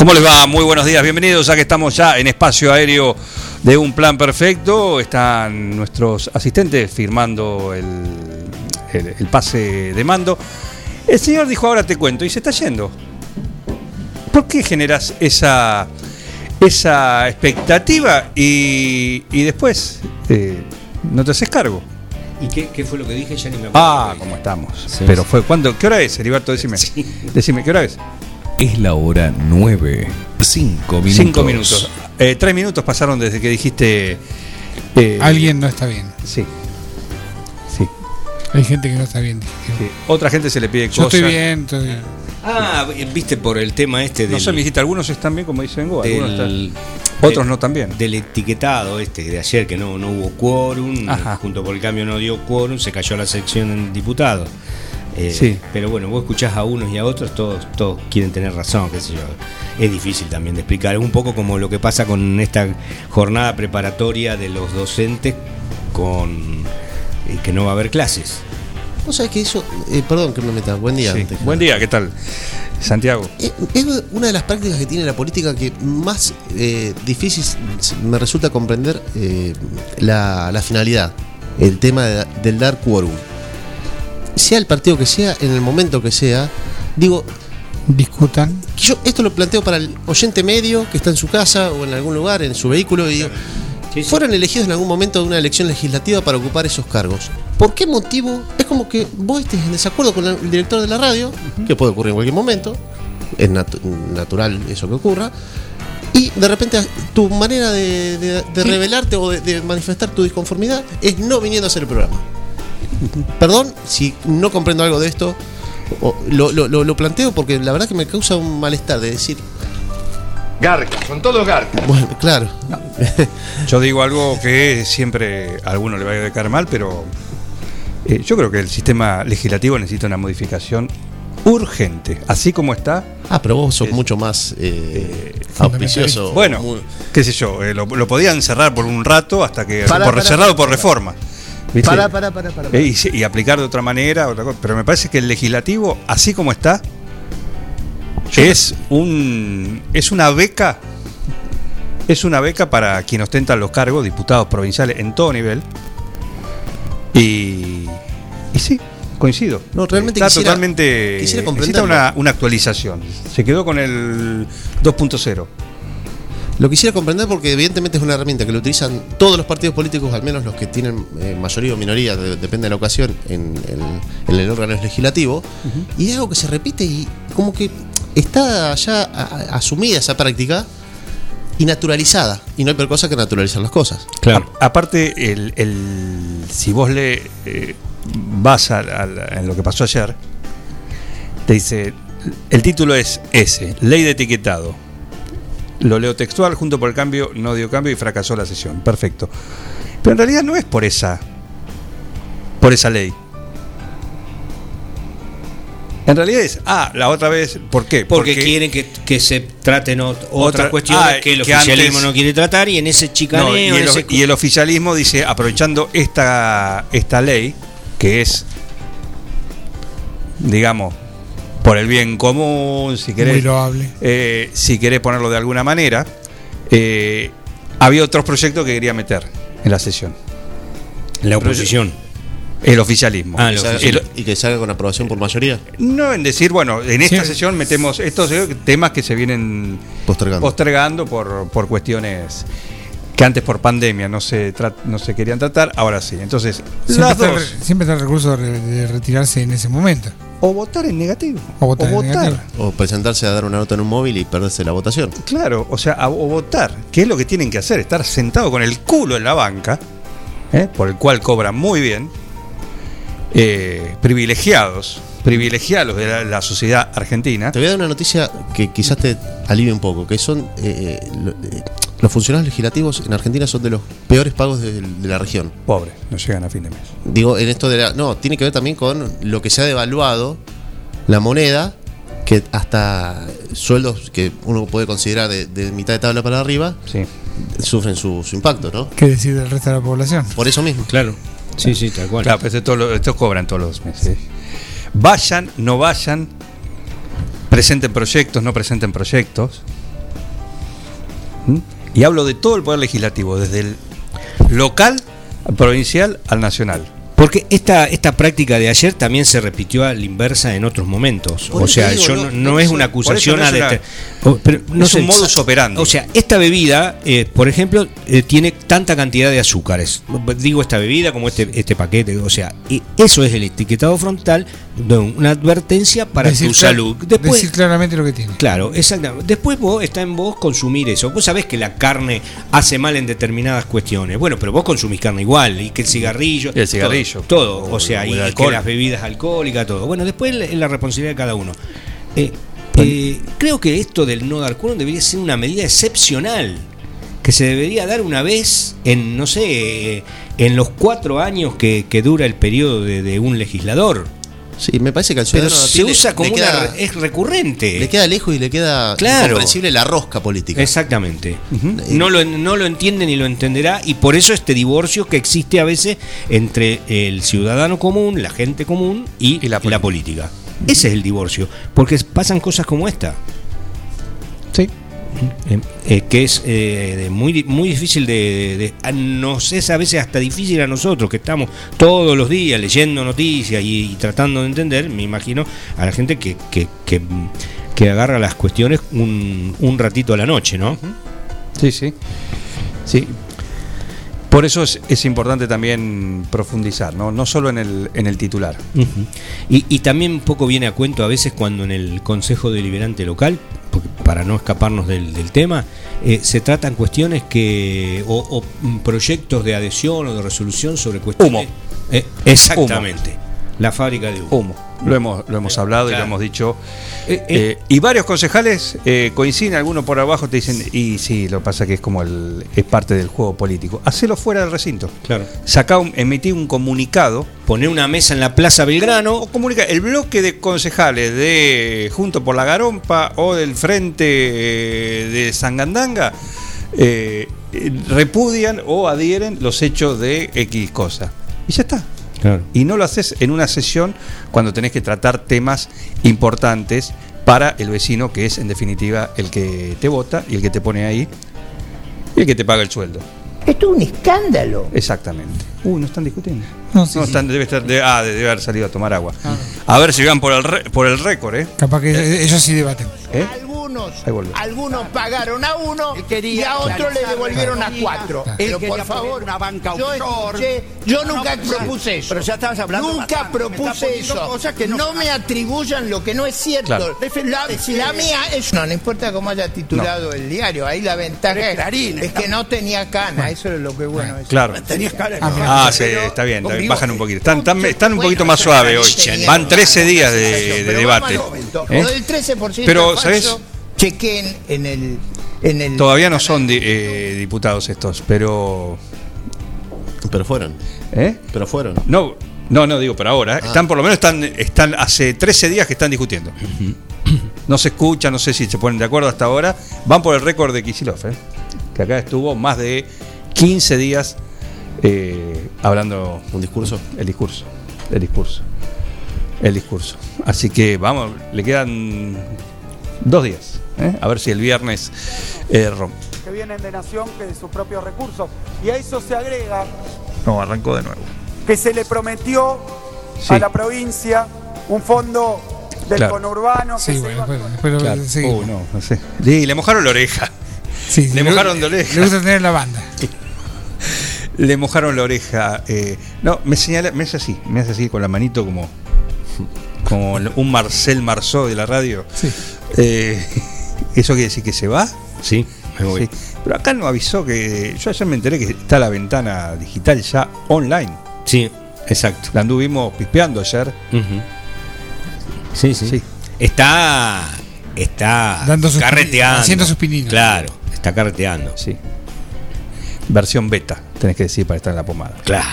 ¿Cómo les va? Muy buenos días, bienvenidos ya que estamos ya en espacio aéreo de un plan perfecto. Están nuestros asistentes firmando el, el- el pase de mando. El señor dijo, ahora te cuento, y se está yendo. ¿Por qué generas esa, esa expectativa y, y después eh, no te haces cargo? ¿Y qué, qué fue lo que dije? Ya ni me acuerdo. Ah, ¿cómo estamos? Sí, Pero sí. fue, ¿cuándo? ¿Qué hora es, Heriberto? Decime. Sí. Decime, ¿qué hora es? Es la hora 9. 5 minutos. Cinco minutos. Eh, tres minutos pasaron desde que dijiste. eh, Alguien no está bien. Sí. Sí. Hay gente que no está bien. sí. Otra gente se le pide Yo cosas. estoy bien, estoy bien. Ah, viste por el tema este del, No sé, me dijiste, algunos están bien, como dicen Go, algunos del- están- otros del- no tan bien. del etiquetado este de ayer que no, no hubo quórum, Ajá. junto por el cambio no dio quórum, se cayó la sección en diputados. Eh, Sí. Pero bueno, vos escuchás a unos y a otros, todos, todos quieren tener razón, qué sé yo. Es difícil también de explicar, un poco como lo que pasa con esta jornada preparatoria de los docentes con eh, que no va a haber clases. Vos sabés que eso, eh, perdón que me meta, buen día. Sí. antes que Buen día, ¿qué tal? Santiago. Es una de las prácticas que tiene la política que más eh, difícil me resulta comprender eh, la, la finalidad, el tema de- del dar quórum. Sea el partido que sea, en el momento que sea, digo, Discutan. yo esto lo planteo para el oyente medio que está en su casa o en algún lugar, en su vehículo, y digo, Sí, sí. fueron elegidos en algún momento de una elección legislativa para ocupar esos cargos. ¿Por qué motivo? Es como que vos estés en desacuerdo con el director de la radio, que puede ocurrir en cualquier momento, es natu- natural eso que ocurra, y de repente tu manera de, de- de revelarte o de, de manifestar tu disconformidad es no viniendo a hacer el programa. Perdón si no comprendo algo de esto, o- lo, lo- lo- lo planteo porque la verdad que me causa un malestar de decir, Garcas, son todos garcas. bueno, claro, Yo digo algo que siempre a alguno le va a caer mal, pero eh, yo creo que el sistema legislativo necesita una modificación urgente. Así como está, Ah, pero vos sos Es- mucho más eh, fundamentalista. auspicioso. Bueno, muy- qué sé yo, eh, lo, lo podían cerrar por un rato hasta que. Pará, por pará, cerrado pará, por reforma. Pará, pará, pará, Eh, y, aplicar de otra manera, otra cosa. Pero me parece que el legislativo, así como está, es un es una beca. Es una beca para quienes ostentan los cargos, diputados provinciales en todo nivel. Y, y sí, coincido. No, realmente Está quisiera- totalmente. quisiera una, una actualización. Se quedó con el 2.0. Lo quisiera comprender porque evidentemente es una herramienta que lo utilizan todos los partidos políticos, al menos los que tienen eh, mayoría o minoría, de- depende de la ocasión, en, el- en el órgano legislativo. Y es algo que se repite y como que está ya a- asumida esa práctica y naturalizada. Y no hay peor cosa que naturalizar las cosas. A- aparte, el, el- si vos le eh, vas a, en lo que pasó ayer, te dice, el título es ese, Ley de Etiquetado. Lo leo textual, junto por el cambio, no dio cambio y fracasó la sesión. Perfecto. Pero en realidad no es por esa, por esa ley. En realidad es, ah, la otra vez, ¿por qué? Porque, quieren que, que se traten ot- otras Otra- cuestiones ah, que el que oficialismo antes- no quiere tratar y en ese chicaneo, No, y, el, ese- y el oficialismo dice, aprovechando esta, esta ley, que es, digamos, por el bien común, si Muy querés, loable. eh, si querés ponerlo de alguna manera, eh, había otros proyectos que quería meter en la sesión. la oposición. El oficialismo. Ah, Y que salga- oficial. y que salga con aprobación por mayoría, no en decir, bueno, en esta Sí. sesión metemos estos temas que se vienen postergando. postergando por, por cuestiones que antes por pandemia no se, no se querían tratar, ahora sí. Entonces, Siempre las está, el dos. re- siempre está el recurso de, de retirarse en ese momento. O votar en negativo. O votar negativo. O presentarse a dar una nota en un móvil y perderse la votación. Claro, o sea, a- o votar, que es lo que tienen que hacer, estar sentado con el culo en la banca, ¿eh? por el cual cobran muy bien, eh, privilegiados, privilegiados de la, la sociedad argentina. Te voy a dar una noticia que quizás te alivie un poco, que son eh, eh, lo- eh, los funcionarios legislativos en Argentina son de los peores pagos de, de la región. Pobre, no llegan a fin de mes. Digo, en esto de la... No, tiene que ver también con lo que se ha devaluado la moneda, que hasta sueldos que uno puede considerar de, de mitad de tabla para arriba, Sí. sufren su, su impacto, ¿no? ¿Qué decir del resto de la población? Por eso mismo. Claro. Sí, sí, tal cual. Claro, pero esto, todo lo- esto cobran todos los meses. Vayan, no vayan, presenten proyectos, no presenten proyectos. ¿Mm? Y hablo de todo el poder legislativo, desde el local, provincial al nacional. Porque esta, esta práctica de ayer también se repitió a la inversa en otros momentos. O sea, digo, yo no- no, no no es una acusación a una- deter- o- pero no es sé, un modus operandi. O sea, esta bebida, eh, por ejemplo, eh, tiene tanta cantidad de azúcares. Digo esta bebida como este, este paquete. O sea, y eso es el etiquetado frontal una advertencia para Decir tu salud. Después, decir claramente lo que tiene. Claro, exactamente. Después vos está en vos consumir eso. Vos sabés que la carne hace mal en determinadas cuestiones. Bueno, pero vos consumís carne igual y que el cigarrillo. Y el cigarrillo. Todo. todo. O sea, y, que las bebidas alcohólicas, todo. Bueno, después es la responsabilidad de cada uno. Eh, eh, creo que esto del no dar quórum debería ser una medida excepcional. Que se debería dar una vez en, no sé, en los cuatro años que, que dura el periodo de, de un legislador. Sí, me parece que al Pero ciudadano a se usa como una. es recurrente. Le queda lejos y le queda Claro. incomprensible la rosca política. Exactamente. no, lo, no lo entiende ni lo entenderá y por eso este divorcio que existe a veces entre el ciudadano común, la gente común y, Y la la, política. Ese es el divorcio, porque pasan cosas como esta. Sí. Eh, eh, que es eh, muy, muy difícil de, de- de- Nos es a veces hasta difícil a nosotros que estamos todos los días leyendo noticias y, y tratando de entender, me imagino, a la gente que, que, que, que agarra las cuestiones un, un ratito a la noche, ¿no? Sí, sí. Sí. Por eso es, es importante también profundizar, ¿no? No solo en el, en el titular. Y, y también un poco viene a cuento a veces cuando en el Consejo Deliberante Local, para no escaparnos del, del tema, eh, se tratan cuestiones que. O, o, proyectos de adhesión o de resolución sobre cuestiones. Humo. Eh, exactamente. La fábrica de humo. Humo. Lo hemos, lo hemos hablado y lo hemos dicho. Eh, eh. Eh, y varios concejales coinciden, algunos por abajo te dicen, y sí, lo que pasa que es como el, es parte del juego político. Hacelo fuera del recinto. Claro. Sacá un, emití un comunicado Poner una mesa en la Plaza Belgrano. o comunica el bloque de concejales de Junto por la Garompa o del Frente de Sangandanga eh, repudian o adhieren los hechos de X cosa. Y ya está. Claro. Y no lo haces en una sesión cuando tenés que tratar temas importantes para el vecino, que es en definitiva el que te vota y el que te pone ahí y el que te paga el sueldo. Esto es un escándalo. Exactamente. Uy, no están discutiendo. No, sí, No, sí. están, debe estar, de- ah, debe haber salido a tomar agua. A ver si van por el, re- por el récord, ¿eh? Capaz que ellos sí debaten. ¿Eh? Algunos, pagaron a uno y a otro le devolvieron a cuatro. Él Pero por favor, una banca yo escuché, yo No, nunca no, propuse eso. pero ya estabas hablando Nunca bastante. Propuse eso. cosas que no- no me atribuyan lo que no es cierto. Claro. La, si la mía es no, no importa cómo haya titulado el diario, ahí la ventaja es es, es que no tenía cana, eso es lo que es bueno. eso. Claro. Tenías cara de- Ah, sí, está bien, está bajan un poquito. Están, están, están un Bueno, poquito más suave hoy. Van una 13 días de, de pero debate. ¿eh? Lo del 13% Pero, falso, ¿sabes? Chequen en el en el Todavía no son di- eh, diputados estos, pero... Pero fueron. ¿Eh? Pero fueron. No, no, no digo por ahora. ¿eh? Están por lo menos están, están hace 13 días que están discutiendo. No se escucha, no sé si se ponen de acuerdo hasta ahora. Van por el récord de Kisilov, ¿eh? que acá estuvo más de 15 días eh, hablando Un discurso. el discurso, el discurso, el discurso. Así que vamos, le quedan dos días. ¿Eh? A ver si el viernes eh, rompe. que vienen de Nación que de sus propios recursos. Y a eso se agrega No, arrancó de nuevo. que se le prometió Sí. a la provincia un fondo del Claro. conurbano Sí, bueno, a- después, después lo Claro. seguimos. Uh, no, no sé. Sí, le mojaron la oreja. Sí, Le mojaron de oreja. Le gusta tener la banda. Le mojaron la oreja. eh, no, me señala, me hace así, me hace así con la manito como, como un Marcel Marceau de la radio. Sí. Eh, ¿Eso quiere decir que se va? Sí, me voy. Sí. Pero acá no avisó que. Yo ayer me enteré que está la ventana digital ya online. Sí, exacto. La anduvimos pispeando ayer. Sí, sí, Sí. Está. Está Dando sus carreteando. haciendo sus pininos. Claro, está carreteando. Sí. Versión beta, tenés que decir para estar en la pomada. Claro.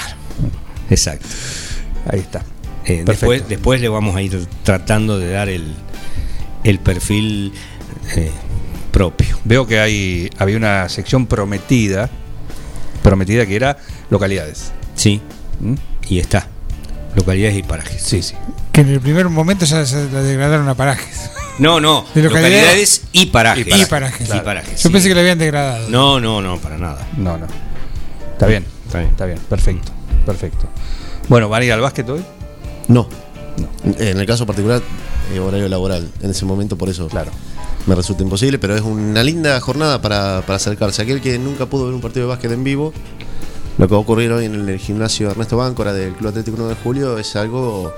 Exacto. Ahí está. Eh, después, después le vamos a ir tratando de dar el, el perfil eh, propio. Veo que hay había una sección prometida, prometida que era localidades. Sí, ¿Mm? y está. Localidades y parajes. Sí, sí. Que en el primer momento ya se la degradaron a parajes. No, no, De localidades- localidades y parajes. Y parajes. Y parajes, Yo sí. pensé que la habían degradado. No, no, no, para nada. No, no. Está bien, Está bien. está bien, perfecto, perfecto. Bueno, ¿van a ir al básquet hoy? No. En el caso particular, eh, horario laboral. En ese momento, por eso Claro. Me resulta imposible, pero es una linda jornada para, para acercarse. Aquel que nunca pudo ver un partido de básquet en vivo, lo que va a ocurrir hoy en el gimnasio Ernesto Báncora del Club Atlético 9 de Julio es algo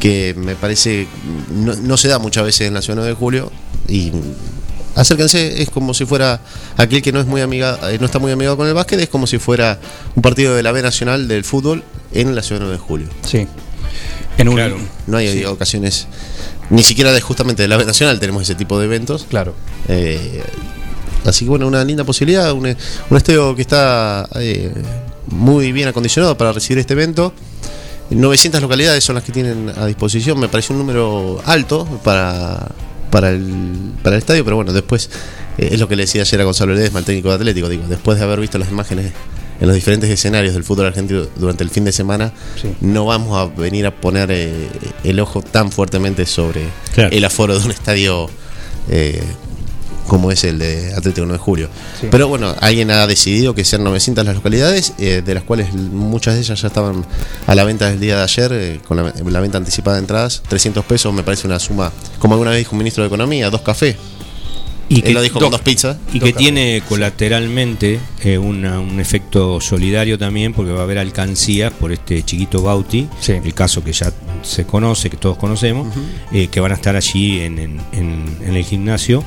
que me parece no, no se da muchas veces en la ciudad 9 de Julio y acérquense, es como si fuera aquel que no es muy amiga, eh, no está muy amigado con el básquet, es como si fuera un partido de la B Nacional del fútbol en la ciudad 9 de Julio. Sí. En un Claro. No hay ocasiones, ni siquiera de justamente de la Nacional tenemos ese tipo de eventos. Claro. Eh, así que bueno, una linda posibilidad, un, un estadio que está eh, muy bien acondicionado para recibir este evento. 900 localidades son las que tienen a disposición, me pareció un número alto para, para, el, para el estadio, pero bueno, después eh, es lo que le decía ayer a Gonzalo Ledesma, el técnico de Atlético, digo, después de haber visto las imágenes en los diferentes escenarios del fútbol argentino durante el fin de semana, Sí. no vamos a venir a poner eh, el ojo tan fuertemente sobre Claro. el aforo de un estadio eh, como es el de Atlético 9 de Julio. Sí. Pero bueno, alguien ha decidido que sean 900 las localidades, eh, de las cuales muchas de ellas ya estaban a la venta el día de ayer, eh, con la, la venta anticipada de entradas. 300 pesos me parece una suma, como alguna vez dijo un ministro de Economía, dos cafés. Y Él lo dijo con dos- pizzas. Y que tiene colateralmente eh, una- un efecto solidario también, porque va a haber alcancías por este chiquito Bauti, Sí. el caso que ya se conoce, que todos conocemos, eh, que van a estar allí en, en- en- en el gimnasio.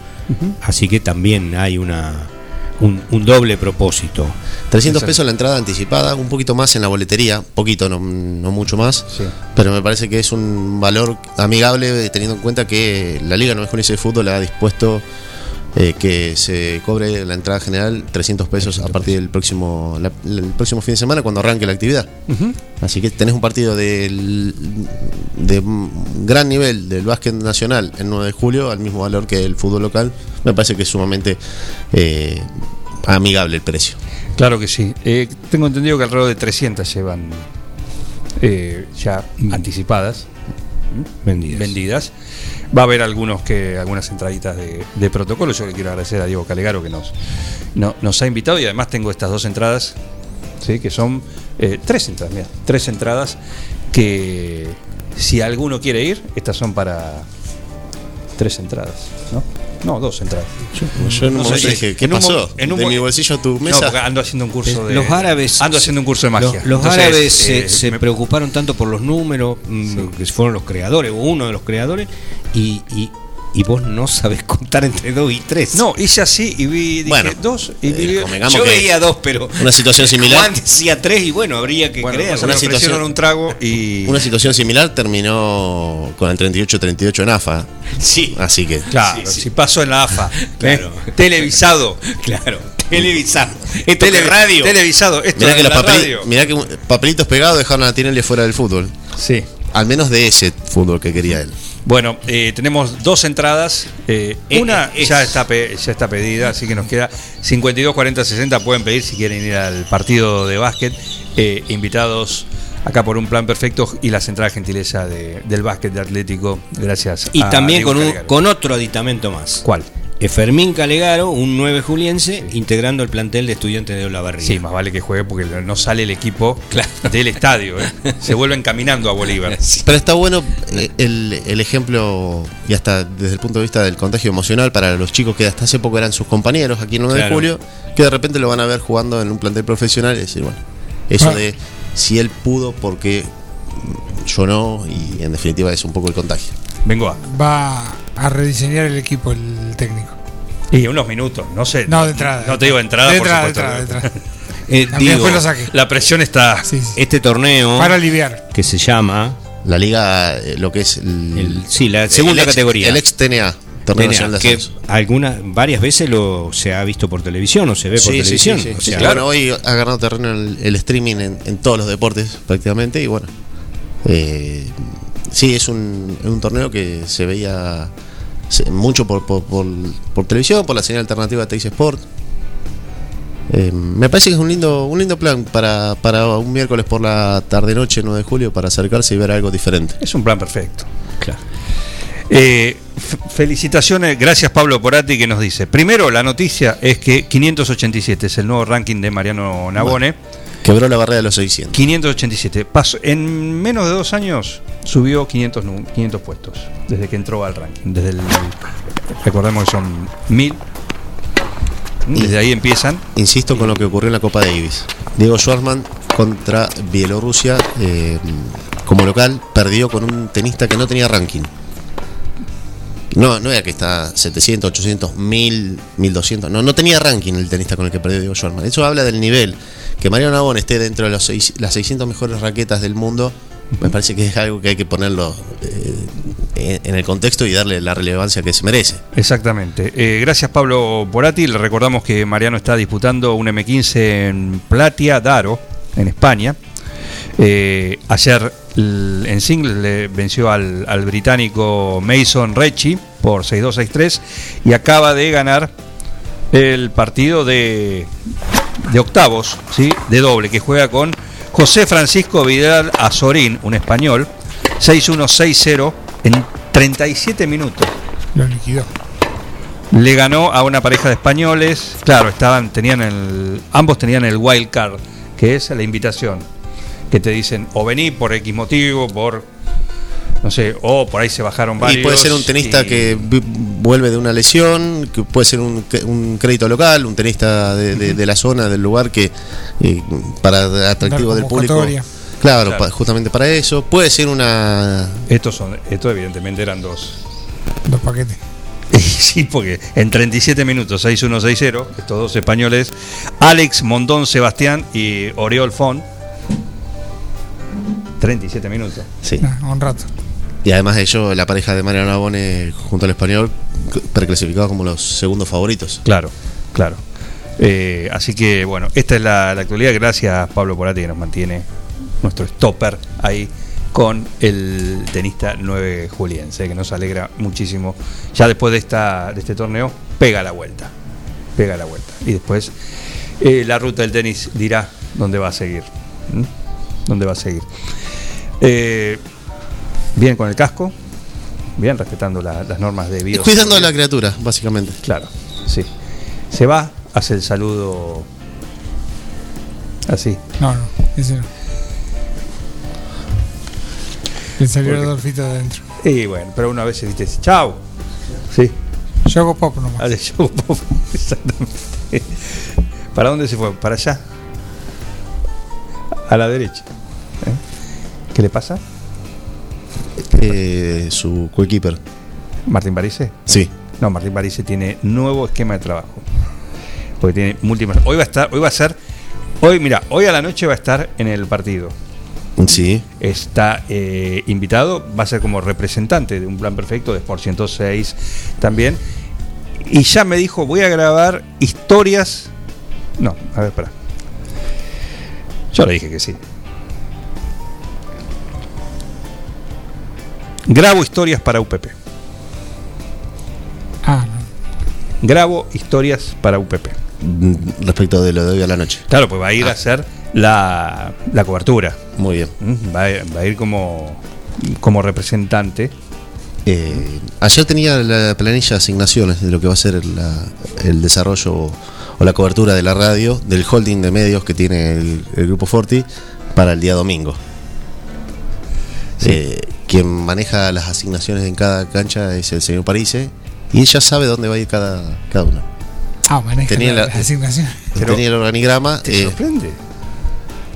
Así que también hay una un, un doble propósito. 300 Exacto. pesos la entrada anticipada, un poquito más en la boletería, poquito, no, no mucho más. Sí. Pero me parece que es un valor amigable teniendo en cuenta que la Liga Nueva de Fútbol ha dispuesto eh, que se cobre la entrada general 300 pesos a partir del próximo la- el próximo fin de semana cuando arranque la actividad. Así que tenés un partido del- de un gran nivel del básquet nacional el 9 de julio al mismo valor que el fútbol local. Me parece que es sumamente eh, amigable el precio. Claro que sí. Eh, tengo entendido que alrededor de 300 llevan ya anticipadas, Vendidas. vendidas. Va a haber algunos que algunas entraditas de, protocolo. Yo le quiero agradecer a Diego Calegaro que nos, no- nos ha invitado y además tengo estas dos entradas, ¿sí? que son eh, tres entradas, mira, tres entradas que si alguno quiere ir, estas son para tres entradas, ¿no? No, dos entradas. Yo en un No sé, dije, ¿qué En un pasó? en un de mi bolsillo a tu No, mesa. porque ando haciendo un curso de. Los árabes. Ando haciendo un curso de magia. Los, los Entonces, árabes se, eh, se me- preocuparon tanto por los números, mm, que fueron los creadores, o uno de los creadores, y, y, y vos no sabés contar entre dos y tres. No, hice así y vi dije, Bueno, dos y eh, vi. yo veía dos, pero una situación similar. Juan decía tres y bueno, habría que bueno, creer. una situación- un trago y. Una situación similar terminó con el 38-38 en AFA. Sí, Así que. Claro, Sí, sí. si pasó en la AFA. Claro. ¿eh? Televisado. claro. Televisado. Esto Tele- radio. Televisado. Esto Mirá que, los radio. mirá que papelitos pegados dejaron a Tinelli fuera del fútbol. Sí. Al menos de ese fútbol que quería él. Bueno, eh, tenemos dos entradas. eh, Eh, una es- ya, está pe- ya está pedida, así que nos queda 52, 40, 60. Pueden pedir si quieren ir al partido de básquet. eh, invitados acá por un plan perfecto y las entradas gentileza de- del básquet de Atlético. Gracias. Y a también Diego con, un, con otro aditamento más. ¿Cuál? Eh, Fermín Calegaro, un 9 juliense, integrando el plantel de estudiantes de Olavarría. Sí, más vale que juegue porque no sale el equipo del estadio. ¿eh? Se vuelven caminando a Bolívar. Pero está bueno eh, el, el ejemplo, y hasta desde el punto de vista del contagio emocional para los chicos que hasta hace poco eran sus compañeros aquí en 9 de julio, que de repente lo van a ver jugando en un plantel profesional y decir, bueno, eso Ah. de si él pudo, porque yo no, y en definitiva es un poco el contagio. Vengo a. Va a rediseñar el equipo el técnico. Y unos minutos, no sé. No, de entrada. No te digo de entrada, de por entrada, de supuesto. entrada, de entrada. Eh, También digo, después lo saque. La presión está. Sí, sí. este torneo Para aliviar. que se llama La liga, eh, lo que es el, el- sí, la segunda el ex- categoría. El ex TNA, Torneo TNA, que algunas varias veces lo se ha visto por televisión o se ve por Sí, televisión. sí, sí. O Sí, sea, Bueno, hoy ha ganado terreno el, el streaming en, en todos los deportes prácticamente y bueno. eh, sí, es un, es un torneo que se veía mucho por, por, por- por televisión, por la señal alternativa de Teis Sport. Eh, me parece que es un lindo, un lindo plan para, para un miércoles por la tarde-noche, 9 de julio, para acercarse y ver algo diferente. Es un plan perfecto. claro. Eh, felicitaciones, gracias Pablo Porati que nos dice. Primero, la noticia es que 587 es el nuevo ranking de Mariano Nabone. Quebró la barrera de los 600. 587. Pasó, en menos de dos años subió 500, nu- 500 puestos desde que entró al ranking. Desde el, recordemos que son 1000. Desde ahí empiezan. Insisto con lo que ocurrió en la Copa Davis. Diego Schwartzman contra Bielorrusia eh, como local perdió con un tenista que no tenía ranking. No, no era que está 700, 800, 1000, 1200. No, no tenía ranking el tenista con el que perdió Diego Schwartzman. Eso habla del nivel. Que Mariano Nabón esté dentro de los seis- las 600 mejores raquetas del mundo, me parece que es algo que hay que ponerlo eh, en, el contexto y darle la relevancia que se merece. Exactamente. Eh, gracias Pablo Porati. Le recordamos que Mariano está disputando un M15 en Platia Daro, en España. Eh, ayer en singles le venció al, al británico Mason Recchi por 6-2, 6-3 y acaba de ganar el partido de, de octavos, ¿sí? de doble, que juega con José Francisco Vidal Azorín, un español, 6-1, 6-0 en 37 minutos Lo liquidó. le ganó a una pareja de españoles. Claro, estaban, tenían el, ambos tenían el wild card, que es la invitación, que te dicen o vení por X motivo, por no sé, o por ahí se bajaron varios. Y puede ser un tenista y- que vuelve de una lesión, que puede ser un, un crédito local, un tenista de, de- de la zona, del lugar que eh, para atractivo del público. Claro, Claro. pa- justamente para eso. Puede ser una. Estos son, estos evidentemente eran dos. Dos paquetes. Sí, porque en 37 minutos, 6-1, 6-0, estos dos españoles, Alex Mondón Sebastián y Oriol Fon. 37 minutos. Sí. Ah, un rato. Y además de ello, la pareja de Mariano Nabone junto al español, preclasificado como los segundos favoritos. Claro, claro. Eh, así que bueno, esta es la, actualidad. Gracias Pablo Porati que nos mantiene nuestro stopper ahí con el tenista 9 juliense, que nos alegra muchísimo. Ya después de esta de este torneo, pega la vuelta. Pega la vuelta. Y después eh, la ruta del tenis dirá dónde va a seguir. ¿Dónde va a seguir? Eh, bien con el casco, bien respetando la- las normas de vida. cuidando a la criatura, básicamente. Claro, sí. Se va, hace el saludo así. No, no, ese no. Le salió ¿Por el qué? Adolfito de adentro. Y bueno, pero una vez dice, chao. Sí, Yo hago pop nomás. hace show pop. Exactamente. ¿Para dónde se fue? ¿Para allá? A la derecha. ¿Eh? ¿Qué le pasa? Eh, su coequiper. ¿Martín Parise? Sí. No, Martín Parise tiene nuevo esquema de trabajo. Porque tiene múltiples. Hoy va a estar, hoy va a ser. Hoy, mira, hoy a la noche va a estar en el partido. Sí. está eh, invitado, va a ser como representante de un plan perfecto de Sport 106 también. Y ya me dijo, voy a grabar historias. No, a ver, espera. Yo le dije que sí. Grabo historias para UPP. Ah, no. Grabo historias para UPP. Mm, Respecto de lo de hoy a la noche. Claro, pues va a ir a hacer la, la cobertura. Muy bien. ¿Mm? Va a, va a ir como, como representante Eh, ayer tenía la planilla de asignaciones de lo que va a ser la- el desarrollo o, o la cobertura de la radio, del holding de medios que tiene el, el Grupo Forti para el día domingo. Eh, quien maneja las asignaciones en cada cancha es el señor Parise y ella sabe dónde va a ir cada, cada uno. Ah, maneja Tenía la, la- las asignaciones. Pero- tenía el organigrama. ¿Te eh, sorprende?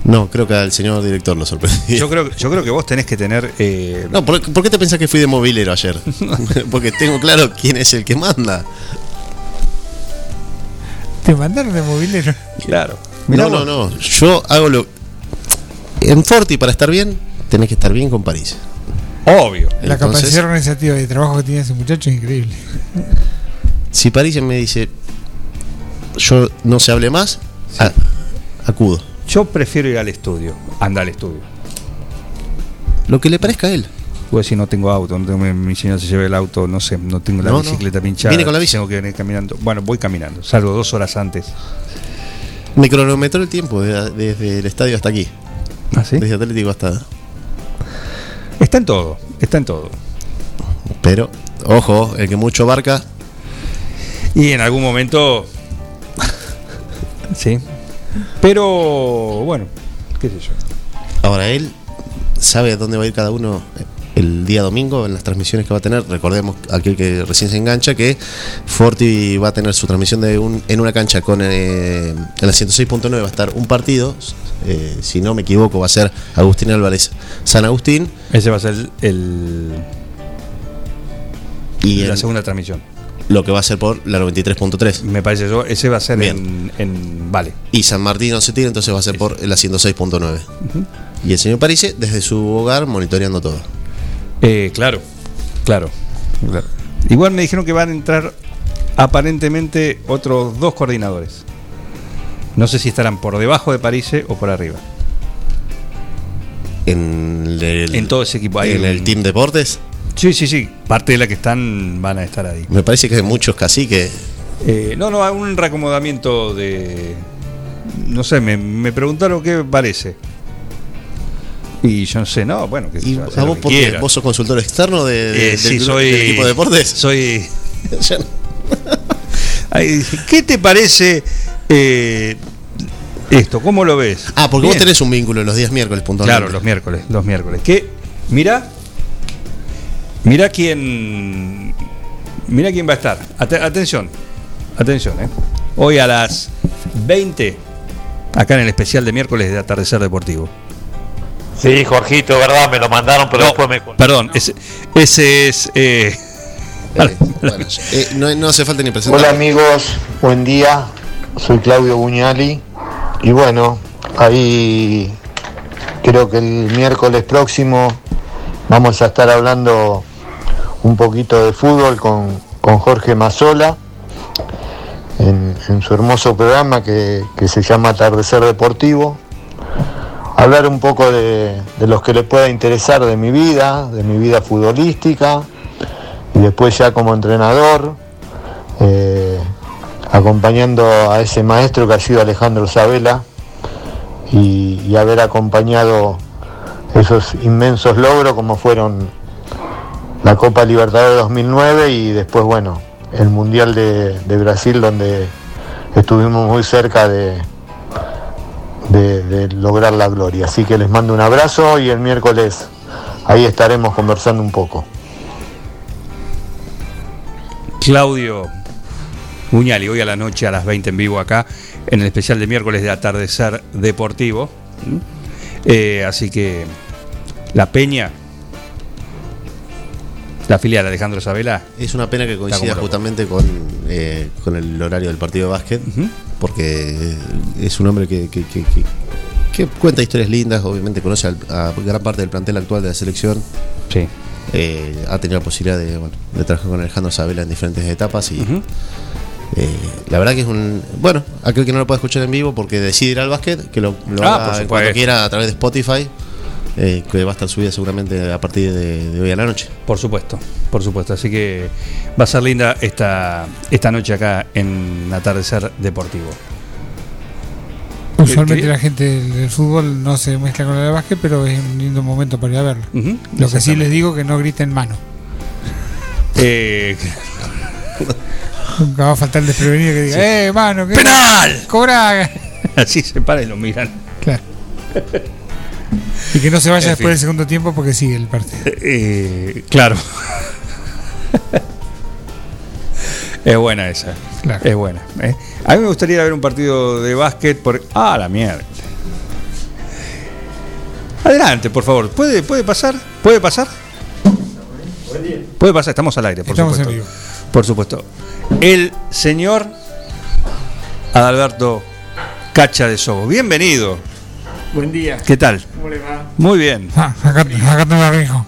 no, creo que al señor director lo sorprendió. Yo creo, yo creo que vos tenés que tener. eh, No, ¿por, por qué te pensás que fui de movilero ayer? Porque tengo claro quién es el que manda. Te mandaron de movilero. Claro. No, no, no. Yo hago lo. En Forti, para estar bien, tenés que estar bien con París. Obvio. La Entonces- capacidad organizativa de trabajo que tiene ese muchacho es increíble. Si París me dice, yo no se hable más, a- acudo. Yo prefiero ir al estudio. Anda al estudio. Lo que le parezca a él. Pues si no tengo auto, no tengo, mi, señor se lleva el auto, no sé, no tengo la No, no. bicicleta pinchada. Viene con la bici. Tengo que venir caminando. Bueno, voy caminando. Salgo dos horas antes. Me cronometró el tiempo de- desde el estadio hasta aquí. ¿Ah, sí? Desde Atlético hasta. Está en todo. Está en todo. Pero, ojo, el que mucho abarca. Y en algún momento. sí. Pero bueno, qué sé yo. Ahora él sabe a dónde va a ir cada uno el día domingo en las transmisiones que va a tener. Recordemos, aquel que recién se engancha, que Forti va a tener su transmisión de un, en una cancha con eh, en la 106.9 va a estar un partido. eh, si no me equivoco, va a ser Agustín Álvarez San Agustín. Ese va a ser el, el- Y la en segunda transmisión. lo que va a ser por la 93.3. Me parece yo. Ese va a ser en, en. Vale. Y San Martín no se tira, entonces va a ser por la 106.9. Y el señor Parise desde su hogar monitoreando todo. Eh, claro, claro, claro. Igual me dijeron que van a entrar aparentemente otros dos coordinadores. No sé si estarán por debajo de París o por arriba. En el, En todo ese equipo. Hay en un- el Team Deportes. Sí, sí, sí. Parte de la que están van a estar ahí. Me parece que hay muchos caciques. Eh, no, no, hay un reacomodamiento de. No sé, me, me preguntaron qué parece. Y yo no sé, no, bueno, que ¿Y a vos que por qué? quiera. ¿Vos sos consultor externo de, de- Eh, del, sí, gru- soy. del equipo de deportes? Soy. ¿Qué te parece eh, esto? ¿Cómo lo ves? Ah, porque vos tenés un vínculo los días miércoles puntualmente. Claro, los miércoles, los miércoles. Que, mira, mira quién, mira quién va a estar. Ate- atención, atención, eh. Hoy a las 20, acá en el especial de miércoles de Atardecer Deportivo. Sí, Jorgito, verdad, me lo mandaron, pero No, después me... Perdón, ese, ese es. eh, Eh, bueno, eh, no, no hace falta ni presentar. Hola amigos, buen día. Soy Claudio Buñali y bueno, ahí creo que el miércoles próximo vamos a estar hablando un poquito de fútbol con, con Jorge Mazola en, en su hermoso programa que, que se llama Atardecer Deportivo. Hablar un poco de, los que les pueda interesar de mi vida, de mi vida futbolística y después ya como entrenador, eh, acompañando a ese maestro que ha sido Alejandro Sabela y, haber acompañado esos inmensos logros como fueron la Copa Libertadores 2009 y después, bueno, el Mundial de Brasil donde estuvimos muy cerca de, de- de lograr la gloria. Así que les mando un abrazo y el miércoles ahí estaremos conversando un poco. Claudio Muñali, hoy a la noche a las 20 en vivo acá, en el especial de miércoles de Atardecer Deportivo. Eh, así que la Peña, la filial de Alejandro Sabela, Es una pena que coincida justamente con, eh, con el horario del partido de básquet, porque es un hombre que, que- que- que- que cuenta historias lindas, obviamente conoce a gran parte del plantel actual de la selección. Sí. Eh, ha tenido la posibilidad de, bueno, de trabajar con Alejandro Sabela en diferentes etapas y eh, la verdad que es un... Bueno, aquel que no lo puede escuchar en vivo porque decide ir al básquet, que lo, lo Ah, haga cuando quiera a través de Spotify, eh, que va a estar subida seguramente a partir de, de hoy a la noche. por supuesto, por supuesto. Así que va a ser linda esta, esta noche acá en Atardecer Deportivo. Usualmente ¿Qué- la gente del, fútbol no se mezcla con la de básquet, pero es un lindo momento para ir a verlo. Lo que sí les digo que no griten mano. Eh, Nunca va a faltar el desprevenido que diga, Sí. ¡eh, mano! ¿qué- ¡Penal! ¡Cobra! así se para y lo miran. Claro. Y que no se vaya En después fin. del segundo tiempo porque sigue el partido. Eh, claro. es buena esa. Claro. Es buena. ¿eh? A mí me gustaría ir a ver un partido de básquet por. Ah, la mierda. Adelante, por favor. ¿Puede, puede pasar? ¿Puede pasar? Puede pasar, estamos al aire, por Estamos en supuesto. vivo. Por supuesto. El señor Adalberto Cacha de Sobo. Bienvenido. Buen día. ¿Qué tal? ¿Cómo le va? Muy bien. Ah, acá, acá te lo rijo.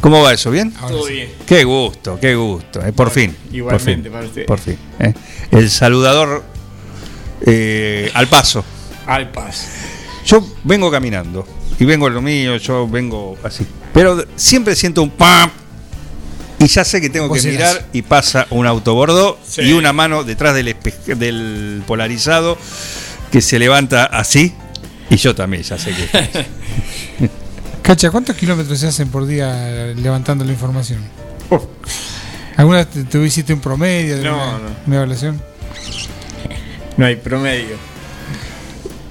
¿Cómo va eso? ¿Bien? Todo bien. Qué gusto, qué gusto. eh, por fin. igualmente por fin, para usted. Por fin. eh. El saludador eh, al paso. Al paso. Yo vengo caminando y vengo en lo mío, yo vengo así. Pero siempre siento un pam y ya sé que tengo que mirar y pasa un autobordo Sí. y una mano detrás del, del polarizado que se levanta así y yo también ya sé que... Cacha, ¿cuántos kilómetros se hacen por día levantando la información? ¿Alguna vez te, te hiciste un promedio de No, una, no. una evaluación? No hay promedio.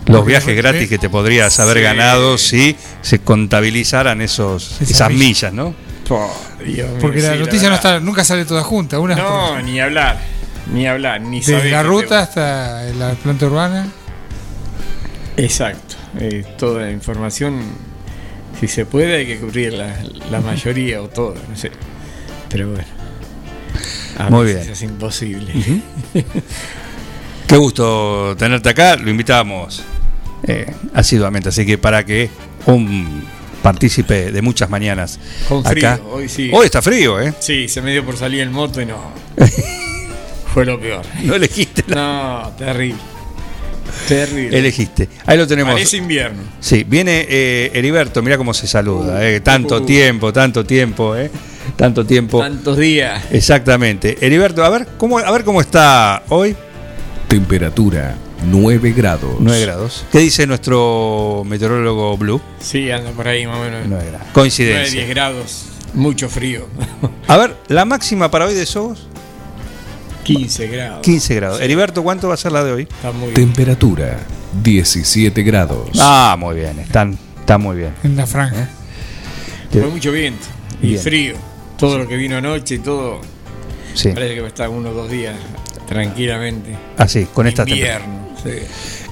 Los viajes gratis que te podrías haber Sí. ganado si se contabilizaran esos, Esas esas millas. millas, ¿no? Po, Dios mío, Porque la sí, noticia no está, nunca sale toda junta. Una No, por- ni hablar. Ni hablar, ni desde saber la ruta hasta la planta urbana. Exacto. Eh, toda la información, si se puede, hay que cubrir la, la mayoría o todo, no sé. Pero bueno. A Muy veces bien. Es imposible. Qué gusto tenerte acá, lo invitamos eh, asiduamente, así que para que un partícipe de muchas mañanas Con frío, acá. hoy sí. Hoy está frío, ¿eh? Sí, se me dio por salir en moto y no. Fue lo peor. No elegiste, No, terrible. Terrible. elegiste. Ahí lo tenemos. Parece invierno. Sí, viene eh, Heriberto, mira cómo se saluda, eh, tanto Uh. tiempo, tanto tiempo, eh, tanto tiempo. Tantos días. Exactamente. Heriberto, a ver cómo, a ver cómo está hoy. Temperatura 9 grados. 9 grados. ¿Qué dice nuestro meteorólogo Blue? Sí, anda por ahí más o menos. 9 grados. 9, Coincidencia. 10 grados. Mucho frío. A ver, la máxima para hoy de Sogos, 15 grados. 15 grados. Heriberto, ¿cuánto va a ser la de hoy? Está muy bien. Temperatura 17 grados. Ah, muy bien, están, está muy bien. En la franja. Fue mucho viento y Bien. frío. Todo lo que vino anoche y todo. Sí, Parece que va a estar unos dos días tranquilamente. así, con esta temperatura. Invierno. sí.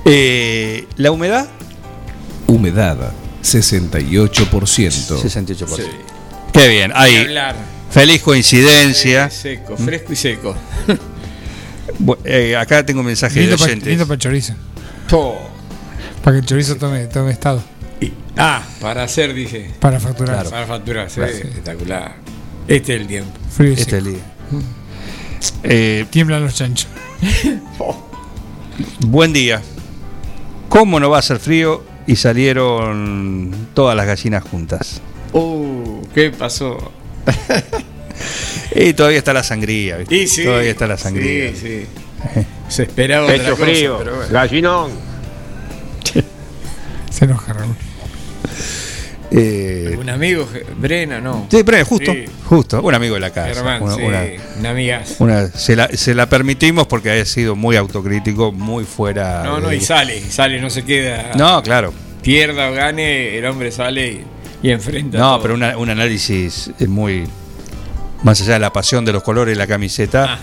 Eh, la humedad, Humedad 68%. 68%. Sí. Qué bien, ahí. Feliz coincidencia. Seco, fresco y seco. Eh, acá tengo un mensaje de Lindo para oyentes. el chorizo. Po. Para que el chorizo tome, tome estado. Y- ah, para hacer, dice. Para facturar. Para facturar, sí, espectacular. Este es el tiempo. Frío y Este seco. es el día. Eh, Tiemblan los chanchos. buen día. ¿Cómo no va a ser frío? Y salieron todas las gallinas juntas. Uh, ¿qué pasó? Y todavía está la sangría, ¿viste? Y sí, Todavía está la sangría. Sí, sí. Se esperaba Pecho cosa, frío, pero bueno. gallinón. Se enoja Raúl. Eh, Un amigo, Je- Brena, no. sí, pero justo, Sí. justo, un amigo de la casa. Germán, una, sí, una- una amiga. una- se, la, se la permitimos porque ha sido muy autocrítico, muy fuera. No, no, de- y sale, sale, no se queda. No, claro. Pierda o gane, el hombre sale y, y enfrenta. No, todo. pero una- un análisis eh, muy. Más allá de la pasión de los colores de la camiseta,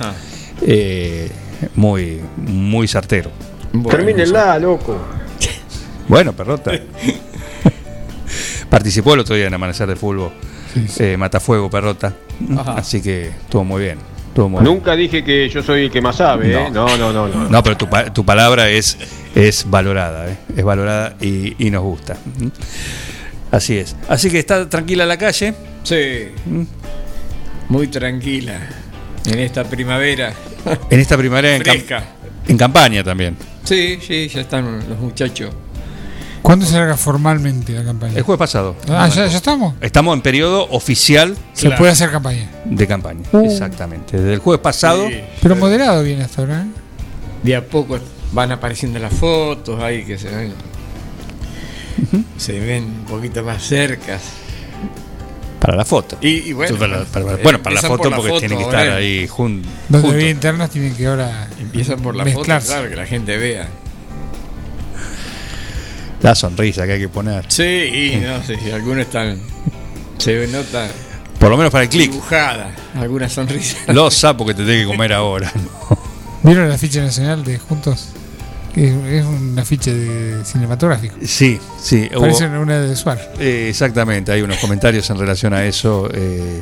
eh, muy, muy certero. Bueno, Termínenla, loco. Bueno, perrota. Participó el otro día en Amanecer de Fútbol. eh, Matafuego, perrota. Ajá. Así que estuvo muy bien. Estuvo muy bien. Nunca dije que yo soy el que más sabe, ¿eh? No, no, no, no. No, pero tu, pa- tu palabra es, es valorada, ¿eh? es valorada y, y nos gusta. Así es. Así que está tranquila la calle. Sí, ¿Mm? muy tranquila. En esta primavera. En esta primavera en, cam- Fresca. en campaña también. Sí, sí, ya están los muchachos. ¿Cuándo se larga formalmente la campaña? El jueves pasado. Ah, ¿ya, ya estamos. Estamos en periodo oficial Se Claro. puede hacer campaña. de campaña. Uh. Exactamente. Desde el jueves pasado. Sí, Pero moderado viene hasta ahora. ¿eh? de a poco van apareciendo las fotos ahí que se ven. Se ven un poquito más cercas. Para la foto. Y, y bueno, Para- para- eh, bueno, para la foto por la porque foto, tienen que estar ahí jun- Donde juntos. había internos tienen que ahora Empiezan por la mezclarse. foto, claro, que la gente vea. La sonrisa que hay que poner. Sí, y no sé si algunos están. Se nota Por lo menos para el clic. dibujada, alguna sonrisa. Los sapos que te tenés que comer ahora. ¿Vieron el afiche nacional de Juntos? Que es, es un afiche de cinematográfico. Sí, sí. hubo- Parece una de Suar. eh, exactamente, hay unos comentarios en relación a eso. eh,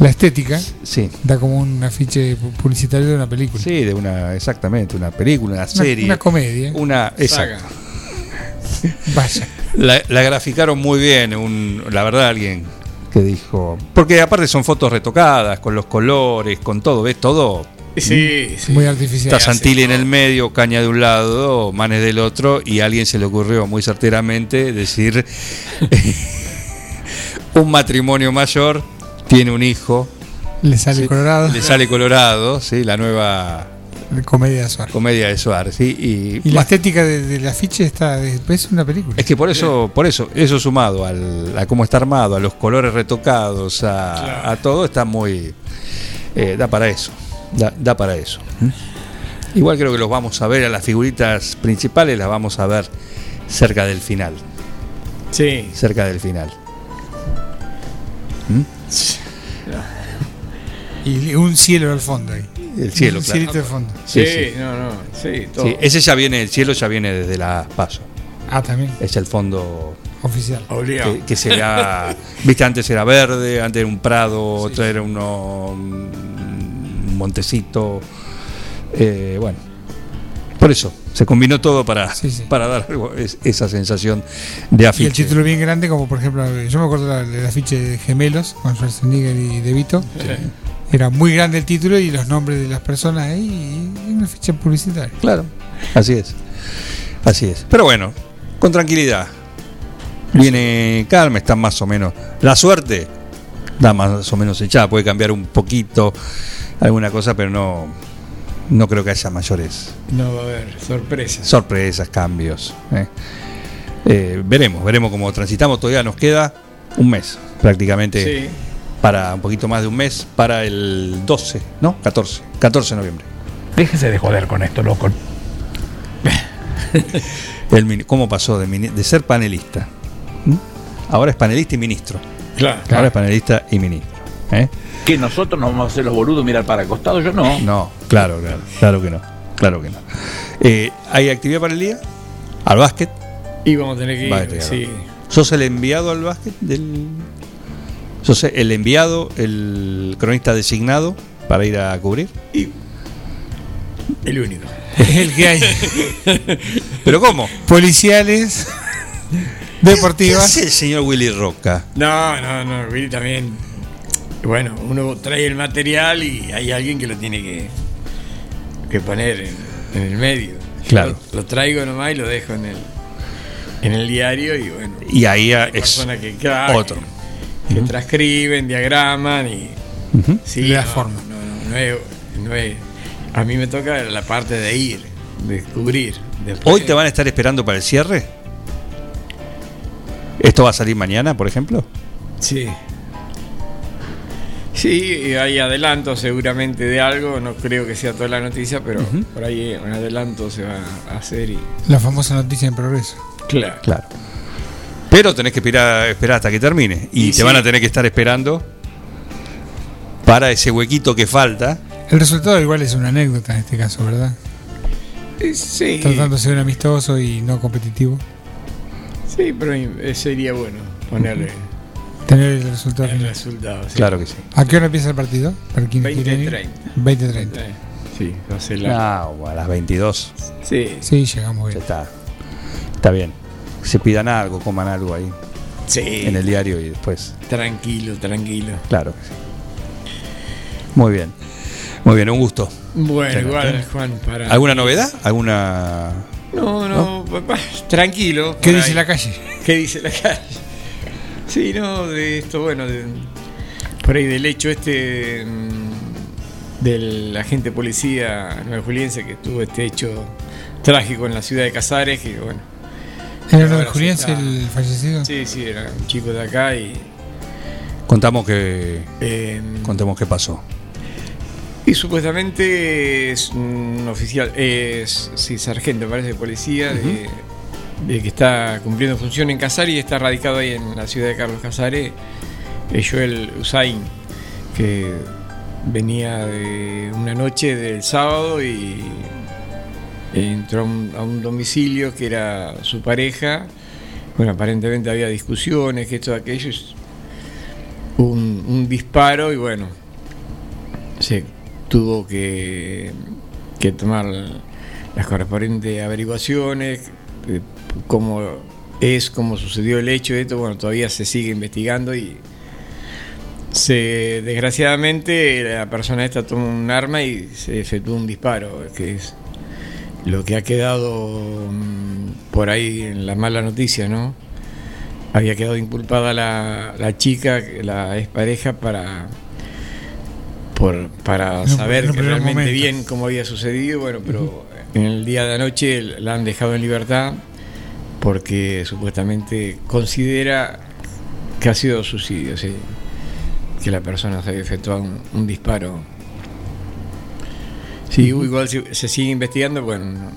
La estética sí. da como un afiche pu- publicitario de una película. Sí, de una, exactamente, una película, una Una- serie. una comedia. Una, Saga. Vaya. La, la graficaron muy bien, un, la verdad, alguien que dijo. Porque aparte son fotos retocadas, con los colores, con todo, ¿ves? Todo. Sí, sí. Muy artificial. Está Santilli en el medio, Caña de un lado, Manes del otro, y a alguien se le ocurrió muy certeramente decir: un matrimonio mayor tiene un hijo, Le sale Sí, colorado. le sale colorado, ¿sí? la nueva Comedia de Suar. comedia de Suárez. ¿sí? Y, Y la estética de- del afiche está. de- es una película. Es que por eso, por eso, eso sumado al, a cómo está armado, a los colores retocados, a, a todo, está muy. eh, da para eso. Da, da para eso. ¿Mm? Igual creo que los vamos a ver a las figuritas principales, las vamos a ver cerca del final. Sí. Cerca del final. ¿Mm? Y un cielo al fondo ahí. El cielo, Un claro. cielito de fondo. Sí, Sí, sí. no, no. Sí, todo. Sí, ese ya viene, el cielo ya viene desde la paso. Ah, también. Es el fondo Oficial. Que, que será. Viste, antes era verde, antes era un prado, otro era uno, un montecito. Eh, bueno, por eso se combinó todo para, Sí, sí. para dar algo- es- esa sensación de Y afiche. el título bien grande, como por ejemplo, yo me acuerdo del del afiche de Gemelos con Schwarzenegger y De Vito. Era muy grande el título y los nombres de las personas ahí y una ficha publicitaria. Claro, así es. Así es. Pero bueno, con tranquilidad. Viene calma, está más o menos. La suerte da más o menos echada, puede cambiar un poquito alguna cosa, pero no, no creo que haya mayores No va a haber sorpresas. sorpresas, cambios. ¿eh? Eh, veremos, veremos cómo transitamos. Todavía nos queda un mes prácticamente, Sí. para un poquito más de un mes, para el 12, ¿no? 14, 14 de noviembre. Déjese de joder con esto, loco. El ¿Cómo pasó de ser panelista? ¿Mm? Ahora es panelista y ministro. Claro. Ahora es panelista y ministro. ¿eh? Que nosotros nos vamos a hacer los boludos mirar para acostado, yo no. No, claro, claro, claro que no. Claro que no. Eh, ¿Hay actividad para el día? ¿Al básquet? Y vamos a tener que ir. Va a tener- sí. ¿Sos el enviado al básquet del. ¿Sos el enviado, el cronista designado para ir a cubrir? El único. el que hay. ¿Pero cómo? Policiales, ¿Qué deportivas. hace el señor Willy Roca? No, no, no, Willy también. Bueno, uno trae el material y hay alguien que lo tiene que, que poner en, en el medio. Claro. Lo, lo traigo nomás y lo dejo en el, en el diario y bueno. Y ahí hay es personas que, claro, otro. que, que transcriben, diagraman y. Sí, Le da no, forma. No, no, no es, no es- A mí me toca la parte de ir, de cubrir. Después- ¿Hoy te van a estar esperando para el cierre? ¿Esto va a salir mañana, por ejemplo? Sí. Sí, hay adelanto seguramente de algo, no creo que sea toda la noticia, pero por ahí un adelanto se va a hacer y... La famosa noticia en progreso. Claro. Claro. Pero tenés que esperar, esperar hasta que termine. Y, Y te sí. van a tener que estar esperando para ese huequito que falta. El resultado igual es una anécdota en este caso, ¿verdad? Eh, Sí, Tratándose de un amistoso y no competitivo. Sí, pero eh, sería bueno ponerle Tener el resultado el resultado. sí. Claro que sí. ¿A qué hora empieza el partido? Para quienes 20, quieren ir. 30. 20-30. Eh, Sí, va a ser la... No, a las 22 Sí, Sí, llegamos ya bien. está. Está bien. Se pidan algo, coman algo ahí sí. en el diario y después. Tranquilo, tranquilo. Claro que sí. Muy bien. Muy bien, un gusto. Bueno, igual. Juan, para... ¿Alguna novedad? ¿Alguna.? No, no, papá, tranquilo. ¿Qué dice ahí. la calle? ¿Qué dice la calle? Sí, no, de esto, bueno, de- por ahí del hecho este mm, del agente policía nuevajuliense que tuvo este hecho trágico en la ciudad de Casares, que bueno. ¿Era uno de ahora se Juliense está- el fallecido? Sí, sí, era un chico de acá y Contamos que. Eh, contemos qué pasó. Y supuestamente es un oficial, es sí, sargento, parece, de policía, de, de que está cumpliendo función en Casares y está radicado ahí en la ciudad de Carlos Casares, es Joel Usain, que venía de una noche del sábado y entró a un, a un domicilio que era su pareja. Bueno, aparentemente había discusiones, que esto, aquello. Un, un disparo y bueno, se tuvo que, que tomar las correspondientes averiguaciones, cómo es, cómo sucedió el hecho de esto, bueno, todavía se sigue investigando y se desgraciadamente la persona esta tomó un arma y se efectuó un disparo, que es lo que ha quedado mm, por ahí en la mala noticia, ¿no? Había quedado inculpada la, la chica, la expareja, para por, para saber que realmente momento. bien cómo había sucedido, bueno, pero en el día de anoche la han dejado en libertad porque supuestamente considera que ha sido suicidio, sí, que la persona se había efectuado un, un disparo. Sí, igual se, se sigue investigando, bueno, no-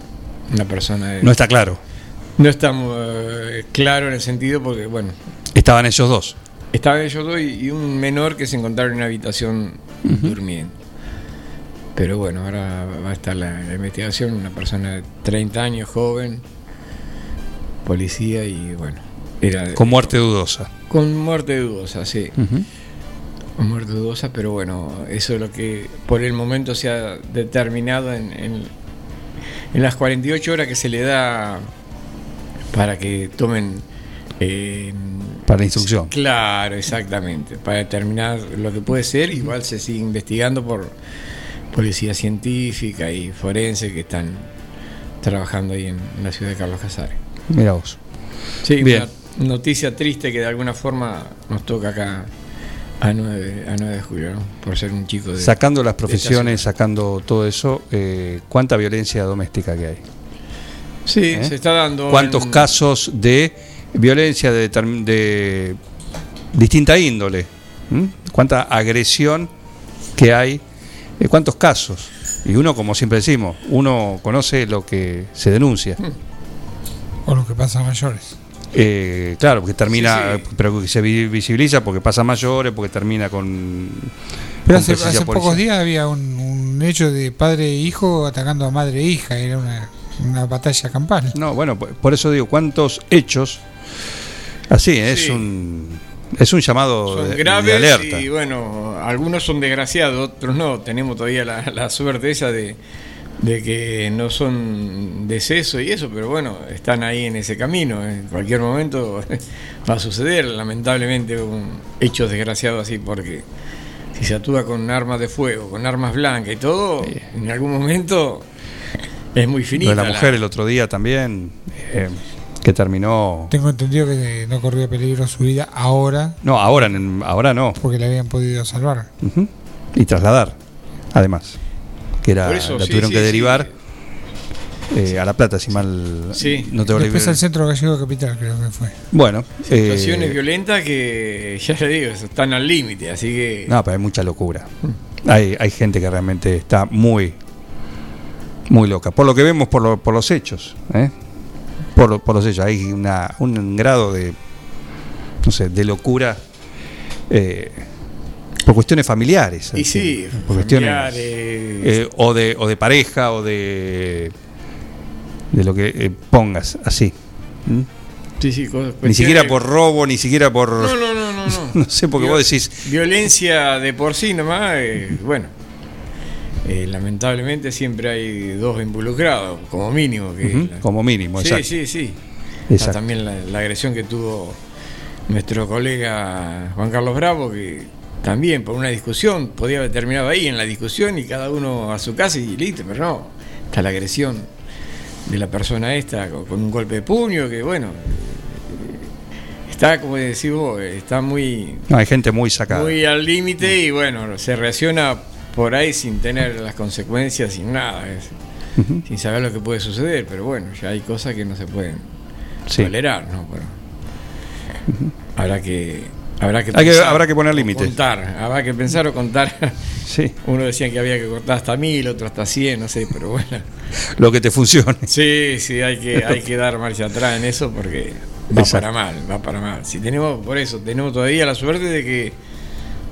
una persona... de- No está claro. No está eh, claro en el sentido porque, bueno, Estaban ellos dos. Estaban ellos dos y, y un menor que se encontraron en una habitación durmiendo. Pero bueno, ahora va a estar la, la investigación, una persona de 30 años, joven, policía y bueno, era Con muerte dudosa. con muerte dudosa, sí. Con muerte dudosa, pero bueno, eso es lo que por el momento se ha determinado en, en, en las 48 horas que se le da para que tomen... eh, Para la instrucción. Claro, exactamente. Para determinar lo que puede ser, igual se sigue investigando por policía científica y forense que están trabajando ahí en, la ciudad de Carlos Casares. Mira vos. Sí, Bien. una noticia triste que de alguna forma nos toca acá a 9, a 9 de julio, ¿no? Por ser un chico de. Sacando las profesiones, sacando todo eso, eh, ¿cuánta violencia doméstica que hay? Sí, ¿Eh? se está dando. ¿Cuántos en- casos de violencia de, distinta índole? ¿Mm? ¿Cuánta agresión que hay? Eh, ¿Cuántos casos? Y uno, como siempre decimos, uno conoce lo que se denuncia. O lo que pasa a mayores. Eh, claro, porque termina, Sí, sí. pero que se vi- visibiliza porque pasa a mayores, porque termina con. Pero con hace, pocos días había un, un hecho de padre e hijo atacando a madre e hija. Era una, una batalla campal. No, bueno, por- por eso digo, ¿cuántos hechos? Así, es Sí. un es un llamado Son de, de graves alerta. y bueno, algunos son desgraciados, otros no. Tenemos todavía la, la suerte esa de, de que no son decesos y eso, pero bueno, están ahí en ese camino. En cualquier momento va a suceder, lamentablemente, un hecho desgraciado así, porque si se actúa con armas de fuego, con armas blancas y todo, en algún momento es muy Lo finita. de la la- mujer el otro día también, eh, que terminó. Tengo entendido que no corría peligro su vida ahora No, ahora, en- ahora no. porque le habían podido salvar. Y trasladar, además. Que era, eso, la sí, tuvieron sí, que sí. derivar eh, a La Plata, si mal Sí. no te Después al centro gallego capital creo que fue. Bueno, Situaciones eh, violentas que, ya le digo, están al límite, así que... No, pero hay mucha locura. Hay, hay gente que realmente está muy, muy loca. Por lo que vemos por, lo- por los hechos. ¿eh? Por, por los hechos. Hay una, un grado de, no sé, de locura eh, por cuestiones familiares. Y sí, por cuestiones eh, o, de, o de pareja o de, de lo que eh, pongas así. ¿Mm? Sí, sí, cosas- Ni siquiera por robo, ni siquiera por... No, no, no, no. no. no sé, porque Vio- vos decís... Violencia de por sí nomás, eh, bueno. Eh, lamentablemente siempre hay dos involucrados, como mínimo. Que la- como mínimo, Sí, exacto. sí, sí. Exacto. Está también la, la agresión que tuvo nuestro colega Juan Carlos Bravo, que también por una discusión podía haber terminado ahí en la discusión y cada uno a su casa y listo, pero no. Está la agresión de la persona esta con, con un golpe de puño que, bueno, eh, está, como decís vos, está muy, No, hay gente muy sacada. muy al límite y, bueno, se reacciona por ahí sin tener las consecuencias, sin nada, es- sin saber lo que puede suceder, pero bueno, ya hay cosas que no se pueden Sí. tolerar, ¿no? Pero habrá que Habrá que, Hay que- pensar habrá que poner límites. Contar, habrá que pensar o contar. Sí. Uno decía que había que cortar hasta mil, otro hasta cien, no sé, pero bueno. Lo que te funcione. Sí, sí, hay que, hay que dar marcha atrás en eso porque va Exacto. para mal, va para mal. Si tenemos, por eso, tenemos todavía la suerte de que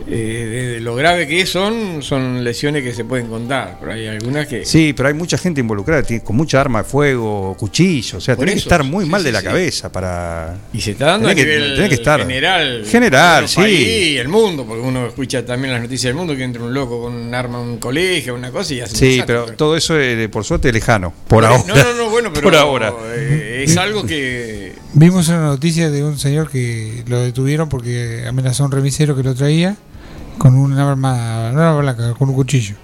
eh, de, de lo grave que son, son lesiones que se pueden contar, pero hay algunas que... Sí, pero hay mucha gente involucrada tiene- con mucha arma de fuego, cuchillo. O sea, tenés que estar muy sí, mal sí, de la sí. cabeza para. Y se está dando Tenés a que- nivel tenés que estar- general. General, el sí. país, el mundo, porque uno escucha también las noticias del mundo que entra un loco con un arma en un colegio, una cosa y hace un Sí, pero todo eso, eh, por suerte, lejano. Por No, ahora. No, no, no, bueno, pero Por ahora. eh, es algo que Vimos una noticia de un señor que lo detuvieron porque amenazó a un remisero que lo traía con un arma, no arma blanca, con un cuchillo.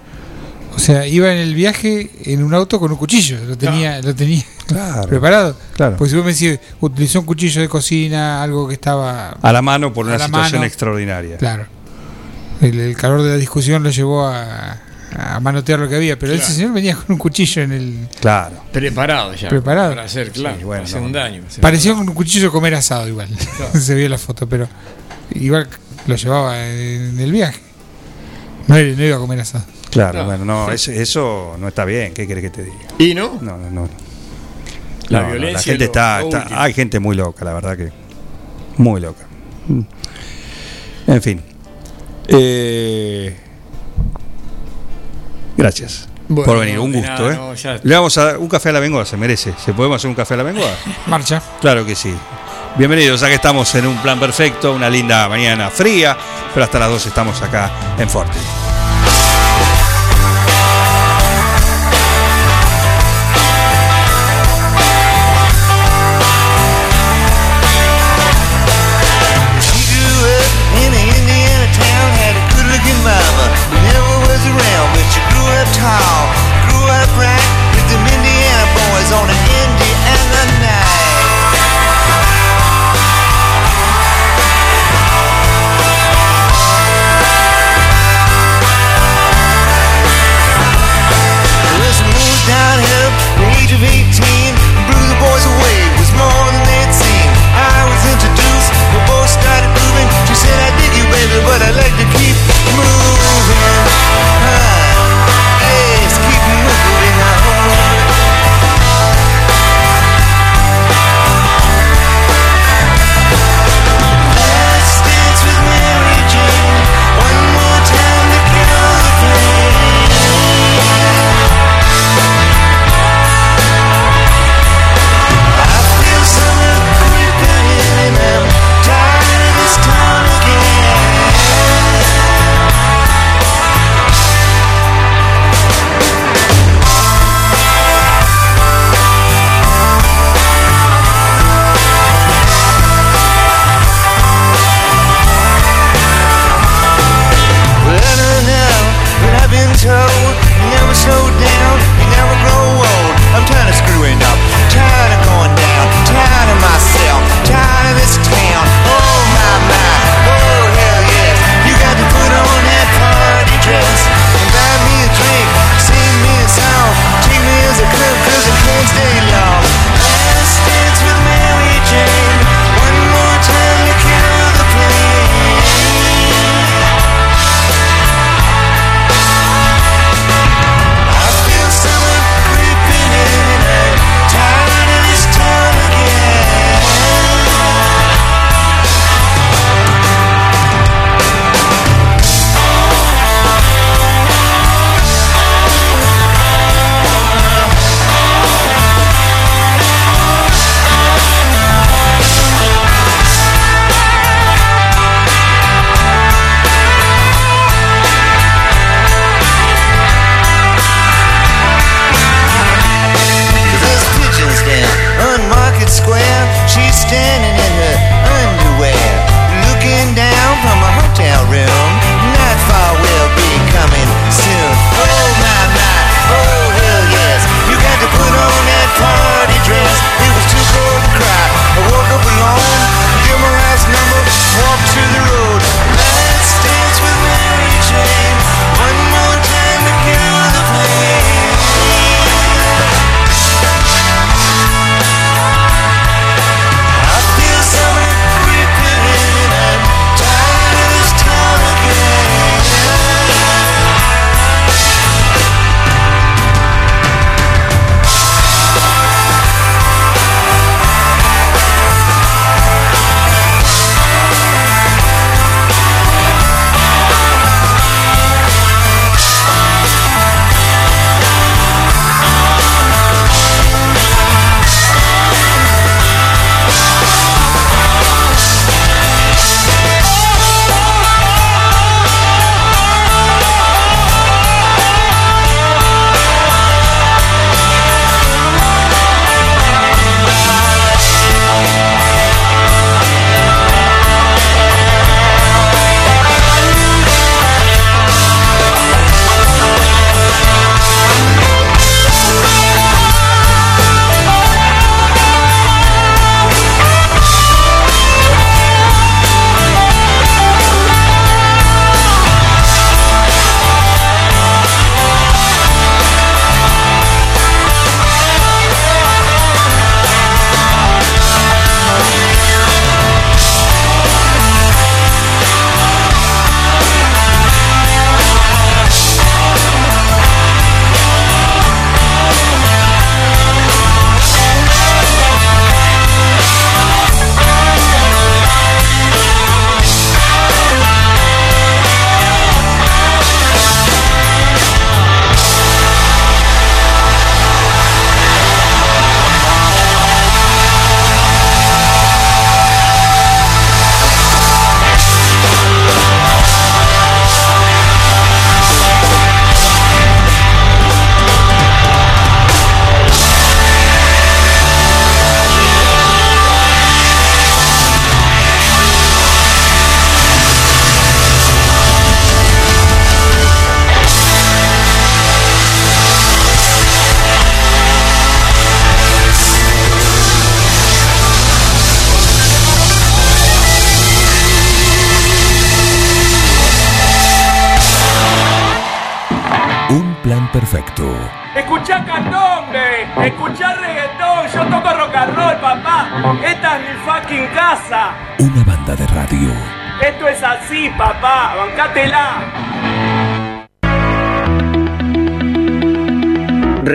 O sea, iba en el viaje en un auto con un cuchillo, lo tenía, lo tenía Claro. preparado. Claro. Pues si vos me decís, utilizó un cuchillo de cocina, algo que estaba A la mano por a una situación mano. extraordinaria. Claro. El, el calor de la discusión lo llevó a, a manotear lo que había, pero Claro. ese señor venía con un cuchillo en el. Claro. preparado ya. Preparado. Para hacer, claro, Sí, bueno, para hacer no. un daño. Parecía un un cuchillo de comer asado igual. Se vio la foto, pero igual lo llevaba en el viaje. No, no iba a comer asado. Claro, No. bueno, no, es- eso no está bien. ¿Qué querés que te diga? ¿Y no? No, no, no. La No, no, violencia la gente lo- está, lo está-. Hay gente muy loca, la verdad que. Muy loca. Mm. En fin. Eh, gracias Bueno, por venir, un gusto. nada, ¿eh? Le vamos a dar un café a la bengoa, se merece. ¿Se podemos hacer un café a la bengoa? Marcha. Claro que sí. Bienvenidos, ya que estamos en un plan perfecto, una linda mañana fría, pero hasta las 2 estamos acá en Forte.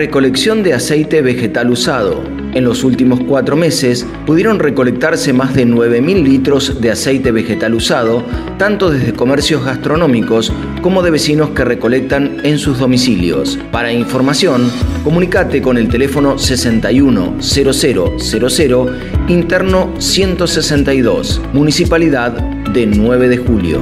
Recolección de aceite vegetal usado. En los últimos cuatro meses pudieron recolectarse más de 9.000 litros de aceite vegetal usado, tanto desde comercios gastronómicos como de vecinos que recolectan en sus domicilios. Para información, comunicate con el teléfono 610000 interno 162, Municipalidad de 9 de Julio.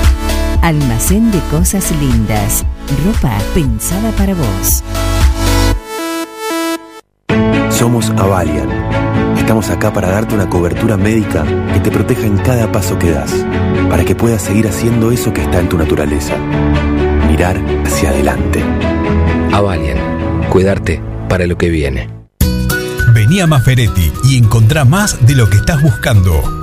Almacén de cosas lindas. Ropa pensada para vos. Somos Avalian. Estamos acá para darte una cobertura médica que te proteja en cada paso que das, para que puedas seguir haciendo eso que está en tu naturaleza. Mirar hacia adelante. Avalian. Cuidarte para lo que viene. Vení a Maferetti y encontrá más de lo que estás buscando.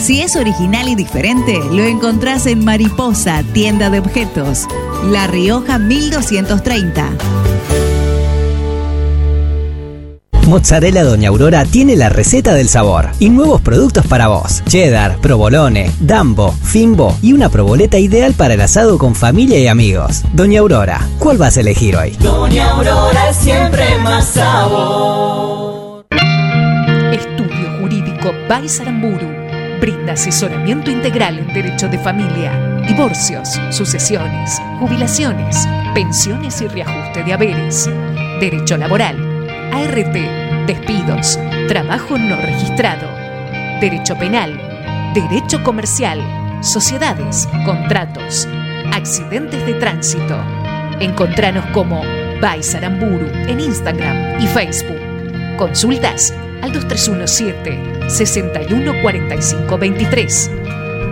Si es original y diferente, lo encontrás en Mariposa, tienda de objetos. La Rioja 1230. Mozzarella Doña Aurora tiene la receta del sabor y nuevos productos para vos. Cheddar, provolone, dambo, fimbo y una proboleta ideal para el asado con familia y amigos. Doña Aurora, ¿cuál vas a elegir hoy? Doña Aurora siempre más sabor. Estudio Jurídico Baisaramburu brinda asesoramiento integral en derecho de familia, divorcios, sucesiones, jubilaciones, pensiones y reajuste de haberes, derecho laboral, ART, despidos, trabajo no registrado, derecho penal, derecho comercial, sociedades, contratos, accidentes de tránsito. Encontranos como Baisaramburu en Instagram y Facebook. Consultas al 2317 614523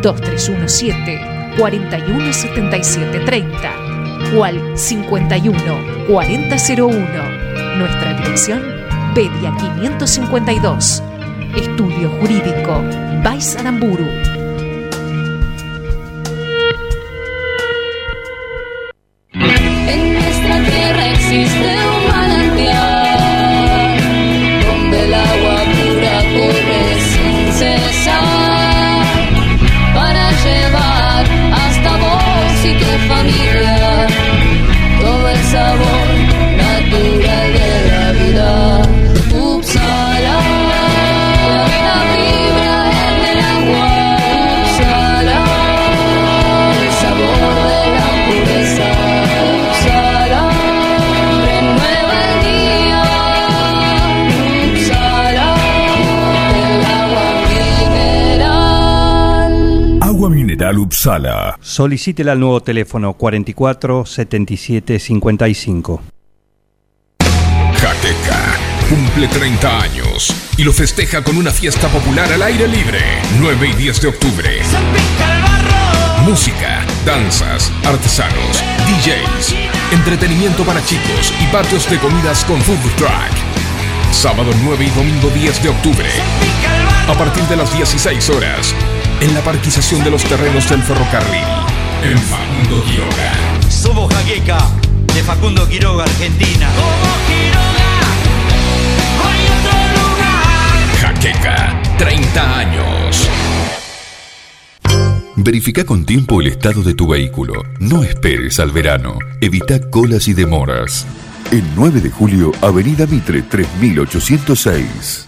2317 417730 o al 51 4001. Nuestra dirección, Pedia 552. Estudio Jurídico, Baisaramburu. En Upsala. Solicítela al nuevo teléfono 44 77 55. Jaqueca cumple 30 años y lo festeja con una fiesta popular al aire libre, 9 y 10 de octubre. Música, danzas, artesanos, DJs, entretenimiento para chicos y patios de comidas con food truck. Sábado 9 y domingo 10 de octubre. A partir de las 16 horas, en la parquización de los terrenos del ferrocarril, en Facundo Quiroga. Somos Jaqueca, de Facundo Quiroga, Argentina. Jaqueca, 30 años. Verifica con tiempo el estado de tu vehículo. No esperes al verano. Evita colas y demoras. El 9 de julio, Avenida Mitre 3806.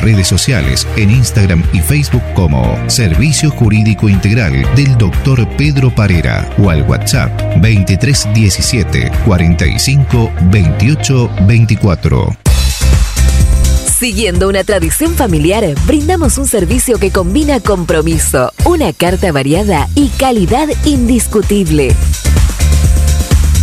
redes sociales en Instagram y Facebook como Servicio Jurídico Integral del Dr. Pedro Parera o al WhatsApp 2317 45 28 24. Siguiendo una tradición familiar, brindamos un servicio que combina compromiso, una carta variada y calidad indiscutible.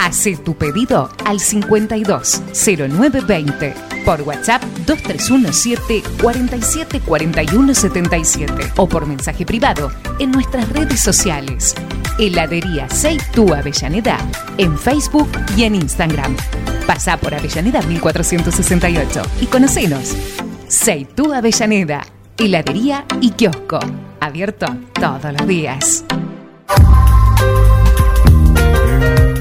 Hacé tu pedido al 520920 por WhatsApp 2317 47 41 77 o por mensaje privado en nuestras redes sociales. Heladería Seitú Avellaneda en Facebook y en Instagram. Pasá por Avellaneda 1468 y conocenos. Seitú Avellaneda, heladería y kiosco. Abierto todos los días.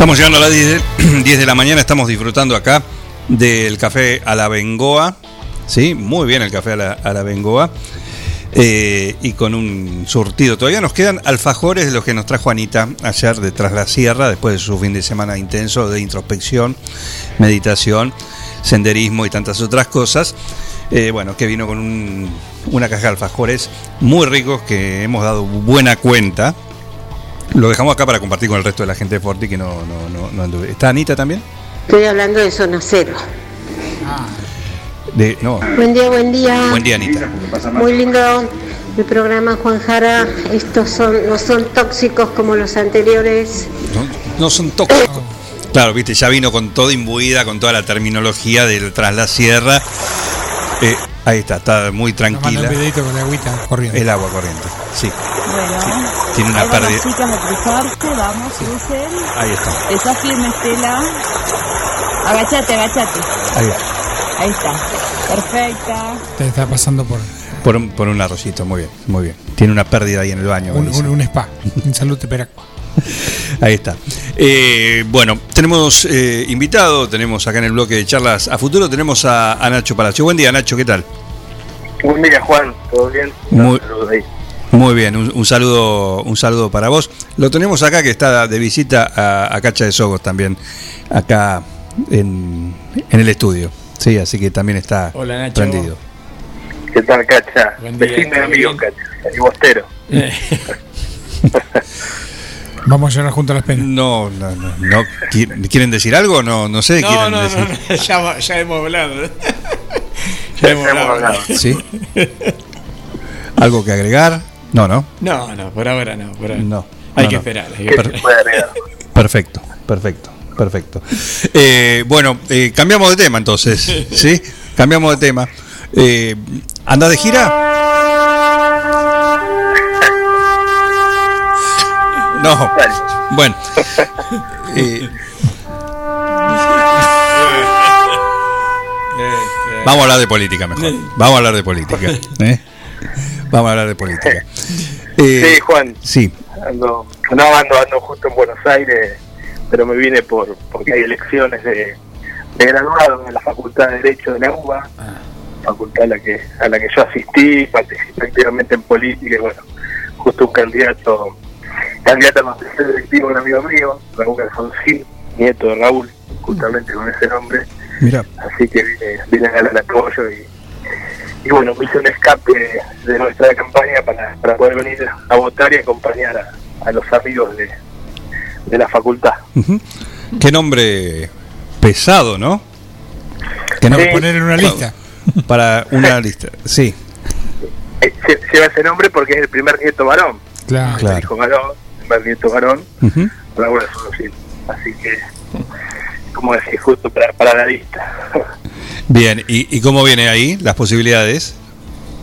Estamos llegando a las 10 de, 10 de la mañana, estamos disfrutando acá del café a la Bengoa. Sí, muy bien el café a la, a la Bengoa. Eh, y con un surtido. Todavía nos quedan alfajores de los que nos trajo Anita ayer de Tras la Sierra, después de su fin de semana intenso de introspección, meditación, senderismo y tantas otras cosas. Eh, bueno, que vino con un- una caja de alfajores muy ricos que hemos dado buena cuenta. Lo dejamos acá para compartir con el resto de la gente de Forti que no, no, no. ¿Está Anita también? Estoy hablando de zona cero. De, no. Buen día, buen día. Buen día, Anita. Muy lindo el programa, Juan Jara. Estos son, no son tóxicos como los anteriores. No son tóxicos. Claro, viste, ya vino con toda imbuida, con toda la terminología del tras la sierra. Eh, ahí está, está muy Nos manda tranquila. un videito con la agüita corriendo. El agua corriente, sí. Bueno, Tiene una ahí van las pérdida. chicas a cruzarse, vamos, crucen. Ahí está. Está firme Estela. Agachate, agachate. Ahí va. Ahí está. Perfecta. Te está pasando por Por un, por un arroyito, muy bien, muy bien. Tiene una pérdida ahí en el baño. un, un- un spa. En salud espera. Ahí está. Eh, bueno, tenemos eh, invitado, tenemos acá en el bloque de charlas a futuro, tenemos a, a Nacho Palacio. Buen día, Nacho, ¿qué tal? Buen día, Juan. ¿Todo bien? Muy- Un saludo ahí. Muy bien, un, un saludo, un saludo para vos. Lo tenemos acá que está de visita a, a Cacha de Sogos también, acá en, en el estudio. Sí, así que también está Hola, Nacho. prendido. ¿Qué tal, Cacha? Buen día, Vecino y ¿todo amigo, bien? Cacha. Y bostero. Vamos a llorar junto a las penas. No, no, no. no. ¿Qui- ¿Quieren decir algo? No, no sé. No, ¿quieren no, decir? no, no, ya, ya hemos hablado. ya hemos hablado. ¿Sí? ¿Algo que agregar? No, no. No, no, por ahora no. Por ahora. No. Hay no, que no. esperar. Hay que Per- esperar. Perfecto, perfecto, perfecto. Eh, bueno, eh, cambiamos de tema entonces, ¿sí? Cambiamos de tema. Eh, ¿Anda de gira? No. Bueno. Eh, vamos a hablar de política mejor. Vamos a hablar de política. ¿eh? Vamos a hablar de política. Eh, sí, Juan. Sí. Ando, no, ando, ando justo en Buenos Aires, pero me vine por porque hay elecciones de, de graduados en la Facultad de Derecho de la UBA, facultad a la que a la que yo asistí, participé activamente en política y bueno, justo un candidato, candidato a consejo directivo, un amigo mío, Raúl Alfonsín, nieto de Raúl, justamente con ese nombre, Mira. así que vine, vine a ganar el apoyo y, y bueno, hice un escape de nuestra campaña para, para poder venir a votar y acompañar a, a los amigos de, de la facultad. Qué nombre pesado, ¿no? Que no Sí. Poner en una lista. Para una lista, sí. Eh, lle- Lleva ese nombre porque es el primer nieto varón. Claro. Claro. El hijo varón, el primer nieto varón. Raúl Alfonsín. Así que, como decís, justo para, para la lista. Bien, ¿Y, ¿y cómo viene ahí las posibilidades?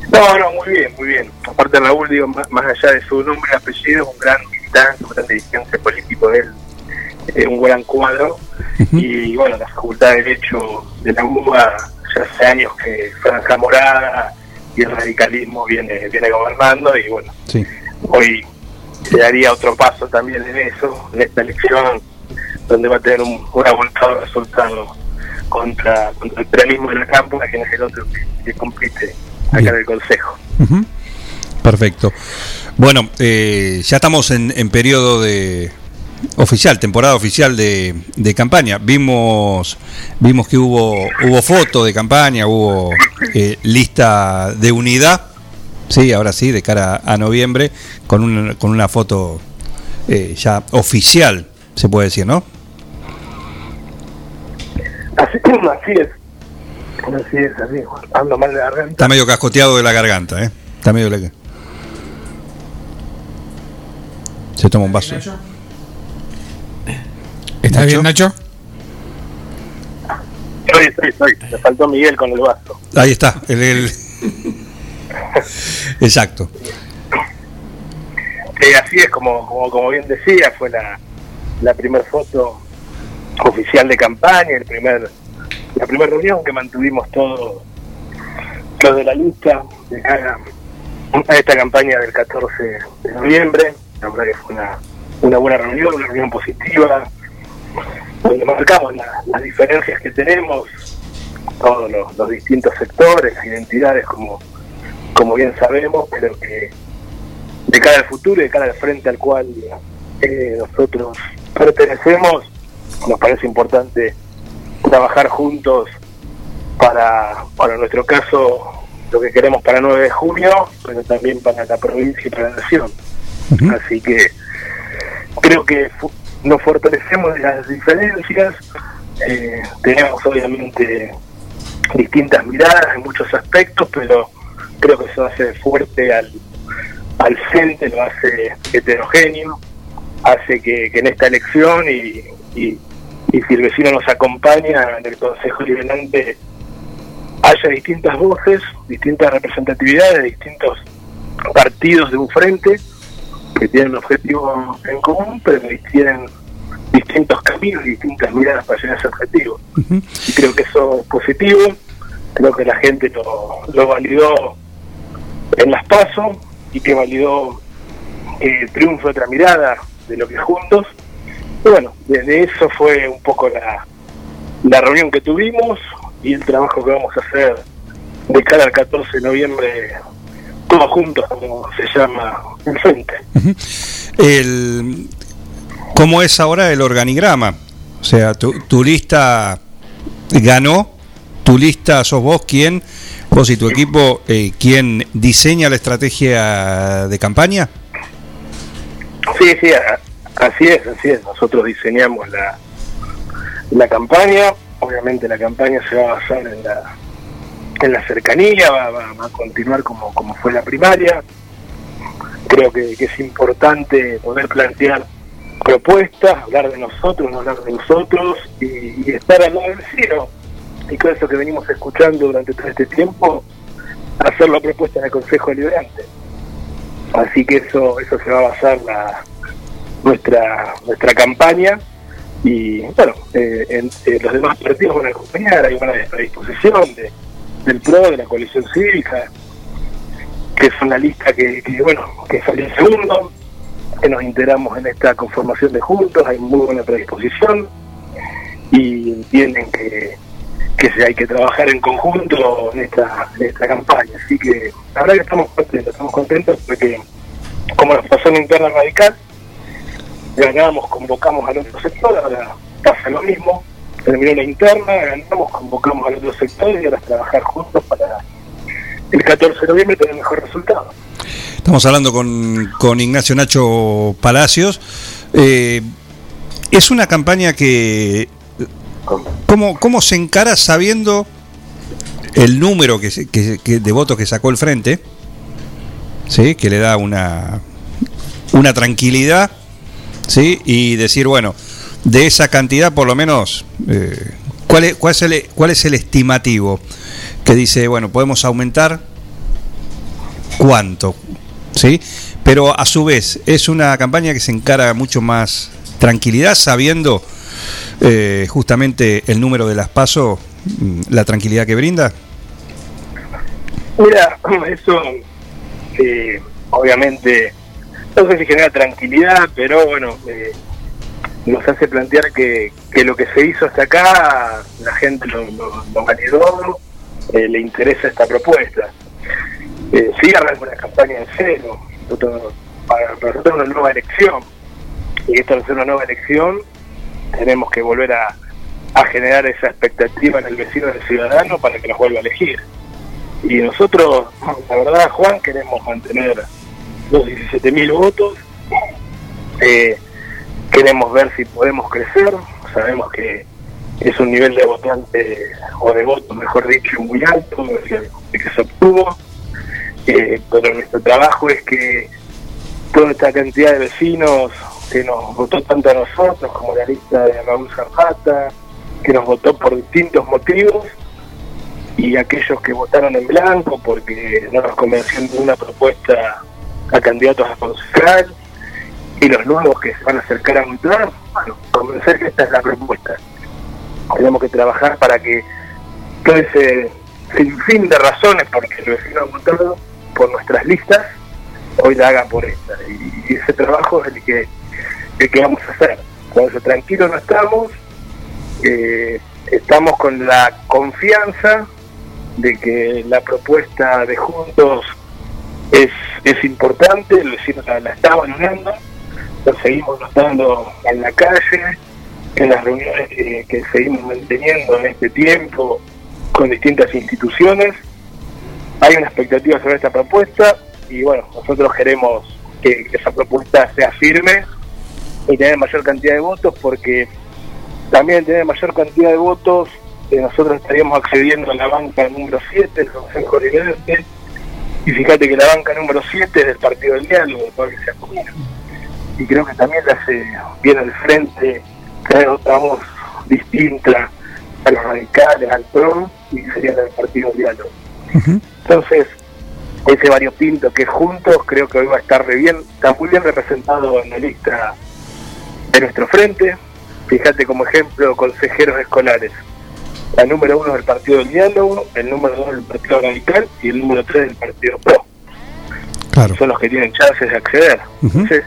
No, no, muy bien, muy bien. Aparte Raúl, digo, más, más allá de su nombre y apellido, es un gran militante, un gran dirigente político de él, eh, un gran cuadro. Y bueno, la Facultad de Derecho de la UBA ya hace años que Franja Morada y el radicalismo viene, viene gobernando y bueno, Sí. Hoy se daría otro paso también en eso, en esta elección, donde va a tener un, un abultado resultado contra, contra el peronismo de la Cámpora, que es el otro que, que compite acá Bien. en el Consejo. Perfecto. Bueno, eh, ya estamos en, en periodo de oficial, temporada oficial de, de campaña. Vimos vimos que hubo hubo foto de campaña, hubo eh, lista de unidad. Sí, ahora sí, de cara a noviembre, con una, con una foto eh, ya oficial, se puede decir, ¿no? Así, así es. Así es, así. Ando mal de garganta. Está medio cascoteado de la garganta, ¿eh? Está medio... le- Se toma un vaso. ¿Estás bien, Nacho? Estoy, estoy, estoy. Me faltó Miguel con el vaso. Ahí está, el, el- Exacto. Eh, así es, como, como, como bien decía, fue la, la primera foto oficial de campaña, el primer, la primera reunión que mantuvimos todos los de la lista de cara a esta campaña del 14 de noviembre. La verdad que fue una, una buena reunión, una reunión positiva, donde marcamos la- las diferencias que tenemos, todos los, los distintos sectores, las identidades, como, como bien sabemos, pero que de cara al futuro y de cara al frente al cual eh, nosotros pertenecemos, nos parece importante trabajar juntos para, para nuestro caso, lo que queremos para 9 de junio, pero también para la provincia y para la nación. Así que creo que nos fortalecemos de las diferencias, eh, tenemos obviamente distintas miradas en muchos aspectos, pero creo que eso hace fuerte al, al frente, lo hace heterogéneo, hace que, que en esta elección y, y, y si el vecino nos acompaña en el Consejo Liberante haya distintas voces, distintas representatividades, distintos partidos de un frente que tienen un objetivo en común, pero que tienen distintos caminos y distintas miradas para llegar a ese objetivo. Y creo que eso es positivo, creo que la gente lo, lo validó en las pasos y que validó eh, el triunfo de otra mirada de lo que juntos. Y bueno, desde eso fue un poco la, la reunión que tuvimos y el trabajo que vamos a hacer de cara al 14 de noviembre, todos juntos, como se llama el frente. El, ¿Cómo es ahora el organigrama? O sea, tu, tu lista ganó, tu lista sos vos quien, vos y tu equipo, eh, quien diseña la estrategia de campaña. Sí, sí, así es, así es. Nosotros diseñamos la, la campaña. Obviamente la campaña se va a basar en la, en la cercanía, va, a continuar como, como fue la primaria. Creo que, que es importante poder plantear propuestas, hablar de nosotros, no hablar de nosotros y, y estar al lado del vecino. Y con eso que venimos escuchando durante todo este tiempo, hacer la propuesta en el Consejo Deliberante. Así que eso eso se va a basar la, nuestra nuestra campaña y bueno, eh, en- eh, los demás partidos van a acompañar, hay una predisposición de, del PRO, de la coalición cívica, que son la lista que, bueno, que salió el segundo, que nos integramos en esta conformación de juntos, hay muy buena predisposición y entienden que, que hay que trabajar en conjunto en esta, campaña. Así que la verdad que estamos contentos, estamos contentos porque como nos pasó en interna radical, ganamos, convocamos al otro sector, ahora pasa lo mismo, terminó la interna, ganamos, convocamos al otro sector y ahora trabajar juntos para el 14 de noviembre tener mejor resultado. Estamos hablando con, con Ignacio Nacho Palacios. Eh, es una campaña que... ¿cómo, ¿Cómo se encara sabiendo el número que, que- que- de votos que sacó el frente? ¿Sí? Que le da una, una tranquilidad. ¿Sí? Y decir, bueno, de esa cantidad por lo menos... eh, ¿cuál, es, cuál, es el, ¿Cuál es el estimativo? Que dice, bueno, podemos aumentar cuánto, ¿sí? Pero a su vez es una campaña que se encara mucho más tranquilidad, sabiendo eh, justamente el número de las pasos, mm, la tranquilidad que brinda. Mira, eso eh, obviamente no sé si genera tranquilidad, pero bueno, eh, nos hace plantear que, lo que se hizo hasta acá, la gente lo, lo, lo le interesa esta propuesta. Eh, sí, arranca una campaña en cero, para, para nosotros una nueva elección, y esta va a ser una nueva elección, tenemos que volver a, generar esa expectativa en el vecino del ciudadano para que nos vuelva a elegir. Y nosotros, la verdad, Juan, queremos mantener los 17.000 votos. Eh, queremos ver si podemos crecer. Sabemos que es un nivel de votante, o de voto, mejor dicho, muy alto, que se obtuvo. Eh, pero nuestro trabajo es que toda esta cantidad de vecinos que nos votó tanto a nosotros como la lista de Raúl Zapata, que nos votó por distintos motivos, y aquellos que votaron en blanco porque no nos convenció ninguna propuesta a candidatos a concejal y los nuevos que se van a acercar a votar, bueno, convencer que esta es la propuesta. Tenemos que trabajar para que todo ese sinfín de razones porque el vecino ha votado por nuestras listas, hoy la haga por esta. Y ese trabajo es el que, el que vamos a hacer. Cuando tranquilos no estamos, eh, estamos con la confianza de que la propuesta de Juntos es, es importante, el vecino la, la está valorando, lo seguimos notando en la calle, en las reuniones que, que seguimos manteniendo en este tiempo con distintas instituciones. Hay una expectativa sobre esta propuesta y bueno, nosotros queremos que, que esa propuesta sea firme y tener mayor cantidad de votos porque también tener mayor cantidad de votos eh, nosotros estaríamos accediendo a la banca número 7 del Consejo Deliberante y fíjate que la banca número 7 es del Partido del Diálogo, del que se acumula. Y creo que también le hace bien al frente traer otra voz distinta a los radicales, al PRO y sería la del Partido del Diálogo. Entonces, ese variopinto que juntos creo que hoy va a estar re bien, está muy bien representado en la lista de nuestro frente. Fíjate como ejemplo, consejeros escolares. la número uno del Partido del Diálogo, el número dos del Partido Radical y el número tres del Partido PRO. Claro. Son los que tienen chances de acceder. Entonces,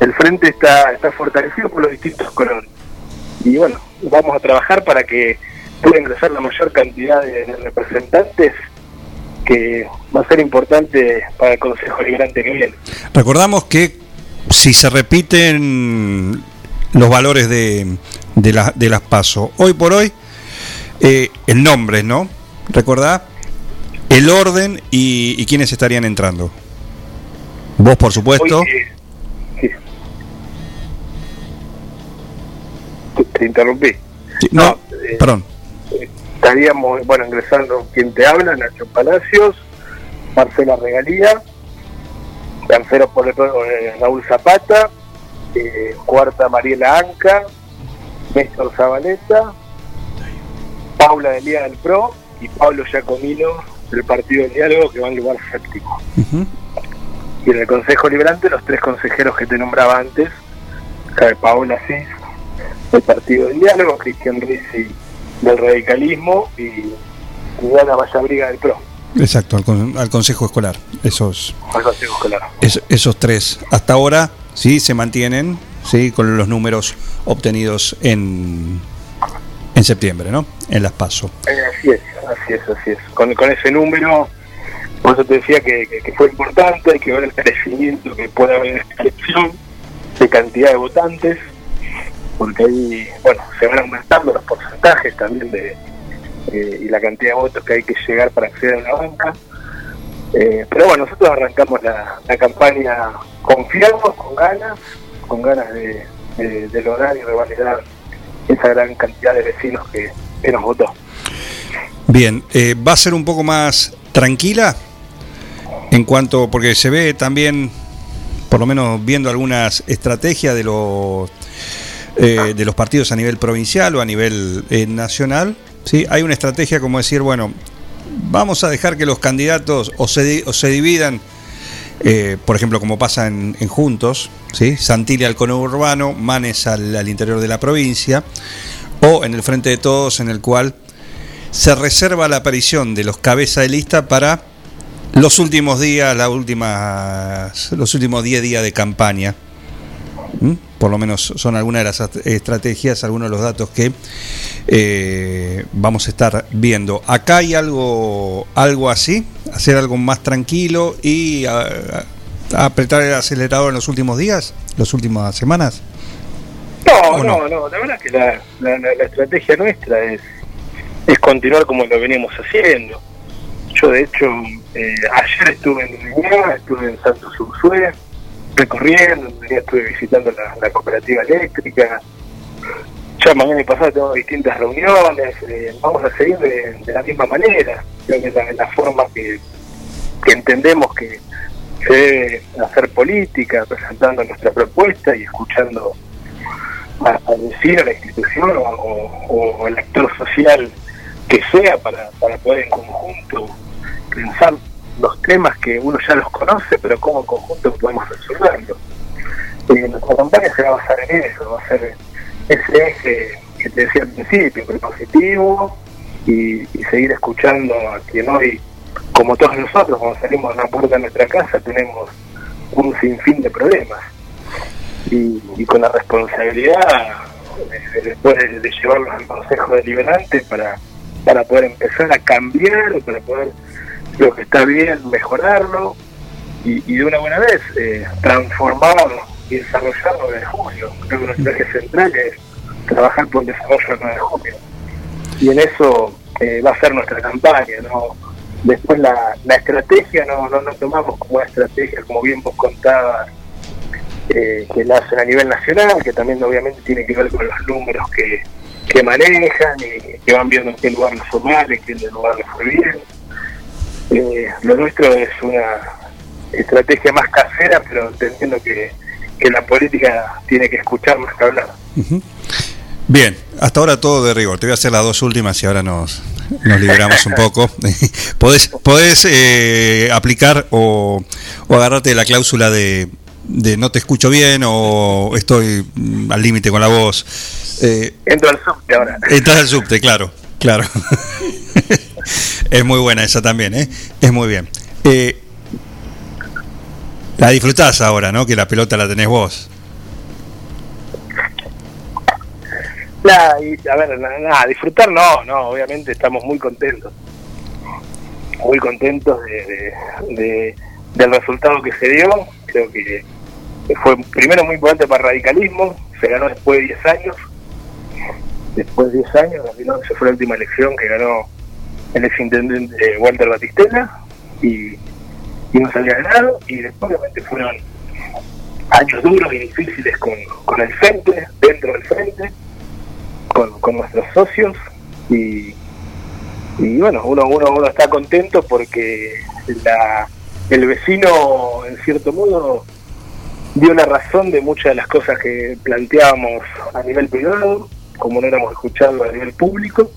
el frente está, está fortalecido por los distintos colores. Y bueno, vamos a trabajar para que pueda ingresar la mayor cantidad de, de representantes que va a ser importante para el Consejo Liberante que viene. Recordamos que si se repiten los valores de, de, la- de las PASO, hoy por hoy, eh, el nombre, ¿no? Recordá el orden y, y quiénes estarían entrando. Vos, por supuesto. Hoy, eh, sí. Te, te interrumpí. Sí, no, eh, perdón. Estaríamos, bueno, ingresando quien te habla, Nacho Palacios, Marcela Regalía, tercero por el, eh, Raúl Zapata, eh, cuarta Mariela Anca, Néstor Zabaleta, Paula de Liga del Pro y Pablo Giacomino del Partido del Diálogo que va en lugar séptimo. Y en el Consejo Liberante los tres consejeros que te nombraba antes, Paola Cis del Partido del Diálogo, Cristian Rizzi del Radicalismo y Diana Vallabriga del PRO, Exacto, al, con- al consejo escolar. Esos, al Consejo Escolar. es- esos tres. Hasta ahora, sí, se mantienen, sí, con los números obtenidos en, en septiembre, ¿no? En las PASO. Eh, así es, así es, así es. Con, con ese número, por eso te decía que, que- que fue importante, hay que ver el crecimiento que puede haber en esta elección de cantidad de votantes, porque ahí, bueno, se van aumentando los porcentajes también de eh, y la cantidad de votos que hay que llegar para acceder a la banca. Eh, pero bueno, nosotros arrancamos la, la campaña confiados, con ganas, con ganas de lograr y revalidar esa gran cantidad de vecinos que, que nos votó. Bien, eh, va a ser un poco más tranquila en cuanto, porque se ve también, por lo menos viendo algunas estrategias de los eh, de los partidos a nivel provincial o a nivel eh, nacional, sí, hay una estrategia como decir, bueno, vamos a dejar que los candidatos o se, o se dividan, eh, por ejemplo, como pasa en, en Juntos, ¿sí? Santilli al conurbano, Manes al, al interior de la provincia, o en el Frente de Todos, en el cual se reserva la aparición de los cabeza de lista para los últimos días, las últimas, los últimos 10 días de campaña. ¿Mm? Por lo menos son algunas de las at- estrategias, algunos de los datos que eh, vamos a estar viendo. Acá hay algo, algo así, hacer algo más tranquilo y a- a- apretar el acelerador en los últimos días, las últimas semanas. No, no, no, la verdad que la, la- la- la estrategia nuestra es, es continuar como lo venimos haciendo. Yo, de hecho, eh, ayer estuve en Liniers, estuve en Santos Ursué, recorriendo, en Liniers estuve visitando la, cooperativa eléctrica. Ya mañana y pasado tengo distintas reuniones, eh, vamos a seguir de, la misma manera. Creo que la, forma que, entendemos que se debe hacer política, presentando nuestra propuesta y escuchando a- vecino, a la institución o, o- el actor social que sea para poder en conjunto pensar los temas que uno ya los conoce, pero cómo en conjunto podemos resolverlos. Eh, nuestra campaña se va a basar en eso, va a ser ese eje que te decía al principio, positivo y, seguir escuchando a quien hoy, como todos nosotros, cuando salimos a la puerta de nuestra casa, tenemos un sinfín de problemas y, y con la responsabilidad después de, llevarlos al Consejo Deliberante para, para poder empezar a cambiar para poder lo que está bien mejorarlo y, de una buena vez eh, transformarlo y desarrollarlo desde julio. Creo que nuestro eje central es trabajar por el desarrollo del 9 de julio y en eso eh, va a ser nuestra campaña. ¿no? Después la, la estrategia no, no, no tomamos como una estrategia, como bien vos contabas, eh, que la a nivel nacional, que también obviamente tiene que ver con los números que, que manejan y que van viendo en qué lugar les fue mal, en qué lugar les fue bien. Eh, lo nuestro es una estrategia más casera, pero entendiendo que, que la política tiene que escuchar más que hablar. Bien, hasta ahora todo de rigor. Te voy a hacer las dos últimas y ahora nos, nos liberamos un poco. podés podés eh, aplicar o, o agarrarte la cláusula de, de no te escucho bien o estoy mm, al límite con la voz. Eh, Entro al subte ahora. Entras al subte, claro. Claro. es muy buena esa también, ¿eh? Es muy bien. Eh, la disfrutás ahora, ¿no? Que la pelota la tenés vos. A ver, nada, disfrutar no, no, obviamente estamos muy contentos. Muy contentos de, de- de- del resultado que se dio. Creo que fue primero muy importante para el radicalismo, se ganó después de 10 años. Después de 10 años, 2011 fue la última elección que ganó el exintendente Walter Batistela y, y no ganado. Y después, obviamente, fueron años duros y difíciles con, el frente, dentro del frente con, con nuestros socios y, y bueno, uno, uno, uno está contento porque la, el vecino, en cierto modo, dio la razón de muchas de las cosas que planteábamos a nivel privado, como no éramos escuchados a nivel público,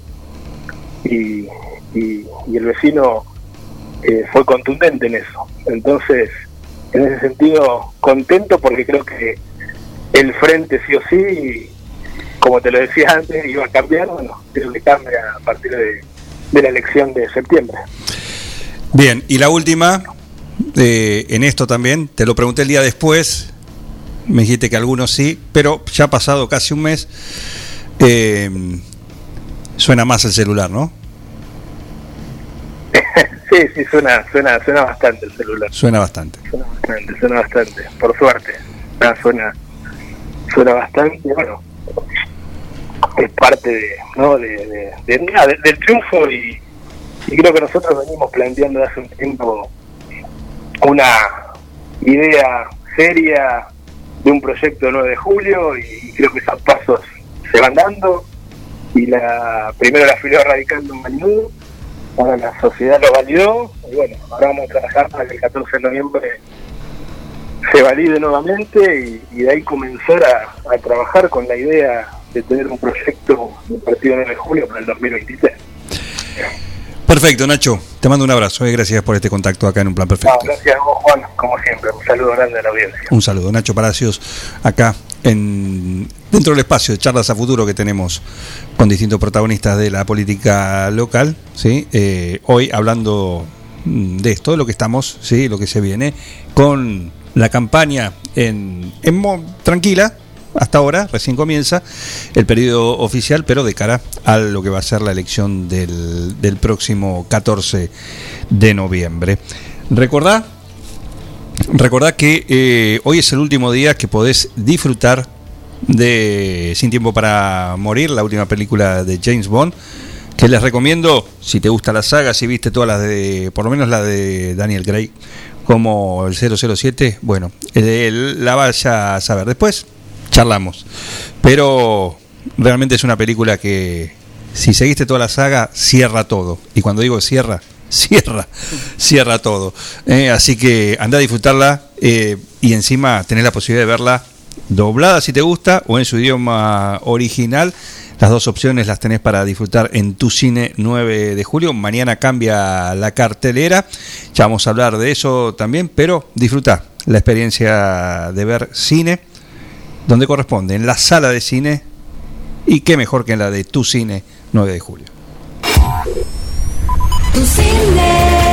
y, y, y el vecino eh, fue contundente en eso. Entonces, en ese sentido, contento porque creo que el frente sí o sí como te lo decía antes, iba a cambiar, bueno, creo que cambia a partir de, de la elección de septiembre. Bien, y la última, eh, en esto también, te lo pregunté el día después, me dijiste que algunos sí, pero ya ha pasado casi un mes, eh, suena más el celular, ¿no? Sí, sí, suena, suena, suena bastante el celular. Suena bastante. Suena bastante, suena bastante, por suerte. Ah, suena, suena bastante, bueno, es parte de, ¿no? de, de- de- nada, de- del triunfo y, y creo que nosotros venimos planteando hace un tiempo una idea seria de un proyecto el 9 de julio y creo que esos pasos se van dando y la primero la afilió radicando en Malibu, ahora la sociedad lo validó y bueno, ahora vamos a trabajar para que el 14 de noviembre se valide nuevamente y, y de ahí comenzar a, a trabajar con la idea de tener un proyecto del partido 9 de julio para el 2023. Perfecto, Nacho, te mando un abrazo, eh, gracias por este contacto acá en Un Plan No, Perfecto. gracias a vos, Juan, como siempre. Un saludo grande a la audiencia. Un saludo, Nacho Palacios, acá en dentro del espacio de charlas a futuro que tenemos con distintos protagonistas de la política local, ¿sí? Eh, hoy hablando mm, de esto, de lo que estamos, ¿sí? lo que se viene, con la campaña en, en tranquila, hasta ahora, recién comienza el periodo oficial, pero de cara a lo que va a ser la elección del, del próximo 14 de noviembre. Recordá Recordad que eh, hoy es el último día que podés disfrutar de Sin Tiempo para Morir, la última película de James Bond, que les recomiendo, si te gusta la saga, si viste todas las de, por lo menos la de Daniel Craig, como el 007, bueno, eh, la vaya a saber. Después charlamos. Pero realmente es una película que, si seguiste toda la saga, cierra todo. Y cuando digo cierra, cierra, cierra todo. Eh, así que anda a disfrutarla eh, y encima tenés la posibilidad de verla doblada si te gusta o en su idioma original. Las dos opciones las tenés para disfrutar en tu cine 9 de julio. Mañana cambia la cartelera. Ya vamos a hablar de eso también, pero disfruta la experiencia de ver cine donde corresponde, en la sala de cine. Y qué mejor que en la de tu cine 9 de julio. Tu cine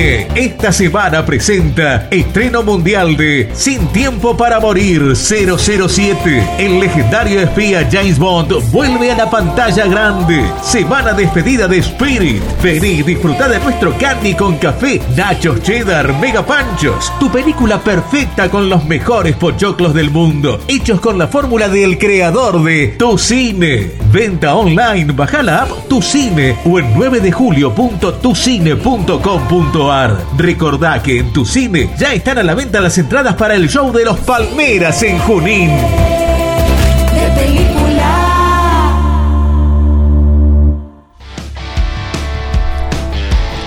esta semana presenta estreno mundial de Sin Tiempo para Morir 007. El legendario espía James Bond vuelve a la pantalla grande. Semana despedida de Spirit. Vení disfruta de nuestro candy con café, nachos cheddar, mega panchos. Tu película perfecta con los mejores pochoclos del mundo. Hechos con la fórmula del creador de Tu Cine. Venta online, baja la app Tu Cine o en 9 de julio.tucine.com.ar. Recordá que en Tu Cine ya están a la venta las entradas para el show de los Palmeras en Junín. de película.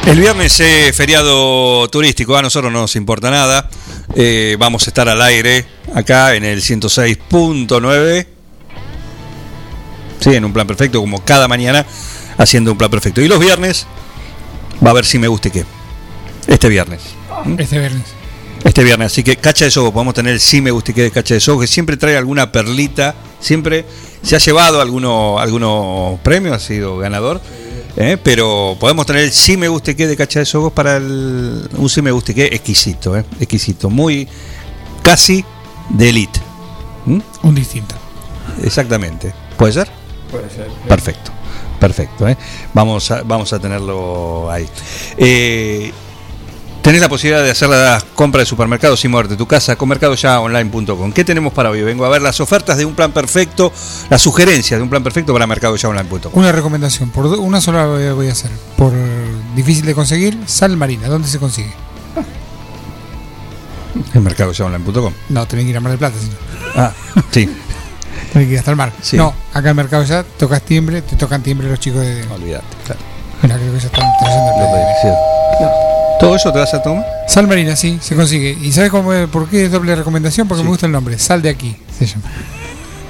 El viernes es feriado turístico, a nosotros no nos importa nada. Eh, vamos a estar al aire acá en el 106.9. Sí, en un plan perfecto, como cada mañana, haciendo un plan perfecto. Y los viernes va a ver si me gusta y qué. Este viernes. Este viernes. Este viernes, así que Cacha de Sogo, podemos tener el Sí Me Gusta y Quede de Cacha de Sogo, que siempre trae alguna perlita, siempre se ha llevado algunos algunos premios, ha sido ganador, ¿eh? pero podemos tener el Sí Me Gusta y Quede de Cacha de Sogo para el, un Sí Me Gusta y Quede exquisito, ¿eh? exquisito, muy casi de elite. ¿Mm? Un distinto. Exactamente. ¿Puede ser? Puede ser. Perfecto, perfecto. ¿eh? Vamos, a, vamos a tenerlo ahí. Tenés la posibilidad de hacer la compra de supermercados sin moverte de tu casa con mercadoyaonline.com. ¿Qué tenemos para hoy? Vengo a ver las ofertas de un plan perfecto, las sugerencias de un plan perfecto para mercadoyaonline.com. Una recomendación, por do- una sola voy a- hacer. Por difícil de conseguir, sal marina. ¿Dónde se consigue? En mercadoyaonline.com. No, tenés que ir a Mar del Plata, sino. Ah, sí. Tenés que ir hasta el mar. Sí. No, acá en Mercado Ya tocas timbre, te tocan timbre los chicos de. Olvídate, claro. Mira, creo que ya están trayendo el pedido. ¿Todo eso te vas a tomar? Sal marina, sí, se consigue. ¿Y sabes cómo, por qué es doble recomendación? Porque me gusta el nombre. Sal de aquí, se llama.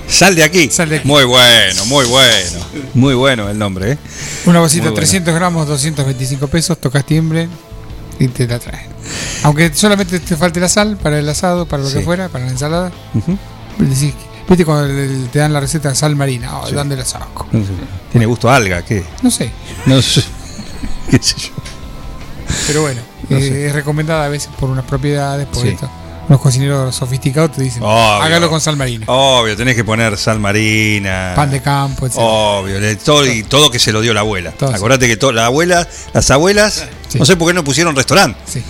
Sal de aquí. Muy bueno, muy bueno. Muy bueno el nombre, ¿eh? Una bolsita de bueno. 300 gramos, 225 pesos, tocas timbre y te la traen. Aunque solamente te falte la sal para el asado, para lo Sí. que fuera, para la ensalada. Decís, Viste cuando te dan la receta de sal marina, oh, Sí. ¿dónde la saco? ¿Tiene gusto a alga? ¿Qué? No sé, No sé. ¿Qué sé yo? Pero bueno, No eh, es recomendada a veces por unas propiedades, por Sí. esto. Los cocineros sofisticados te dicen, Obvio. hágalo con sal marina. Obvio, tenés que poner sal marina. Pan de campo, etc. Obvio, todo, y todo que se lo dio la abuela. Todo, Acordate que to- la abuela, las abuelas, no sé por qué no pusieron restaurante. Sí.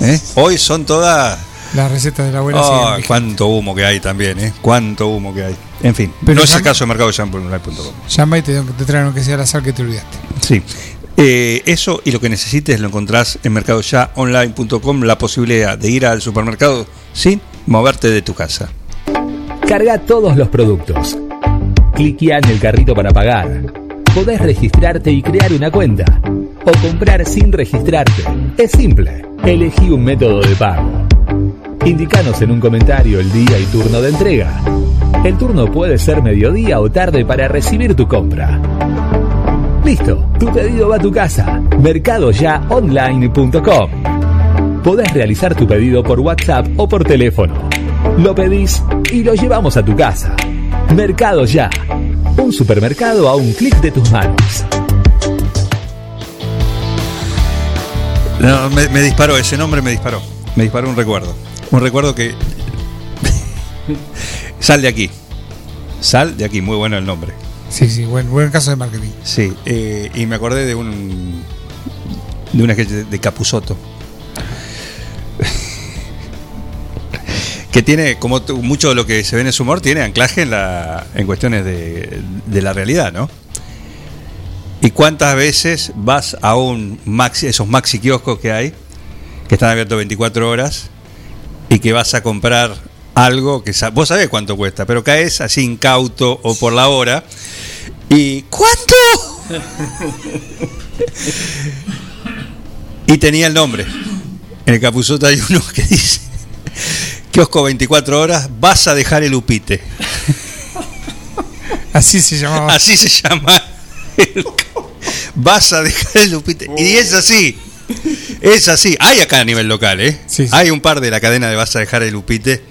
¿Eh? Hoy son todas. Las recetas de la abuela cuánto humo que hay también, ¿eh? Cuánto humo que hay. En fin, Pero no es ya- el caso de mercadoyaonline.com. Llama y te, te traen aunque sea la sal que te olvidaste. Sí. Eh, eso y lo que necesites lo encontrás en mercadoyaonline.com, la posibilidad de ir al supermercado sin moverte de tu casa. Carga todos los productos. Cliquea en el carrito para pagar. Podés registrarte y crear una cuenta. O comprar sin registrarte. Es simple. Elegí un método de pago. Indicanos en un comentario el día y turno de entrega. El turno puede ser mediodía o tarde para recibir tu compra. Listo, tu pedido va a tu casa. Mercadoyaonline.com. Podés realizar tu pedido por WhatsApp o por teléfono. Lo pedís y lo llevamos a tu casa. Mercado Ya. Un supermercado a un clic de tus manos. No, me, me disparó, ese nombre me disparó. Me disparó un recuerdo. Un recuerdo que. Sal de aquí. Sal de aquí, muy bueno el nombre. Sí, sí, buen, buen caso de marketing. Sí, eh, y me acordé de un. de una sketch de, de Capusoto. que tiene, como mucho de lo que se ve en su humor, tiene anclaje en, la, en cuestiones de, de la realidad, ¿no? ¿Y cuántas veces vas a un maxi, esos maxi kioscos que hay, que están abiertos 24 horas, y que vas a comprar algo que sa- vos sabés cuánto cuesta, pero caes así incauto o por la hora, y ¿cuánto? y tenía el nombre. En el capuzoto hay uno que dice, kiosco 24 horas, vas a dejar el upite. Así se llamaba. Así se llama. el Vas a dejar el Lupite. Y es así. Es así. Hay acá a nivel local, ¿eh? Hay un par de la cadena de Vas a dejar el Lupite.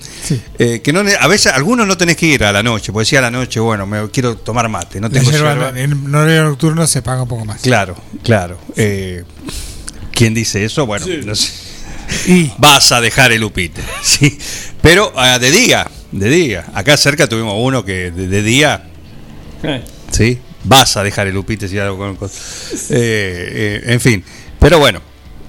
eh, que no, ne- a veces algunos no tenés que ir a la noche, porque si a la noche, bueno, me quiero tomar mate, no tengo yerba yerba. en horario nocturno se paga un poco más. Claro, claro. Eh, ¿Quién dice eso? Bueno, Sí. no sé. Vas a dejar el upite. Sí. Pero ah, de día, de día. Acá cerca tuvimos uno que de, de día, sí, vas a dejar el upite si algo con. con- eh, eh, en fin. Pero bueno.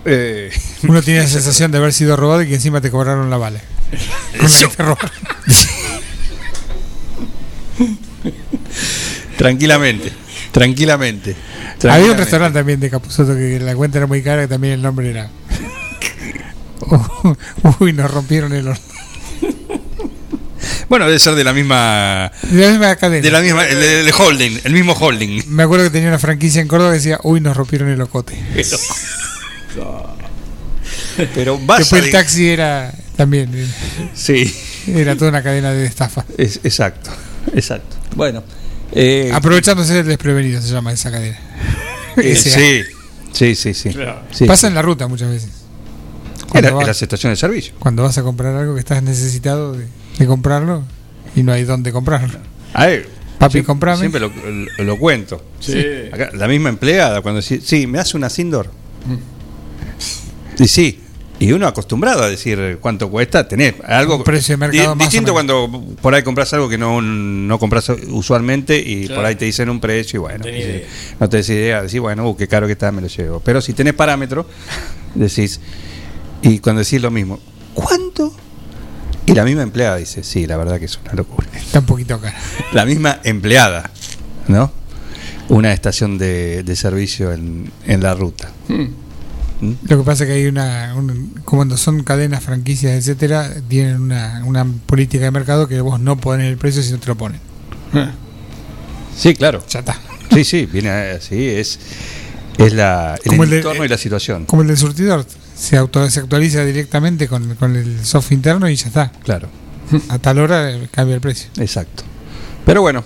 eh, Uno tiene la sensación de haber sido robado y que encima te cobraron la bala. Con la que te robaron. tranquilamente, tranquilamente. Había un tranquilamente. restaurante también de Capuzoto que la cuenta era muy cara y también el nombre era. Uy, nos rompieron el horno. Bueno, debe ser de la misma. De la misma cadena. De la misma. El, el holding, el mismo holding. Me acuerdo que tenía una franquicia en Córdoba que decía, uy, nos rompieron el locote. Pero vas Después a el taxi era también. eh, Sí. Era toda una cadena de estafa. Es- exacto, exacto. Bueno. eh, Aprovechándose del desprevenido se llama esa cadena. eh, sí, sí, sí, sí. Sí. Pasa en la ruta muchas veces. En, la- las estaciones de servicio. Cuando vas a comprar algo que estás necesitado de, de comprarlo y no hay dónde comprarlo. Ay, Papi, siempre- comprame. Siempre lo, lo- lo cuento. Sí. Acá, la misma empleada, cuando dice, sí, me hace una Sindor. Y sí, y uno acostumbrado a decir cuánto cuesta tener algo. Un precio de mercado di- más o distinto menos. cuando por ahí compras algo que no, no compras usualmente y Claro. por ahí te dicen un precio y bueno. idea. no te des idea, decís, bueno, uh, qué caro que está, me lo llevo. Pero si tenés parámetro, decís, y cuando decís lo mismo, ¿cuánto? Y la misma empleada dice, sí, la verdad que es una locura. Está un poquito cara. La misma empleada, ¿no? Una estación de, de servicio en, en la ruta. ¿Mm? Lo que pasa es que hay una, un- cuando son cadenas, franquicias, etcétera, tienen una, una política de mercado que vos no pones el precio si no te lo ponen. Sí, claro. Ya está. Sí, sí, viene así, es, es la, el Como el de- entorno y la situación. Como el del surtidor, se, auto, se actualiza directamente con, con el soft interno y ya está. Claro. A tal hora eh, cambia el precio. Exacto. Pero bueno,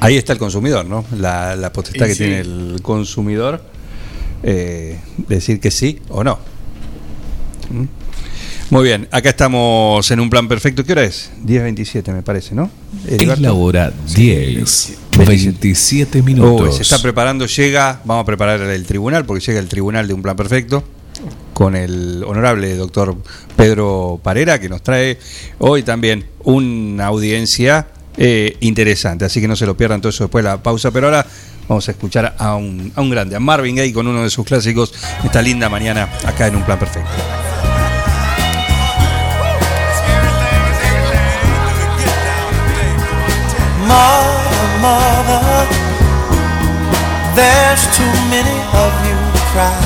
ahí está el consumidor, ¿no? La, la potestad Y que sí. tiene el consumidor, eh, decir que sí o no. ¿Mm? Muy bien, acá estamos en un plan perfecto. ¿Qué hora es? 10.27 me parece, ¿no? Es la hora 10, 27 minutos. Uy, se está preparando, llega, vamos a preparar el tribunal, porque llega el tribunal de un plan perfecto, con el honorable doctor Pedro Parera, que nos trae hoy también una audiencia eh, interesante, así que no se lo pierdan todo eso después de la pausa, pero ahora vamos a escuchar a un, a un grande, a Marvin Gaye con uno de sus clásicos, esta linda mañana acá en un plan perfecto. Mother, mother, there's too many of you crying.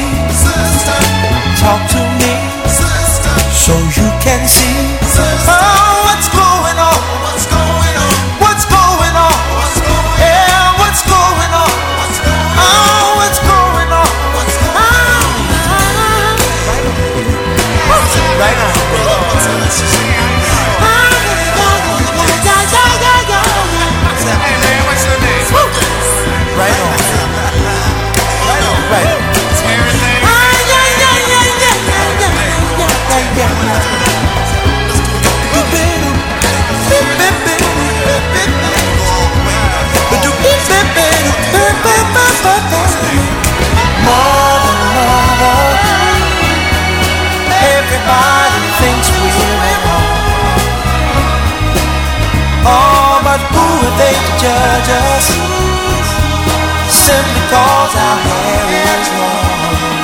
Simply cause our hair is long.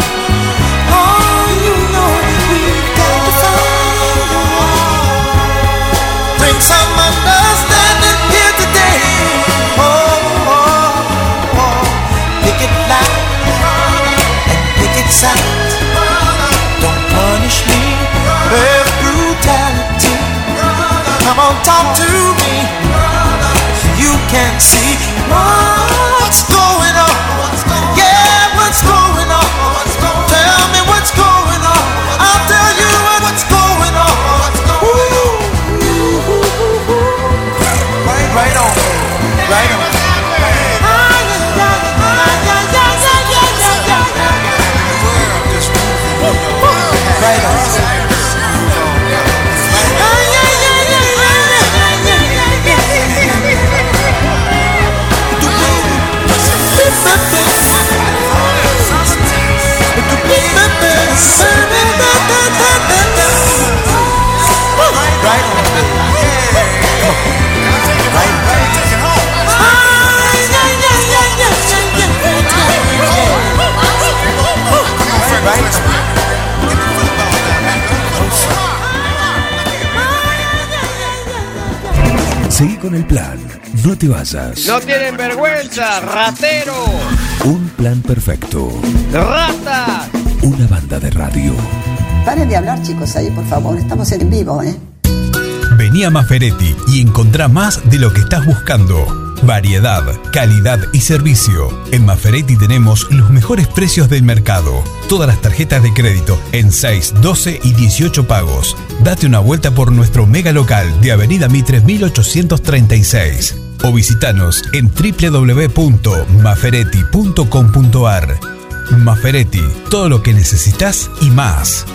Oh, you know we've got to find a. Bring some understanding here today. Oh, oh, oh. Picket lines and picket signs. Don't punish me with brutality. Come on, talk to me. You can see Seguí con el plan. No te vayas. No tienen vergüenza, ratero. Un plan perfecto. Una banda de radio. Paren de hablar, chicos, ahí, por favor. Estamos en vivo, ¿eh? Vení a Maferetti y encontrá más de lo que estás buscando. Variedad, calidad y servicio. En Maferetti tenemos los mejores precios del mercado. Todas las tarjetas de crédito en 6, 12 y 18 pagos. Date una vuelta por nuestro mega local de Avenida Mitre 1836 o visitanos en www.maferetti.com.ar. Maferetti, todo lo que necesitas y más.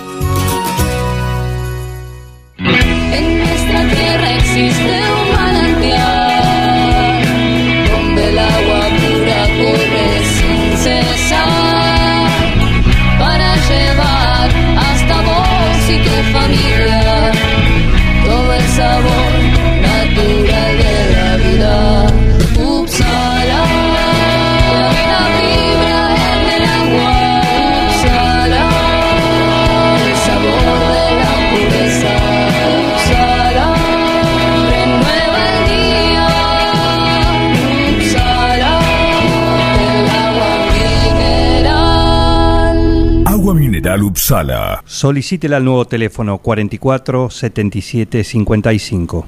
Upsala. Solicítela al nuevo teléfono 44 77 55.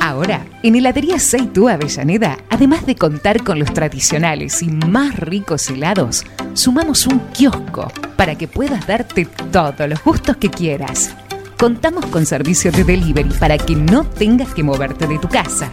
Ahora, en Heladería Seitú Avellaneda, además de contar con los tradicionales y más ricos helados, sumamos un kiosco para que puedas darte todos los gustos que quieras. Contamos con servicio de delivery para que no tengas que moverte de tu casa.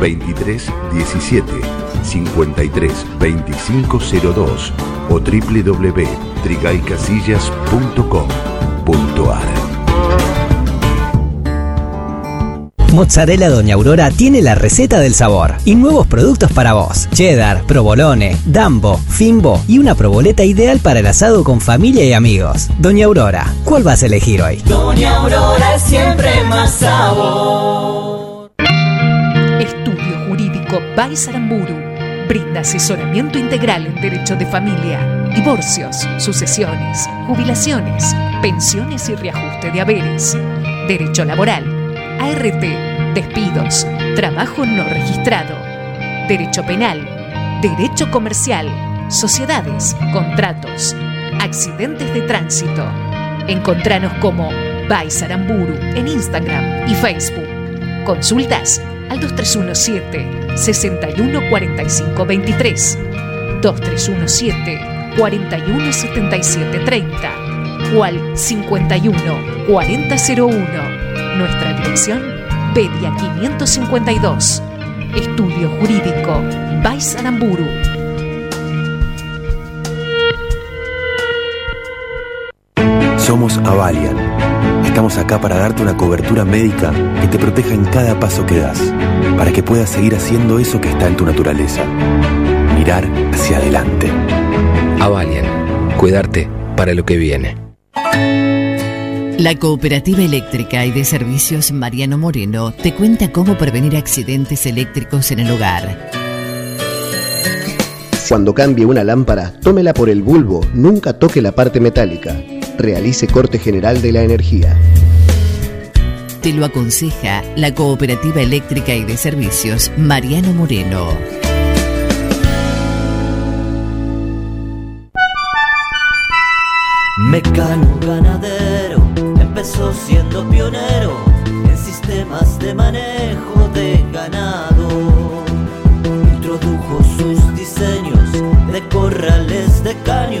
23 17 53 25 02 o www.trigaycasillas.com.ar Mozzarella Doña Aurora tiene la receta del sabor y nuevos productos para vos. Cheddar, provolone, dambo, fimbo y una proboleta ideal para el asado con familia y amigos. Doña Aurora, ¿cuál vas a elegir hoy? Doña Aurora siempre más sabor. Jurídico Baisaramburu brinda asesoramiento integral en derecho de familia, divorcios, sucesiones, jubilaciones, pensiones y reajuste de haberes, derecho laboral, ART, despidos, trabajo no registrado, derecho penal, derecho comercial, sociedades, contratos, accidentes de tránsito. Encontranos como Baisaramburu en Instagram y Facebook. Consultas al 2317 614523 2317 417730 o al 51 4001. Nuestra dirección Pedia 552. Estudio Jurídico Baisaramburu. Somos Avalian. Estamos acá para darte una cobertura médica que te proteja en cada paso que das, para que puedas seguir haciendo eso que está en tu naturaleza. Mirar hacia adelante. Avalian, cuidarte para lo que viene. La Cooperativa Eléctrica y de Servicios Mariano Moreno te cuenta cómo prevenir accidentes eléctricos en el hogar. Cuando cambie una lámpara, tómela por el bulbo, nunca toque la parte metálica. Realice corte general de la energía. Te lo aconseja la Cooperativa Eléctrica y de Servicios Mariano Moreno. Mecano ganadero empezó siendo pionero en sistemas de manejo de ganado. Introdujo sus diseños de corrales de carne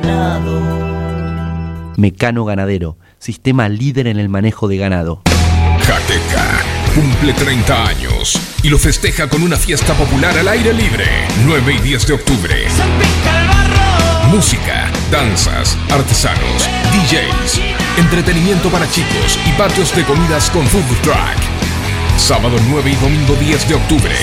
ganado. Mecano Ganadero, sistema líder en el manejo de ganado. Jateca cumple 30 años y lo festeja con una fiesta popular al aire libre, 9 y 10 de octubre. Música, danzas, artesanos, DJs, entretenimiento para chicos y patios de comidas con food truck. Sábado 9 y domingo 10 de octubre.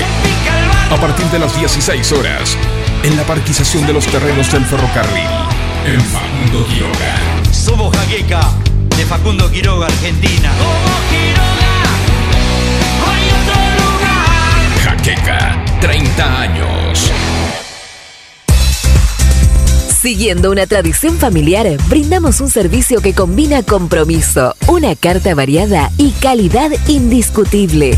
A partir de las 16 horas, en la parquización de los terrenos del ferrocarril, en Facundo Quiroga. Somos Jaqueca, de Facundo Quiroga, Argentina. Jaqueca, 30 años. Siguiendo una tradición familiar, brindamos un servicio que combina compromiso, una carta variada y calidad indiscutible.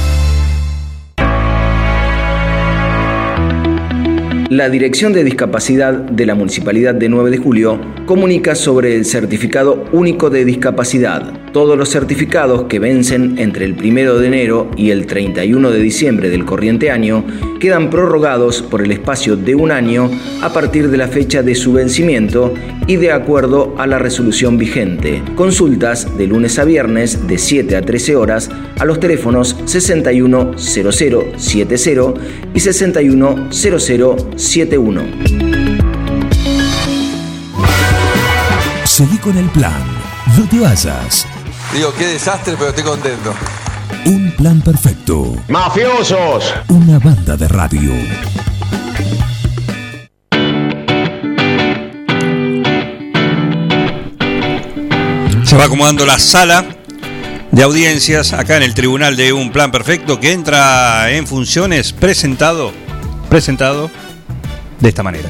La Dirección de Discapacidad de la Municipalidad de 9 de Julio comunica sobre el Certificado Único de Discapacidad. Todos los certificados que vencen entre el 1 de enero y el 31 de diciembre del corriente año quedan prorrogados por el espacio de un año a partir de la fecha de su vencimiento y de acuerdo a la resolución vigente. Consultas de lunes a viernes de 7 a 13 horas a los teléfonos 610070 y 610071. Seguí con el plan. No te vayas. Digo, qué desastre, pero estoy contento. Un plan perfecto. ¡Mafiosos! Una banda de radio. Se va acomodando la sala de audiencias acá en el tribunal de Un Plan Perfecto que entra en funciones presentado, presentado de esta manera.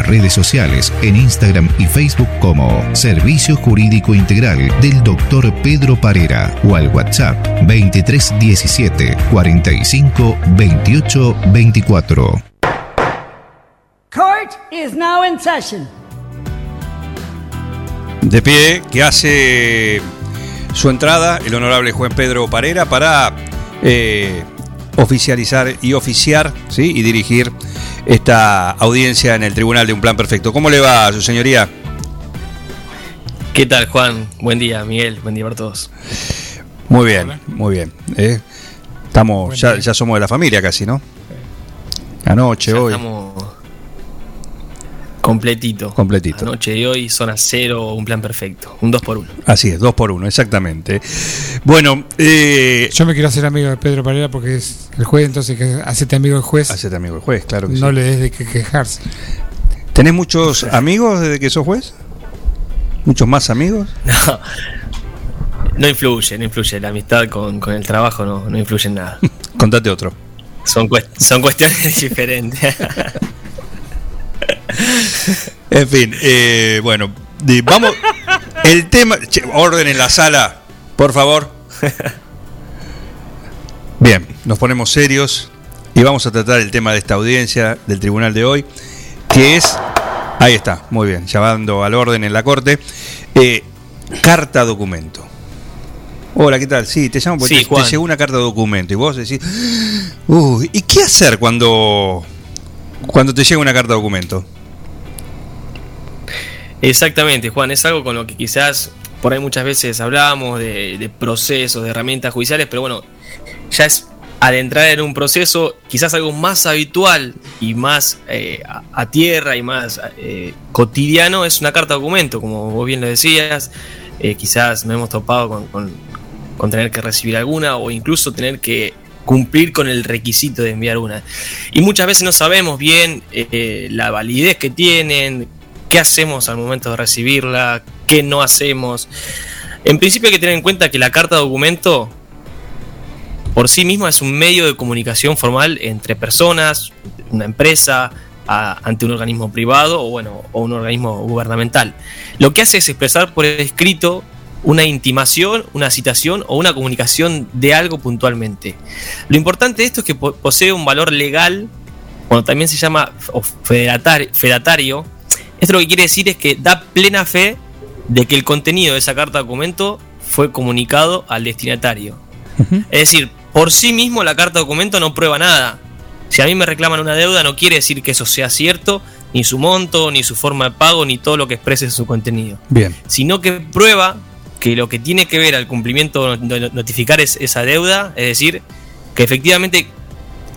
nuestras redes sociales en Instagram y Facebook como Servicio Jurídico Integral del Dr. Pedro Parera o al WhatsApp 2317 45 28 24. Court is now in session. De pie, que hace su entrada el honorable juez Pedro Parera para eh, oficializar y oficiar ¿sí? y dirigir esta audiencia en el Tribunal de Un Plan Perfecto. ¿Cómo le va a su señoría? ¿Qué tal, Juan? Buen día, Miguel. Buen día para todos. Muy bien, muy bien. ¿eh? Estamos, ya, ya somos de la familia casi, ¿no? Anoche, hoy. Estamos completito. Completito. Anoche y hoy, zona cero, un plan perfecto. Un 2 por 1 Así es, dos por uno, exactamente. Bueno, eh, Yo me quiero hacer amigo de Pedro Parera porque es el juez, entonces que hacete amigo del juez. Hacete amigo del juez, claro que No sí. le des de que quejarse. ¿Tenés muchos amigos desde que sos juez? ¿Muchos más amigos? No, no influye, no influye. La amistad con, con el trabajo no, no influye en nada. Contate otro. Son, cuest- son cuestiones diferentes. En fin, eh, bueno, vamos. El tema. che, orden en la sala, por favor. Bien, nos ponemos serios y vamos a tratar el tema de esta audiencia del tribunal de hoy, que es Ahí está, muy bien, llevando al orden en la corte. Eh, carta documento. Hola, ¿qué tal? Sí, te llamo porque Sí, te, llegó una carta documento y vos decís, uy, ¿y qué hacer cuando, cuando te llega una carta documento? Exactamente, Juan, es algo con lo que quizás por ahí muchas veces hablamos de, de procesos, de herramientas judiciales, pero bueno, ya es adentrar en un proceso quizás algo más habitual y más eh, a, tierra y más eh, cotidiano es una carta documento, como vos bien lo decías, eh, quizás nos hemos topado con, con- con tener que recibir alguna o incluso tener que cumplir con el requisito de enviar una. Y muchas veces no sabemos bien eh, la validez que tienen, qué hacemos al momento de recibirla, qué no hacemos. En principio hay que tener en cuenta que la carta documento por sí misma es un medio de comunicación formal entre personas, una empresa, ante un organismo privado o bueno, o un organismo gubernamental. Lo que hace es expresar por escrito una intimación, una citación o una comunicación de algo puntualmente. Lo importante de esto es que po- posee un valor legal, cuando también se llama o fedatario. Esto lo que quiere decir es que da plena fe de que el contenido de esa carta documento fue comunicado al destinatario. Es decir, por sí mismo la carta documento no prueba nada. Si a mí me reclaman una deuda, no quiere decir que eso sea cierto, ni su monto, ni su forma de pago, ni todo lo que exprese en su contenido. Bien. Sino que prueba que lo que tiene que ver al cumplimiento de notificar es esa deuda, es decir, que efectivamente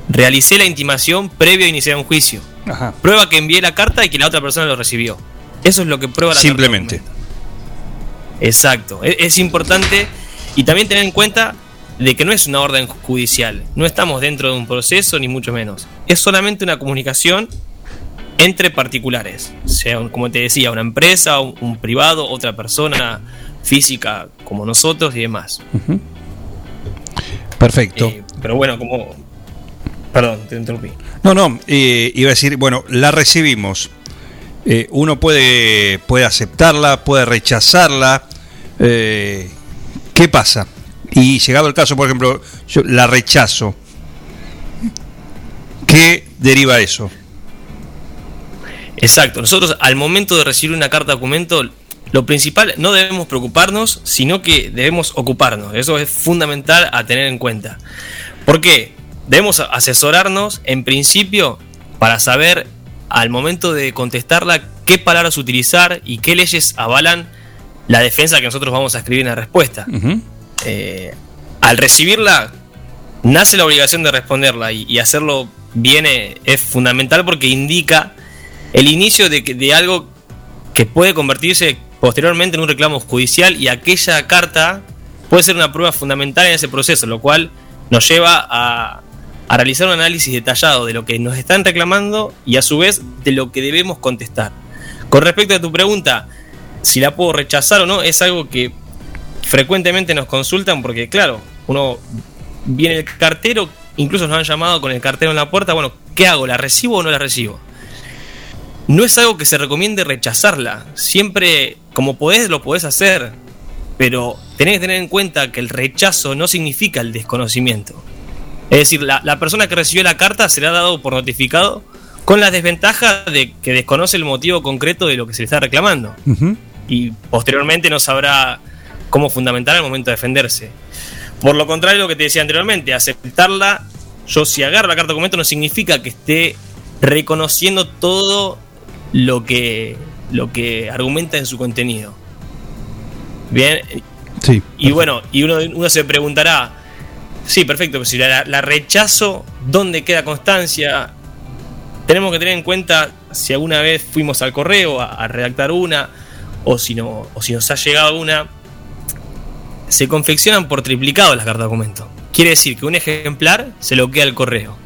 realicé la intimación previo a iniciar un juicio. Ajá. Prueba que envié la carta y que la otra persona lo recibió. Eso es lo que prueba la carta Simplemente. Exacto. Es, es importante y también tener en cuenta de que no es una orden judicial. No estamos dentro de un proceso ni mucho menos. Es solamente una comunicación entre particulares. Sea, como te decía, una empresa, un, un privado, otra persona física como nosotros y demás. Perfecto. Eh, pero bueno, como... Perdón, te interrumpí. No, no, eh, iba a decir, bueno, la recibimos. Eh, uno puede, puede aceptarla, puede rechazarla. Eh, ¿Qué pasa? Y llegado el caso, por ejemplo, yo la rechazo. ¿Qué deriva eso? Exacto. Nosotros al momento de recibir una carta documento, lo principal no debemos preocuparnos, sino que debemos ocuparnos. Eso es fundamental a tener en cuenta. ¿Por qué? Debemos asesorarnos en principio para saber al momento de contestarla qué palabras utilizar y qué leyes avalan la defensa que nosotros vamos a escribir en la respuesta. Eh, al recibirla, nace la obligación de responderla y, y hacerlo bien es fundamental porque indica el inicio de, que- de algo que puede convertirse posteriormente en un reclamo judicial y aquella carta puede ser una prueba fundamental en ese proceso, lo cual nos lleva a, a realizar un análisis detallado de lo que nos están reclamando y a su vez de lo que debemos contestar. Con respecto a tu pregunta, si la puedo rechazar o no, es algo que frecuentemente nos consultan porque, claro, uno viene el cartero, incluso nos han llamado con el cartero en la puerta, bueno, ¿qué hago? ¿La recibo o no la recibo? No es algo que se recomiende rechazarla. Siempre, como podés, lo podés hacer. Pero tenés que tener en cuenta que el rechazo no significa el desconocimiento. Es decir, la, la persona que recibió la carta será dado por notificado con la desventaja de que desconoce el motivo concreto de lo que se le está reclamando. Y posteriormente no sabrá cómo fundamentar al momento de defenderse. Por lo contrario, lo que te decía anteriormente, aceptarla, yo si agarro la carta de documento no significa que esté reconociendo todo lo que, lo que argumenta en su contenido. Bien, Sí. y bueno, y uno, uno se preguntará, sí, perfecto, pero si la, la rechazo, ¿dónde queda constancia? Tenemos que tener en cuenta si alguna vez fuimos al correo a, a redactar una, o si, no, o si nos ha llegado una. Se confeccionan por triplicado las cartas de documento. Quiere decir que un ejemplar se lo queda al correo.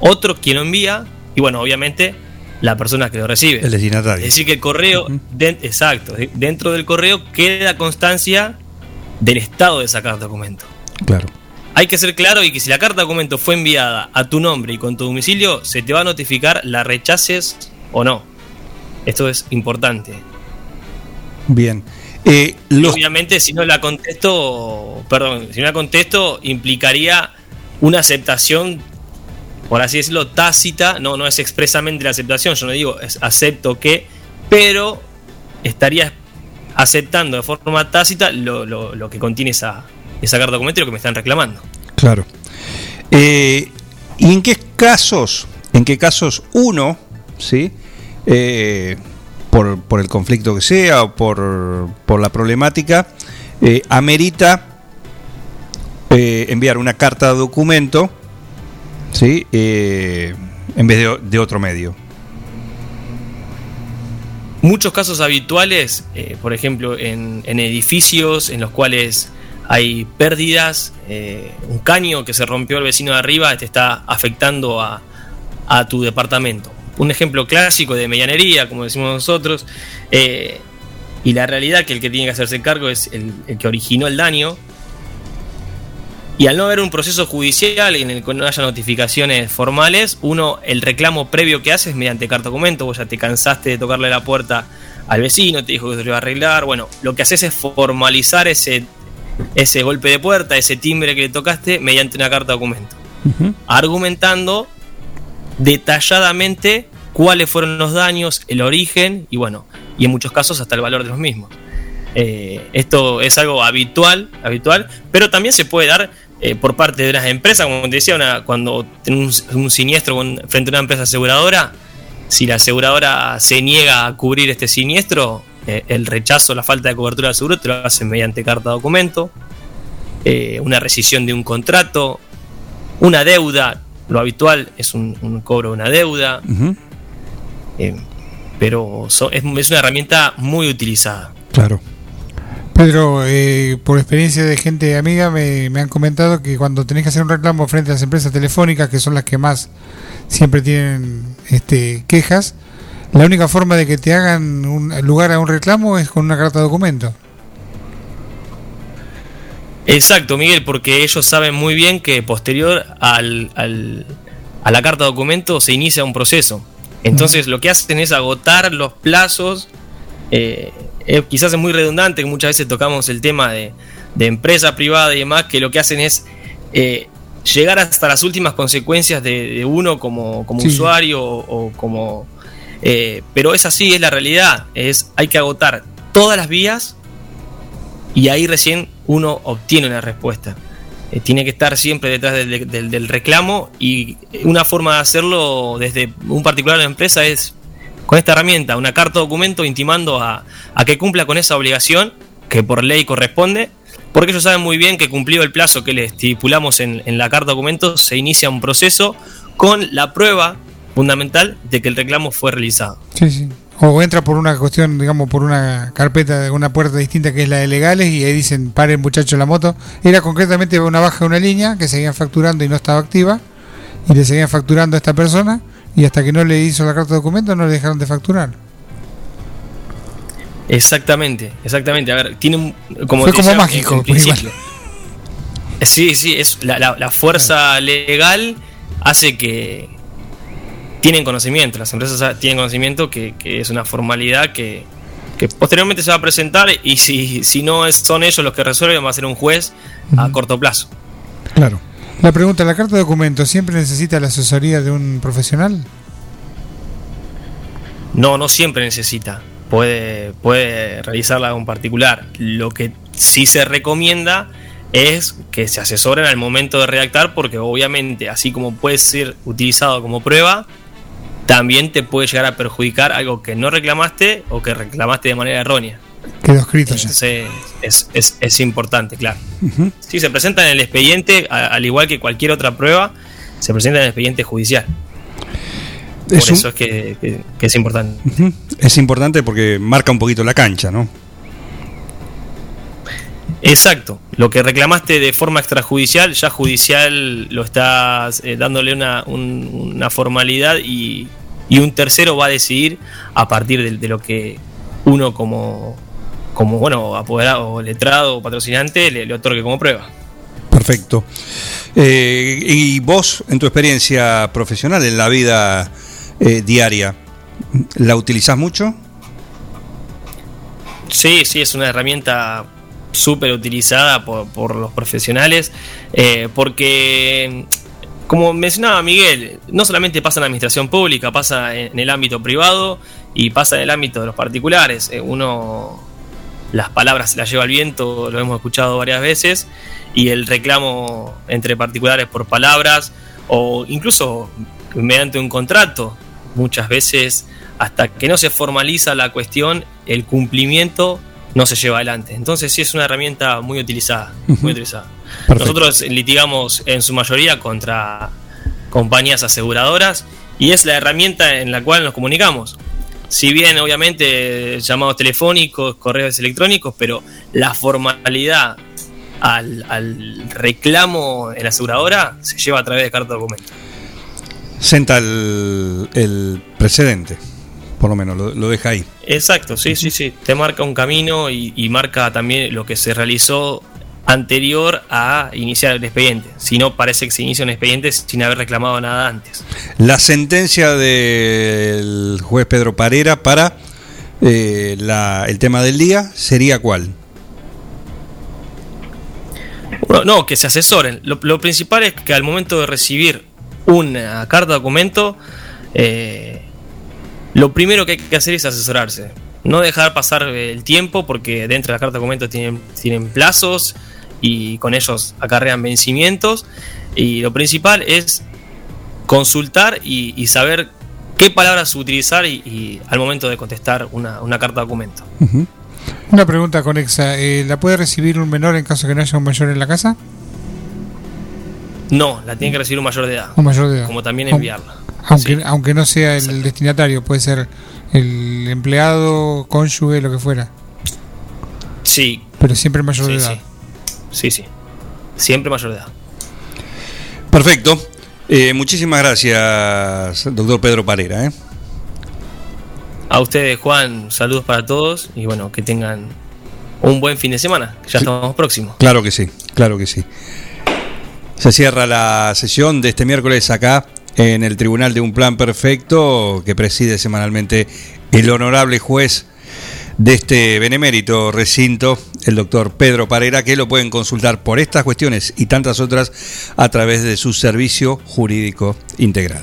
Otro quien lo envía, y bueno, obviamente la persona que lo recibe. El destinatario. Es decir, que el correo, exacto, de- dentro del correo queda constancia del estado de esa carta de documento. Claro. Hay que ser claro y que si la carta de documento fue enviada a tu nombre y con tu domicilio, se te va a notificar la rechaces o no. Esto es importante. Bien. Eh, los, obviamente, si no la contesto, perdón, si no la contesto, implicaría una aceptación por así decirlo, tácita, no, no es expresamente la aceptación, yo no digo es acepto que, pero estaría aceptando de forma tácita lo, lo- lo que contiene esa, esa carta documento y lo que me están reclamando. Claro. Eh, ¿Y en qué casos, en qué casos uno, sí, Eh, por, por el conflicto que sea o por, por la problemática, eh, amerita enviar una carta de documento, sí, en vez de, de otro medio? Muchos casos habituales, eh, por ejemplo, en, en edificios en los cuales hay pérdidas, eh, un caño que se rompió el vecino de arriba te está afectando a, a tu departamento. Un ejemplo clásico de medianería, como decimos nosotros, eh, y la realidad que el que tiene que hacerse cargo es el, el que originó el daño. Y al no haber un proceso judicial en el que no haya notificaciones formales, uno, el reclamo previo que hace es mediante carta documento, vos ya te cansaste de tocarle la puerta al vecino, te dijo que se lo iba a arreglar, bueno, lo que haces es formalizar ese, ese golpe de puerta, ese timbre que le tocaste mediante una carta documento, argumentando detalladamente cuáles fueron los daños, el origen y bueno, y en muchos casos hasta el valor de los mismos. Eh, esto es algo habitual, habitual, pero también se puede dar eh, por parte de unas empresas, como te decía, una- cuando tenés un, un siniestro frente a una empresa aseguradora, si la aseguradora se niega a cubrir este siniestro, eh, el rechazo, la falta de cobertura del seguro te lo hacen mediante carta documento, eh, una rescisión de un contrato, una deuda, lo habitual es un, un cobro de una deuda, eh, pero so- es, es una herramienta muy utilizada. Claro. Pedro, por experiencia de gente amiga, me, me han comentado que cuando tenés que hacer un reclamo frente a las empresas telefónicas, que son las que más siempre tienen este, quejas, la única forma de que te hagan un lugar a un reclamo es con una carta de documento. Exacto, Miguel, porque ellos saben muy bien que posterior al, al- a la carta de documento se inicia un proceso. Entonces lo que hacen es agotar los plazos. eh, eh, quizás es muy redundante, que muchas veces tocamos el tema de, de empresa privada y demás, que lo que hacen es eh, llegar hasta las últimas consecuencias de, de uno como, como Sí. usuario o, o como... eh, pero es así, es la realidad. Es, hay que agotar todas las vías y ahí recién uno obtiene una respuesta. Eh, tiene que estar siempre detrás del, reclamo y una forma de hacerlo desde un particular de la empresa es con esta herramienta, una carta documento intimando a, que cumpla con esa obligación que por ley corresponde, porque ellos saben muy bien que cumplido el plazo que les estipulamos en, en la carta documento, se inicia un proceso con la prueba fundamental de que el reclamo fue realizado. Sí, sí. O entra por una cuestión, digamos, por una carpeta de una puerta distinta que es la de legales y ahí dicen, paren muchachos la moto. Era concretamente una baja de una línea que seguían facturando y no estaba activa y le seguían facturando a esta persona y hasta que no le hizo la carta de documento no le dejaron de facturar. Exactamente, exactamente. A ver, tiene un. Como Fue como decía, mágico, principio. Sí, sí, es la, la- la fuerza legal hace que tienen conocimiento, las empresas tienen conocimiento que, que es una formalidad que, que posteriormente se va a presentar y si, si no es- son ellos los que resuelven va a ser un juez a corto plazo. Claro. La pregunta, ¿la carta de documento siempre necesita la asesoría de un profesional? No, no siempre necesita. Puede, puede realizarla un particular. Lo que sí se recomienda es que se asesoren al momento de redactar, porque obviamente, así como puede ser utilizado como prueba, también te puede llegar a perjudicar algo que no reclamaste o que reclamaste de manera errónea. Quedó escrito ya. Entonces, es, es- es importante, claro. Sí, se presenta en el expediente, al igual que cualquier otra prueba, se presenta en el expediente judicial. Por un- eso es que- que- que es importante. Es importante porque marca un poquito la cancha, ¿no? Exacto. Lo que reclamaste de forma extrajudicial, ya judicial lo estás eh, dándole una, un- una formalidad y, y un tercero va a decidir a partir de, de lo que uno como, como bueno, apoderado, letrado o patrocinante le, le otorgue como prueba. Perfecto. Eh, y vos, en tu experiencia profesional, en la vida eh, diaria, ¿la utilizás mucho? Sí, sí, es una herramienta súper utilizada por, los profesionales, eh, porque como mencionaba Miguel, no solamente pasa en la administración pública, pasa en el ámbito privado y pasa en el ámbito de los particulares. Eh, uno las palabras se las lleva al viento, lo hemos escuchado varias veces, y el reclamo entre particulares por palabras o incluso mediante un contrato, muchas veces hasta que no se formaliza la cuestión, el cumplimiento no se lleva adelante. Entonces sí es una herramienta muy utilizada, muy utilizada. Nosotros litigamos en su mayoría contra compañías aseguradoras y es la herramienta en la cual nos comunicamos. Si bien obviamente llamados telefónicos, correos electrónicos, pero la formalidad al, reclamo en la aseguradora se lleva a través de carta de documento. Senta el, el precedente, por lo menos, lo, deja ahí. Exacto, sí, sí, sí. Te marca un camino y, y marca también lo que se realizó anterior a iniciar el expediente. Si no, parece que se inicia un expediente sin haber reclamado nada antes. La sentencia del juez Pedro Parera para eh, la, el tema del día sería cuál? no, que se asesoren. Lo, principal es que al momento de recibir una carta de documento, eh, lo primero que hay que hacer es asesorarse. No dejar pasar el tiempo porque dentro de la carta de documento tienen, tienen plazos y con ellos acarrean vencimientos. Y lo principal es consultar y, saber qué palabras utilizar y, al momento de contestar una, carta de documento. Una pregunta conexa, eh, ¿la puede recibir un menor en caso que no haya un mayor en la casa? No, la tiene que recibir un mayor de edad. Un mayor de edad. Como también enviarla. Aunque, aunque no sea el destinatario, puede ser el empleado, cónyuge, lo que fuera. Sí. Pero siempre mayor de edad. Sí, sí. Siempre mayor de edad. Perfecto. Eh, muchísimas gracias, doctor Pedro Parera. ¿eh? A ustedes, Juan, saludos para todos y bueno, que tengan un buen fin de semana. Ya estamos próximos. Claro que sí, claro que sí. Se cierra la sesión de este miércoles acá en el Tribunal de un Plan Perfecto que preside semanalmente el honorable juez de este benemérito recinto, el doctor Pedro Parera, que lo pueden consultar por estas cuestiones y tantas otras a través de su servicio jurídico integral.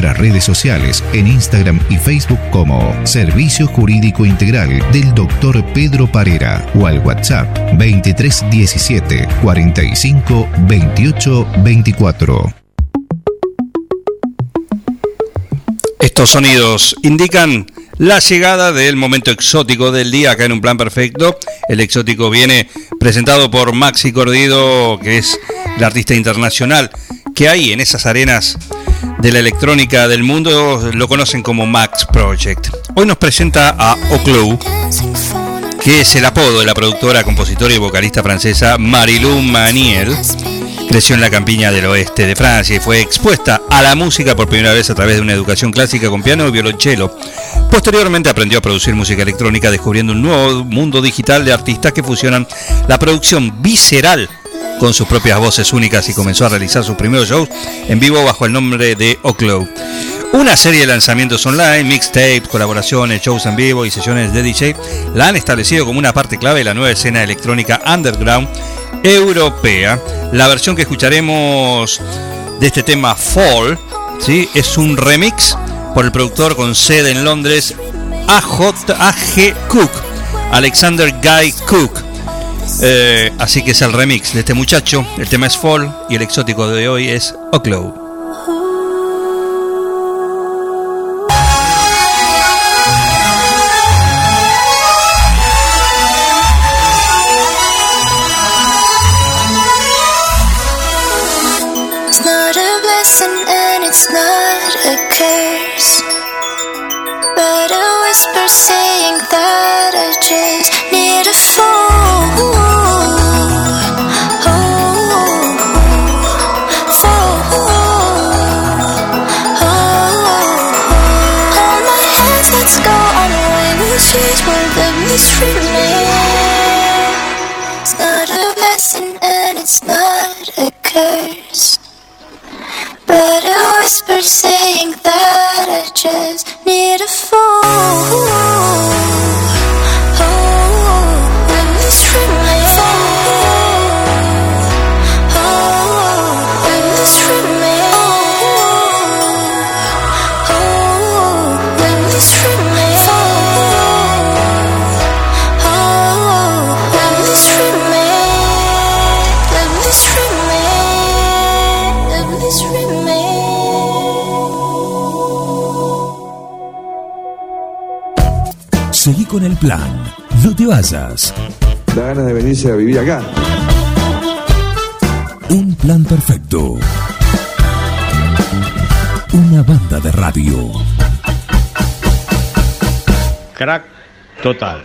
redes sociales en Instagram y Facebook como Servicio Jurídico Integral del Dr. Pedro Parera o al WhatsApp 2317 45 28 24. Estos sonidos indican la llegada del momento exótico del día acá en un plan perfecto. El exótico viene presentado por Maxi Cordido, que es el artista internacional que hay en esas arenas de la electrónica del mundo lo conocen como Max Project. Hoy nos presenta a Oclou, que es el apodo de la productora, compositora y vocalista francesa Marilou Maniel. Creció en la campiña del oeste de Francia y fue expuesta a la música por primera vez a través de una educación clásica con piano y violonchelo. Posteriormente aprendió a producir música electrónica descubriendo un nuevo mundo digital de artistas que fusionan la producción visceral con sus propias voces únicas y comenzó a realizar sus primeros shows en vivo bajo el nombre de Oclow. Una serie de lanzamientos online, mixtapes, colaboraciones, shows en vivo y sesiones de DJ la han establecido como una parte clave de la nueva escena electrónica underground europea. La versión que escucharemos de este tema Fall ¿sí? es un remix por el productor con sede en Londres AJ, AG Cook, Alexander Guy Cook. Eh, así que es el remix de este muchacho. El tema es Fall y el exótico de hoy es Oclow. Saying that need a. It's not a blessing and it's not a curse. But a whisper saying that I just need a fool. Seguí con el plan. No te vayas. Da ganas de venirse a vivir acá. Un plan perfecto. Una banda de radio. Crack total.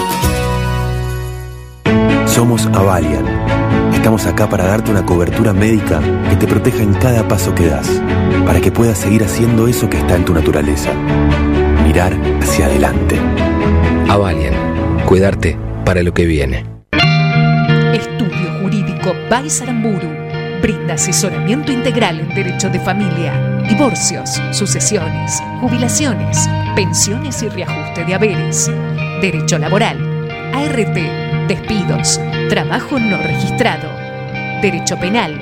Somos Avalian. Estamos acá para darte una cobertura médica que te proteja en cada paso que das, para que puedas seguir haciendo eso que está en tu naturaleza. Mirar hacia adelante. Avalian, cuidarte para lo que viene. Estudio Jurídico Baisaramburu brinda asesoramiento integral en derecho de familia, divorcios, sucesiones, jubilaciones, pensiones y reajuste de haberes, derecho laboral, ART, despidos, trabajo no registrado, derecho penal,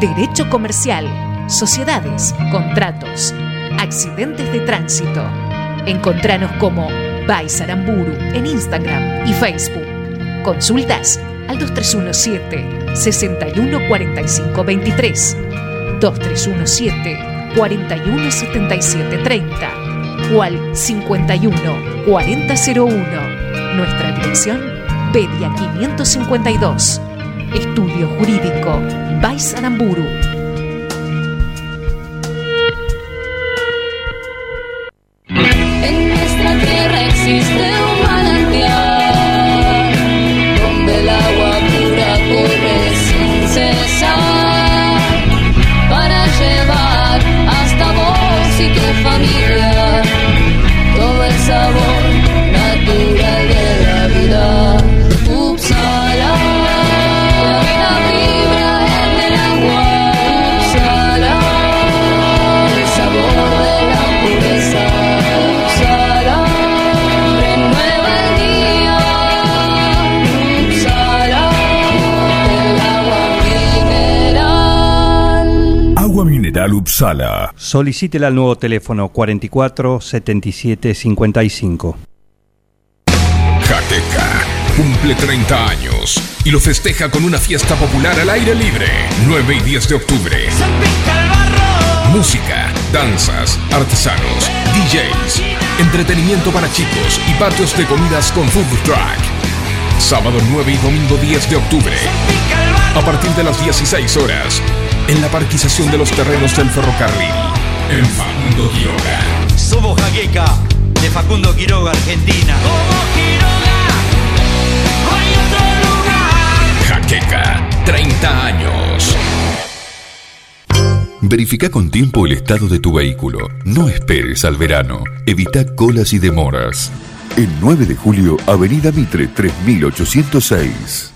derecho comercial, sociedades, contratos, accidentes de tránsito. Encontranos como Baisaramburu en Instagram y Facebook. Consultas al 2317 614523 2317 417730 o al 51 4001. Nuestra dirección Pedia 552. Estudio Jurídico Baisaramburu. En nuestra tierra existe mineral Upsala. Solicítela al nuevo teléfono 44 77 55. Jaqueca cumple 30 años y lo festeja con una fiesta popular al aire libre, 9 y 10 de octubre. Música, danzas, artesanos, DJs, entretenimiento para chicos y patios de comidas con food truck. Sábado 9 y domingo 10 de octubre. A partir de las 16 horas, en la parquización de los terrenos del ferrocarril, en Facundo Quiroga. Somos Jaqueca, de Facundo Quiroga, Argentina. Jaqueca, 30 años. Verifica con tiempo el estado de tu vehículo. No esperes al verano. Evita colas y demoras. El 9 de julio, Avenida Mitre 3806.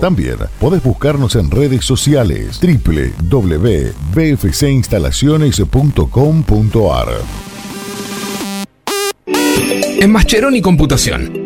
También podés buscarnos en redes sociales www.bfcinstalaciones.com.ar. En Mascheroni Computación,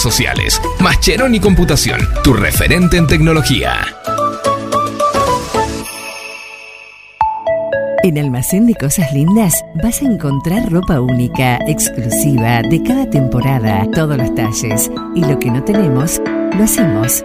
sociales. Mascheroni Computación, tu referente en tecnología. En Almacén de Cosas Lindas vas a encontrar ropa única, exclusiva, de cada temporada, todos los talles. Y lo que no tenemos, lo hacemos.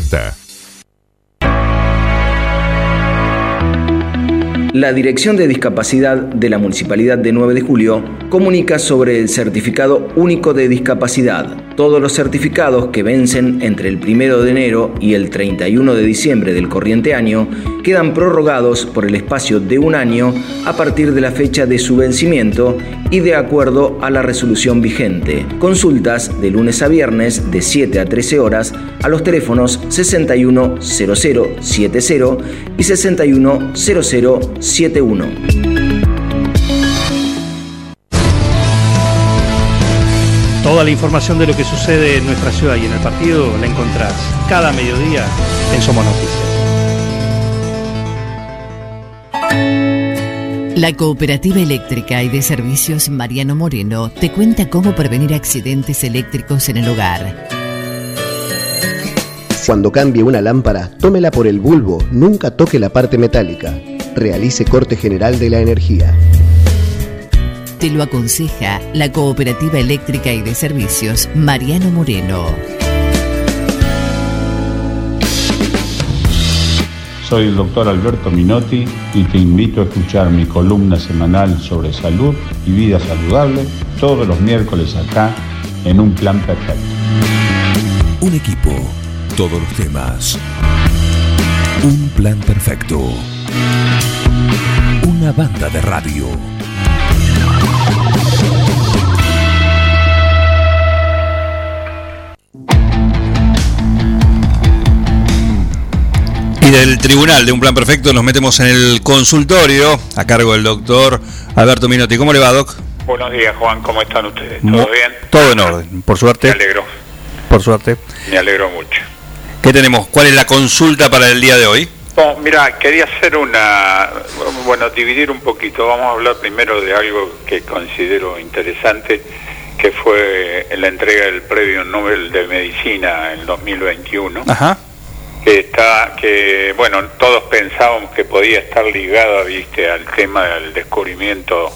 40 La Dirección de Discapacidad de la Municipalidad de 9 de Julio comunica sobre el Certificado Único de Discapacidad. Todos los certificados que vencen entre el 1 de enero y el 31 de diciembre del corriente año quedan prorrogados por el espacio de un año a partir de la fecha de su vencimiento y de acuerdo a la resolución vigente. Consultas de lunes a viernes de 7 a 13 horas a los teléfonos 610070 y 610071. Toda la información de lo que sucede en nuestra ciudad y en el partido la encontrás cada mediodía en Somos Noticias. La Cooperativa Eléctrica y de Servicios Mariano Moreno te cuenta cómo prevenir accidentes eléctricos en el hogar. Cuando cambie una lámpara, tómela por el bulbo, nunca toque la parte metálica. Realice corte general de la energía. Te lo aconseja la Cooperativa Eléctrica y de Servicios Mariano Moreno. Soy el doctor Alberto Minotti y te invito a escuchar mi columna semanal sobre salud y vida saludable todos los miércoles acá en Un Plan Perfecto. Un equipo, todos los temas. Un plan perfecto. Una banda de radio. Y del tribunal de un plan perfecto nos metemos en el consultorio a cargo del doctor Alberto Minotti. ¿Cómo le va, Doc? Buenos días, Juan. ¿Cómo están ustedes? ¿Todo bien? Todo en orden, por suerte. Me alegro. Por suerte. Me alegro mucho. ¿Qué tenemos? ¿Cuál es la consulta para el día de hoy? Bueno, mira, quería hacer una, bueno, dividir un poquito. Vamos a hablar primero de algo que considero interesante, que fue la entrega del Premio Nobel de Medicina en 2021. Ajá. que está que bueno todos pensábamos que podía estar ligada viste al tema del descubrimiento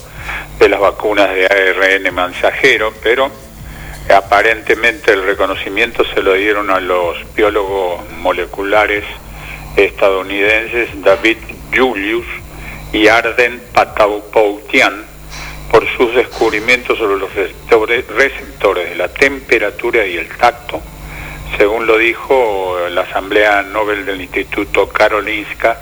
de las vacunas de ARN mensajero pero aparentemente el reconocimiento se lo dieron a los biólogos moleculares estadounidenses David Julius y Arden Patapoutian por sus descubrimientos sobre los receptores, receptores de la temperatura y el tacto según lo dijo la Asamblea Nobel del Instituto Karolinska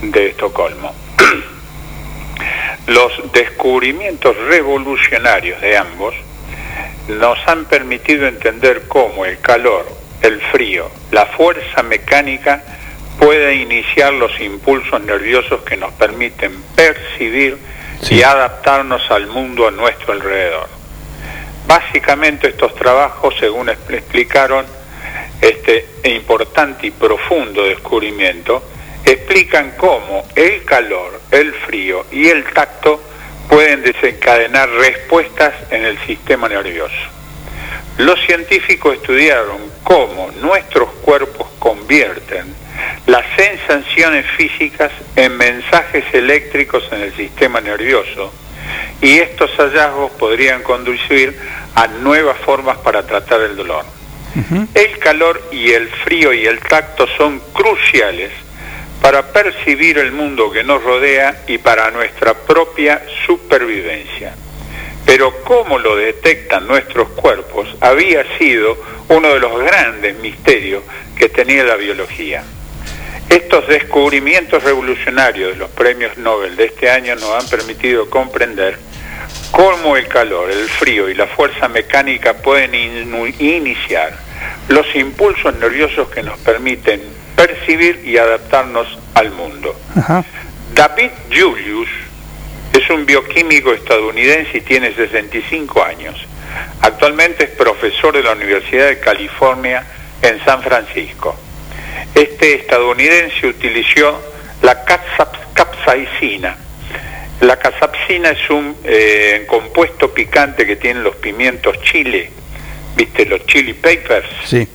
de Estocolmo. Los descubrimientos revolucionarios de ambos nos han permitido entender cómo el calor, el frío, la fuerza mecánica puede iniciar los impulsos nerviosos que nos permiten percibir y adaptarnos al mundo a nuestro alrededor. Básicamente estos trabajos, según expl- explicaron, este importante y profundo descubrimiento, explican cómo el calor, el frío y el tacto pueden desencadenar respuestas en el sistema nervioso. Los científicos estudiaron cómo nuestros cuerpos convierten las sensaciones físicas en mensajes eléctricos en el sistema nervioso y estos hallazgos podrían conducir a nuevas formas para tratar el dolor. El calor y el frío y el tacto son cruciales para percibir el mundo que nos rodea y para nuestra propia supervivencia. Pero cómo lo detectan nuestros cuerpos había sido uno de los grandes misterios que tenía la biología. Estos descubrimientos revolucionarios de los premios Nobel de este año nos han permitido comprender cómo el calor, el frío y la fuerza mecánica pueden in- iniciar los impulsos nerviosos que nos permiten percibir y adaptarnos al mundo. David Julius es un bioquímico estadounidense y tiene 65 años. Actualmente es profesor de la Universidad de California en San Francisco. Este estadounidense utilizó la capsaicina. La capsaicina es un eh, compuesto picante que tienen los pimientos chile, ¿viste? Los chili peppers Sí.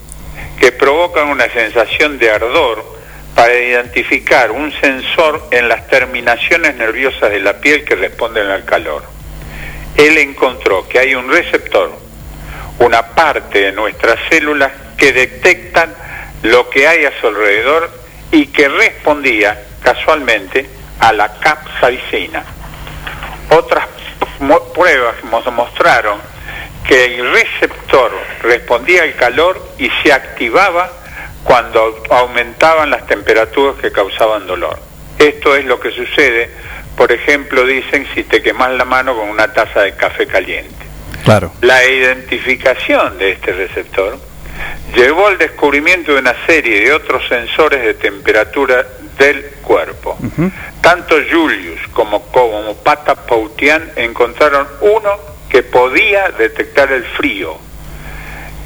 que provocan una sensación de ardor para identificar un sensor en las terminaciones nerviosas de la piel que responden al calor. Él encontró que hay un receptor, una parte de nuestras células que detectan lo que hay a su alrededor y que respondía casualmente a la capsaicina. Otras pruebas mos- mostraron que el receptor respondía al calor y se activaba cuando au- aumentaban las temperaturas que causaban dolor. Esto es lo que sucede, por ejemplo, dicen si te quemas la mano con una taza de café caliente. Claro. La identificación de este receptor llevó al descubrimiento de una serie de otros sensores de temperatura del cuerpo. Tanto Julius como, como Patapoutian encontraron uno que podía detectar el frío.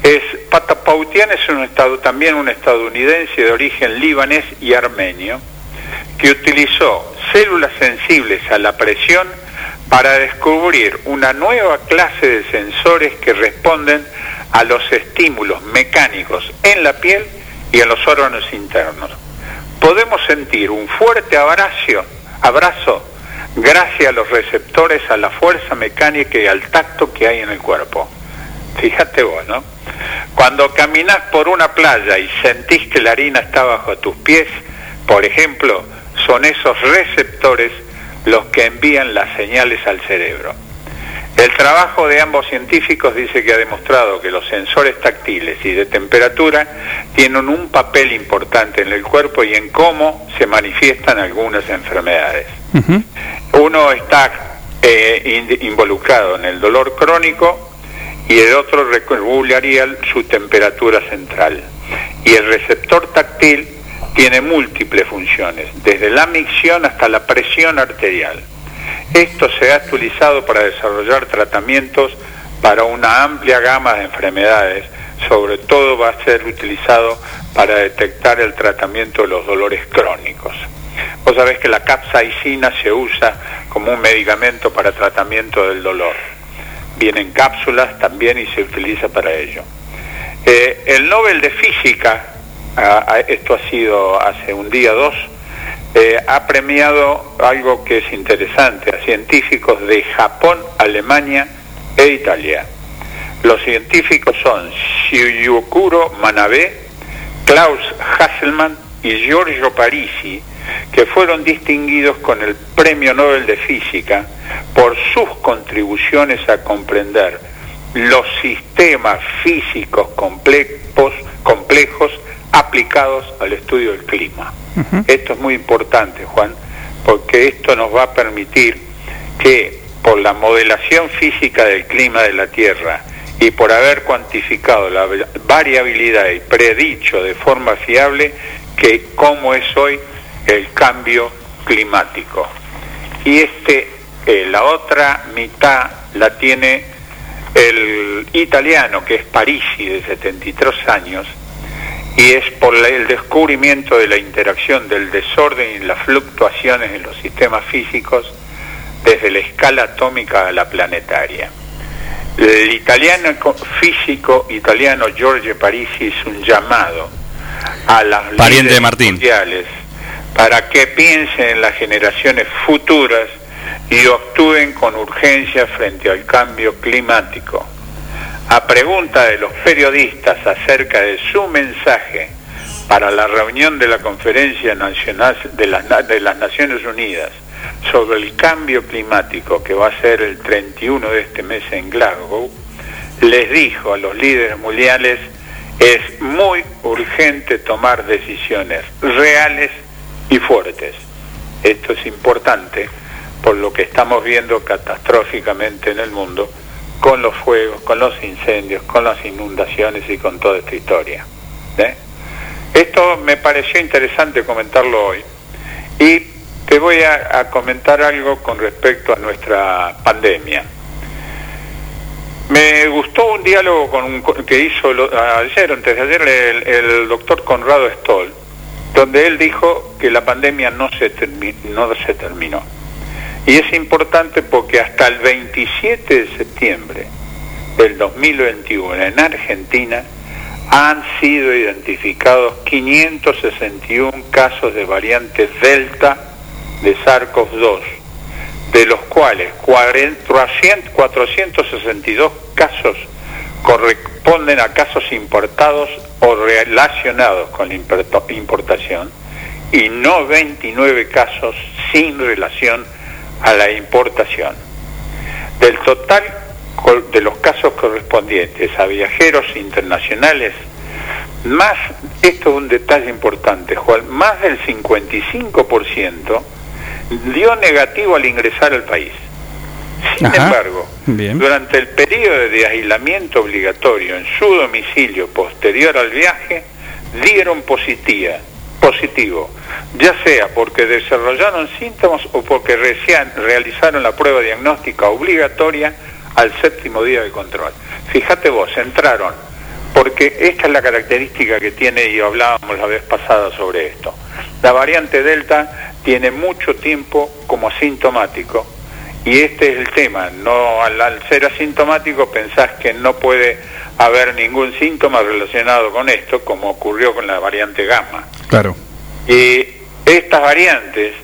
Es, Patapoutian es un estado, también un estadounidense de origen libanés y armenio que utilizó células sensibles a la presión para descubrir una nueva clase de sensores que responden a los estímulos mecánicos en la piel y en los órganos internos. Podemos sentir un fuerte abrazo, abrazo gracias a los receptores, a la fuerza mecánica y al tacto que hay en el cuerpo. Fíjate vos, ¿no? Cuando caminas por una playa y sentís que la harina está bajo tus pies, por ejemplo, son esos receptores los que envían las señales al cerebro. El trabajo de ambos científicos dice que ha demostrado que los sensores táctiles y de temperatura tienen un papel importante en el cuerpo y en cómo se manifiestan algunas enfermedades. Uno está eh, in- involucrado en el dolor crónico y el otro regularía su temperatura central. Y el receptor táctil tiene múltiples funciones, desde la micción hasta la presión arterial. Esto se ha utilizado para desarrollar tratamientos para una amplia gama de enfermedades, sobre todo va a ser utilizado para detectar el tratamiento de los dolores crónicos. Vos sabés que la capsaicina se usa como un medicamento para tratamiento del dolor. Viene en cápsulas también y se utiliza para ello. Eh, el Nobel de Física, ah, ah, esto ha sido hace un día o dos, eh, ha premiado algo que es interesante a científicos de Japón, Alemania e Italia. Los científicos son Shiyukuro Manabe, Klaus Hasselmann y Giorgio Parisi, que fueron distinguidos con el Premio Nobel de Física por sus contribuciones a comprender los sistemas físicos complejos, complejos aplicados al estudio del clima. Esto es muy importante, Juan, porque esto nos va a permitir que por la modelación física del clima de la Tierra y por haber cuantificado la variabilidad y predicho de forma fiable que cómo es hoy el cambio climático. Y este, eh, la otra mitad la tiene el italiano que es Parisi de 73 años y es por el descubrimiento de la interacción del desorden y las fluctuaciones en los sistemas físicos desde la escala atómica a la planetaria. El italiano co- físico italiano Giorgio Parisi hizo un llamado a las Pariente Martín. mundiales para que piensen en las generaciones futuras y actúen con urgencia frente al cambio climático. A pregunta de los periodistas acerca de su mensaje para la reunión de la Conferencia Nacional de las, Naciones Unidas sobre el cambio climático que va a ser el 31 de este mes en Glasgow, les dijo a los líderes mundiales es muy urgente tomar decisiones reales y fuertes. Esto es importante por lo que estamos viendo catastróficamente en el mundo con los fuegos, con los incendios, con las inundaciones y con toda esta historia. ¿eh? Esto me pareció interesante comentarlo hoy y te voy a, comentar algo con respecto a nuestra pandemia. Me gustó un diálogo con- que hizo lo- ayer, antes de ayer, el, el doctor Conrado Stoll, donde él dijo que la pandemia no se, termi- no se terminó. Y es importante porque hasta el 27 de septiembre del 2021 en Argentina han sido identificados 561 casos de variante Delta de SARS-CoV-2, de los cuales 40 462 casos corresponden a casos importados o relacionados con la importa- importación y no 29 casos sin relación a la importación. Del total de los casos correspondientes a viajeros internacionales, más, esto es un detalle importante, Juan, más del 55% dio negativo al ingresar al país. Sin Ajá. embargo, Bien. durante el periodo de aislamiento obligatorio en su domicilio posterior al viaje, dieron positiva, positivo, ya sea porque desarrollaron síntomas o porque recién realizaron la prueba diagnóstica obligatoria al séptimo día de control. Fíjate vos, entraron, porque esta es la característica que tiene, y hablábamos la vez pasada sobre esto. La variante Delta tiene mucho tiempo como asintomático, y este es el tema, no al, al ser asintomático pensás que no puede haber ningún síntoma relacionado con esto, como ocurrió con la variante gamma. Claro. Y estas variantes,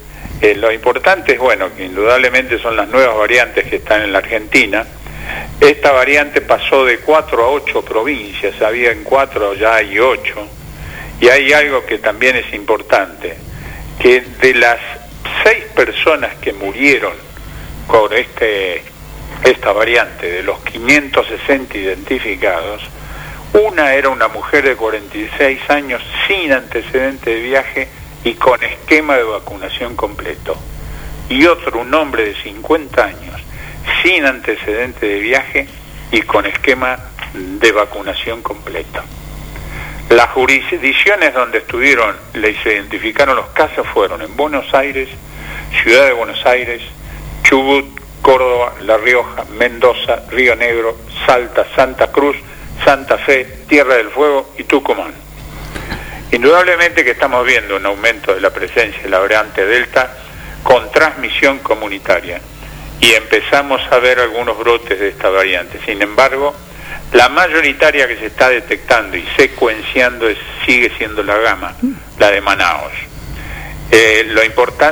eh, lo importante es, bueno, que indudablemente son las nuevas variantes que están en la Argentina. Esta variante pasó de cuatro a ocho provincias, había en cuatro, ya hay ocho. Y hay algo que también es importante, que de las seis personas que murieron con este, esta variante, de los 560 identificados, una era una mujer de 46 años sin antecedente de viaje y con esquema de vacunación completo. Y otro, un hombre de 50 años sin antecedente de viaje y con esquema de vacunación completo. Las jurisdicciones donde estuvieron, les identificaron los casos fueron en Buenos Aires, Ciudad de Buenos Aires, Chubut, Córdoba, La Rioja, Mendoza, Río Negro, Salta, Santa Cruz, Santa Fe, Tierra del Fuego y Tucumán. Indudablemente que estamos viendo un aumento de la presencia de la variante Delta con transmisión comunitaria y empezamos a ver algunos brotes de esta variante. Sin embargo, la mayoritaria que se está detectando y secuenciando sigue siendo la gama, la de Manaos. Eh, lo,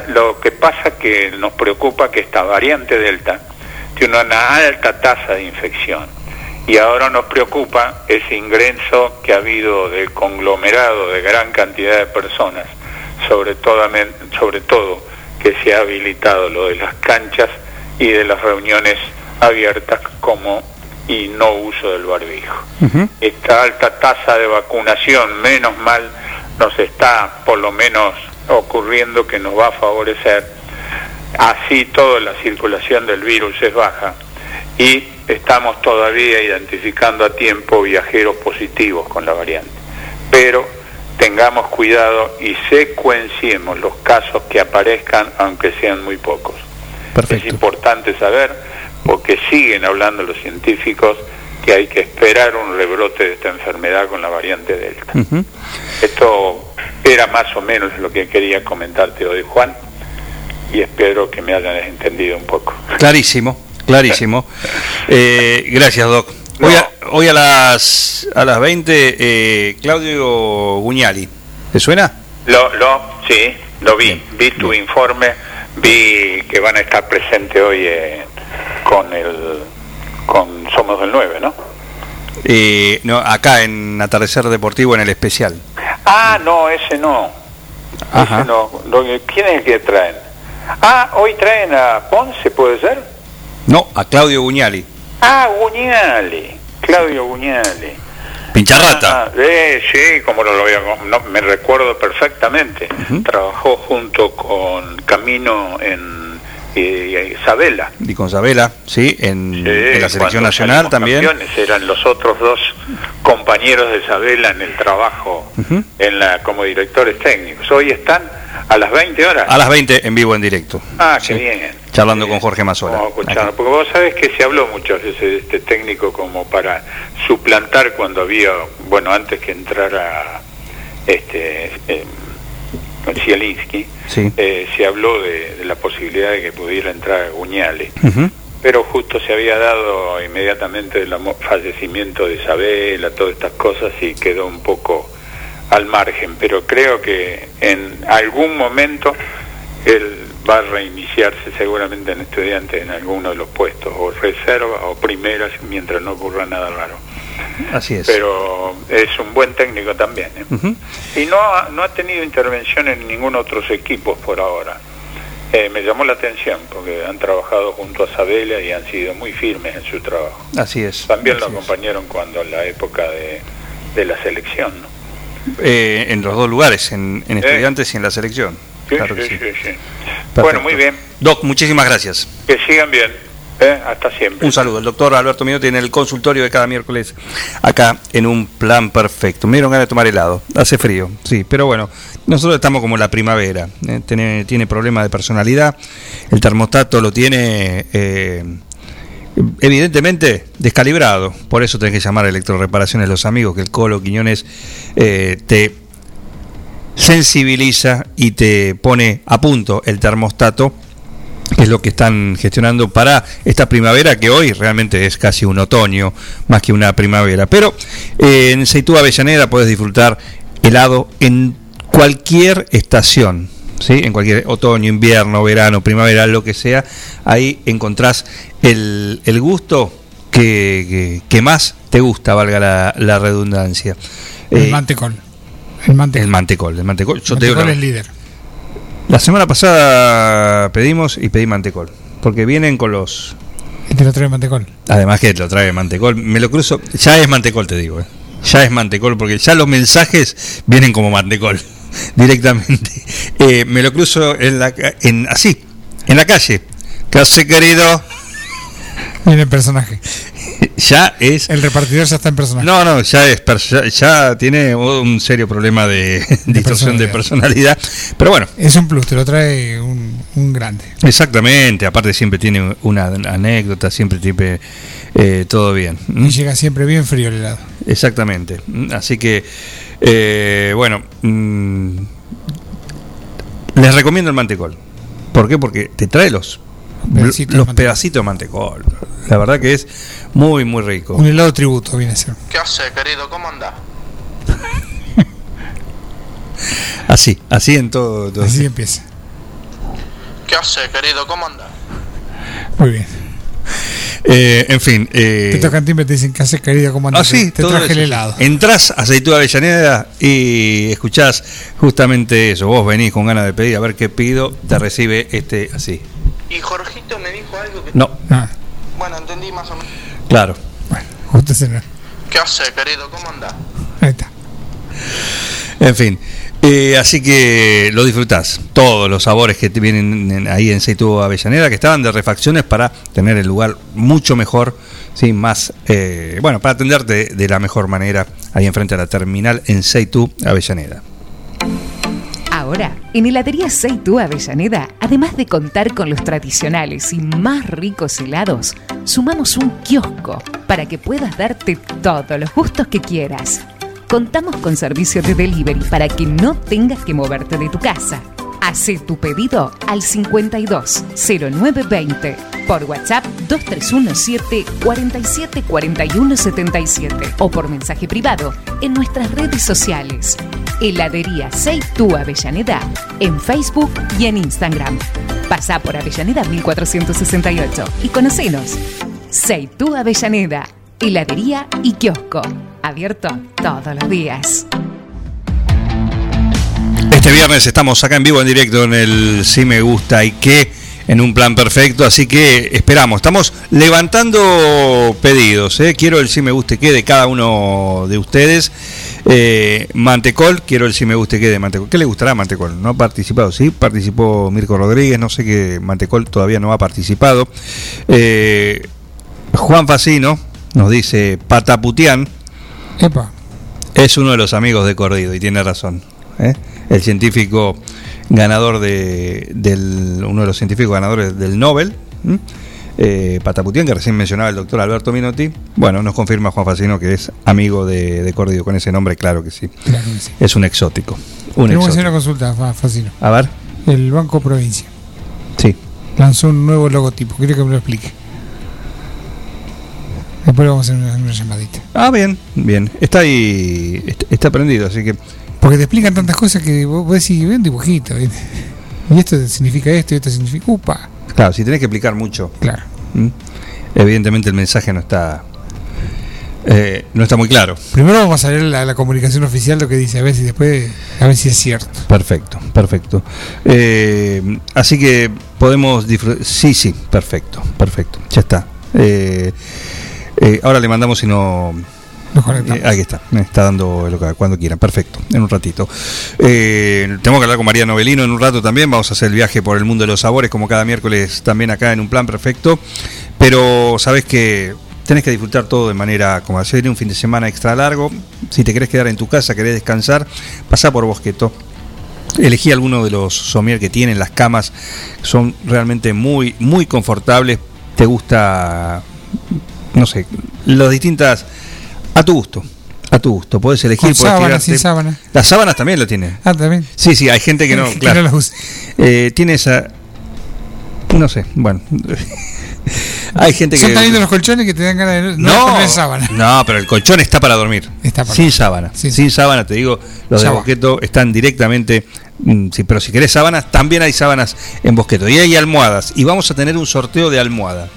lo que pasa que nos preocupa que esta variante Delta tiene una alta tasa de infección y ahora nos preocupa ese ingreso que ha habido del conglomerado de gran cantidad de personas, sobre todo, sobre todo que se ha habilitado lo de las canchas y de las reuniones abiertas como y no uso del barbijo. Esta alta tasa de vacunación, menos mal, nos está por lo menos ocurriendo que nos va a favorecer. Así toda la circulación del virus es baja y estamos todavía identificando a tiempo viajeros positivos con la variante. Pero tengamos cuidado y secuenciemos los casos que aparezcan, aunque sean muy pocos. Es importante saber porque siguen hablando los científicos que hay que esperar un rebrote de esta enfermedad con la variante Delta. Esto era más o menos lo que quería comentarte hoy, Juan, y espero que me hayan entendido un poco. Clarísimo, clarísimo. Eh, gracias, Doc. Hoy, a, hoy a las a las 20, eh, Claudio Guñali. ¿Te suena? Lo, lo, sí, lo vi, vi tu informe, vi que van a estar presentes hoy eh, con el, con Somos del 9, ¿no? Eh, no, acá en Atardecer Deportivo en el especial. Ah, no, ese no. Ajá. Ese no. ¿Quién es el que traen? Ah, hoy traen a Ponce, ¿puede ser? No, a Claudio Guñali. Ah, Guñale, Claudio Guñale. Pincharrata. Ah, eh, sí, como lo, lo había- no, me recuerdo perfectamente. Trabajó junto con Camino en eh, Isabela. Y con Sabela, sí, en, en la selección nacional también. eran los otros dos compañeros de Isabela en el trabajo en la como directores técnicos. Hoy están a las 20 horas. A las 20 en vivo en directo. Ah, qué bien. Charlando con Jorge Mazola. Porque vos sabés que se habló muchas veces de este técnico como para suplantar cuando había, bueno, antes que entrara este eh, Zielinski, Sí. eh, se habló de, de la posibilidad de que pudiera entrar Guñale. Ujú. Pero justo se había dado inmediatamente el fallecimiento de Isabela, todas estas cosas, y quedó un poco al margen. Pero creo que en algún momento él va a reiniciarse seguramente en estudiante en alguno de los puestos, o reserva o primeras, mientras no ocurra nada raro. Así es. Pero es un buen técnico también. ¿eh? Y no ha, no ha tenido intervención en ningún otros equipos por ahora. Eh, me llamó la atención porque han trabajado junto a Sabela y han sido muy firmes en su trabajo. Así es. También lo es. acompañaron cuando en la época de, de la selección. ¿no? Eh, en los dos lugares, en, en estudiantes y en la selección. Sí, Claro sí, sí. Bueno, muy bien. Doc, muchísimas gracias. Que sigan bien. ¿Eh? Hasta siempre. Un saludo. El doctor Alberto Minotti en el consultorio de cada miércoles acá en un plan perfecto. Me dieron ganas de tomar helado. Hace frío, sí, pero bueno, nosotros estamos como la primavera. ¿eh? Tiene, problemas de personalidad. El termostato lo tiene eh, evidentemente descalibrado. Por eso tenés que llamar a Electroreparaciones Los Amigos, que el Colo Quiñones te sensibiliza y te pone a punto el termostato que es lo que están gestionando para esta primavera, que hoy realmente es casi un otoño, más que una primavera. Pero eh, en Seitú Avellaneda puedes disfrutar helado en cualquier estación, ¿sí? en cualquier otoño, invierno, verano, primavera, lo que sea. Ahí encontrás el, el gusto que, que- que más te gusta, valga la, la redundancia. El Eh, mantecol. El mantecol. el mantecol, el mantecol. Yo te digo es líder. La semana pasada pedimos y pedí mantecol. Porque vienen con los. Y te lo trae mantecol. Además que lo trae mantecol. Me lo cruzo. Ya es mantecol, te digo. eh. Ya es mantecol. Porque ya los mensajes vienen como mantecol. Directamente. Eh, me lo cruzo en la, en, así. En la calle. ¿Qué hace, querido? Viene el personaje. Ya es. El repartidor ya está en personaje. No, no, ya es ya, ya tiene un serio problema de, distorsión de personalidad. Pero bueno, Es un plus, te lo trae un, un grande. Exactamente, aparte siempre tiene una anécdota, siempre tiene eh, todo bien. Y llega siempre bien frío el helado. Exactamente. Así que, eh, bueno, mm, les recomiendo el mantecol. ¿Por qué? Porque te trae los, Pedacitos los pedacitos de mantecol. La verdad que es muy, muy rico. Un helado tributo viene a ser. ¿Qué hace, querido? ¿Cómo anda? Así, así en todo. todo. Así empieza. ¿Qué hace, querido? ¿Cómo anda? Muy bien. Eh, en fin. Eh, Te tocan timbre te dicen, ¿qué haces, querido? ¿Cómo Ah, sí, te traje el helado. Entrás a Aceitú Avellaneda y escuchás justamente eso. Vos venís con ganas de pedir a ver qué pido, te recibe este así. Y Jorgito me dijo algo que... No, Ah, Bueno, entendí más o menos. claro. justo ese no. ¿Qué hace, querido? ¿Cómo anda? Ahí está. En fin. eh, así que lo disfrutás. Todos los sabores que te vienen en- ahí en Aceitú Avellaneda, que estaban de refacciones para tener el lugar mucho mejor, ¿sí? más, eh, bueno, para atenderte de la mejor manera ahí enfrente a la terminal en Aceitú Avellaneda. Ahora En Heladería Seitú Avellaneda, además de contar con los tradicionales y más ricos helados, sumamos un kiosco para que puedas darte todos los gustos que quieras. Contamos con servicio de delivery para que no tengas que moverte de tu casa. Hacé tu pedido al 52 0920 por WhatsApp 2317 47 41 77 o por mensaje privado en nuestras redes sociales. Heladería Seitú Avellaneda en Facebook y en Instagram. Pasá por Avellaneda 1468 y conocenos. Seitú Avellaneda, heladería y kiosco. Abierto todos los días. Este viernes estamos acá en vivo en directo en el Si Me Gusta y qué en un plan perfecto, así que esperamos. Estamos levantando pedidos. ¿eh? Quiero el Si Me Guste qué de cada uno de ustedes. Eh, Mantecol, quiero el Si Me Guste qué de Mantecol. ¿Qué le gustará a Mantecol? ¿No ha participado? Sí, participó Mirko Rodríguez, no sé qué Mantecol todavía no ha participado. Eh, Juan Facino nos dice Pataputián. Epa. Es uno de los amigos de Cordido y tiene razón. ¿eh? El científico ganador de, del, uno de los científicos ganadores del Nobel, eh, Pataputián, que recién mencionaba el doctor Alberto Minotti. Bueno, nos confirma Juan Facino que es amigo de, de Cordido con ese nombre, claro que sí. Claro que sí. Es un exótico. Un Tenemos que hacer una consulta, Fa- Facino. A ver, El Banco Provincia sí. lanzó un nuevo logotipo. Quiero que me lo explique. Después vamos a hacer una, una llamadita. Ah, bien, bien. Está ahí, est- está prendido, así que Porque te explican tantas cosas que vos, vos decís, ve un dibujito. ¿viste? Y esto significa esto, y esto significa. ¡Upa! Claro, si tenés que explicar mucho. Claro. ¿m? Evidentemente el mensaje no está eh, no está muy claro. Primero vamos a leer la, la comunicación oficial lo que dice, a ver si después, a ver si es cierto. Perfecto, perfecto. Eh, así que podemos disfrutar. Sí, sí, perfecto, perfecto. Ya está. Eh, eh, ahora le mandamos si no. Nos. Eh, aquí está, me está dando el cuando quieran, perfecto, en un ratito. Eh, tengo que hablar con María Novelino en un rato también, vamos a hacer el viaje por el mundo de los sabores, como cada miércoles también acá en un plan perfecto, pero sabes que tenés que disfrutar todo de manera como hacer un fin de semana extra largo, si te querés quedar en tu casa, querés descansar, pasá por Bosqueto. Elegí alguno de los somier que tienen las camas, son realmente muy, muy confortables. Te gusta, no sé, las distintas, a tu gusto, a tu gusto. Podés elegir, Con podés sábana, tirarte- sin sábana. Las sábanas también lo tienen. Ah, también. Sí, sí, hay gente que no, Que claro. no las usa. Eh, tiene esa, no sé, bueno. hay gente Son que tan lindos los colchones que te dan ganas de no, no, poner sábana. no, pero el colchón está para dormir. Está para sin sábana. Sin sábana, te digo, los de. Bosqueto están directamente. mm, sí, pero si querés sábanas, también hay sábanas en Bosqueto. Y hay almohadas. Y vamos a tener un sorteo de almohada.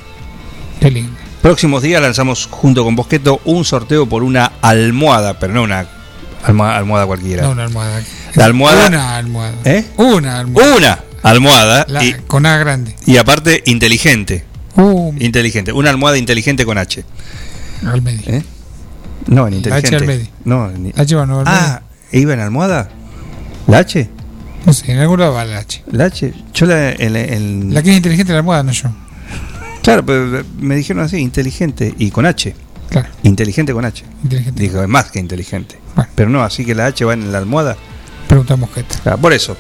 Qué lindo. Próximos días lanzamos junto con Bosqueto un sorteo por una almohada, pero no una almohada, cualquiera. No, una almohada. La almohada. Una almohada. ¿Eh? Una almohada. Una almohada. La- y, con A grande. y aparte, inteligente. Uh, Inteligente. Una almohada inteligente con H. al medio. ¿Eh? No, en La inteligente. H al medio. No, H va no al Ah, ¿iba en almohada? ¿La H? No sé, en algún lado va la H. ¿La H? Yo la. en- en- La que es inteligente la almohada, no yo. Claro, pero me dijeron así, inteligente y con H. Claro. Inteligente con H. Inteligente. Dijo, es más que inteligente. Bueno. Pero no, así que la H va en la almohada. Preguntamos qué. Claro, por eso.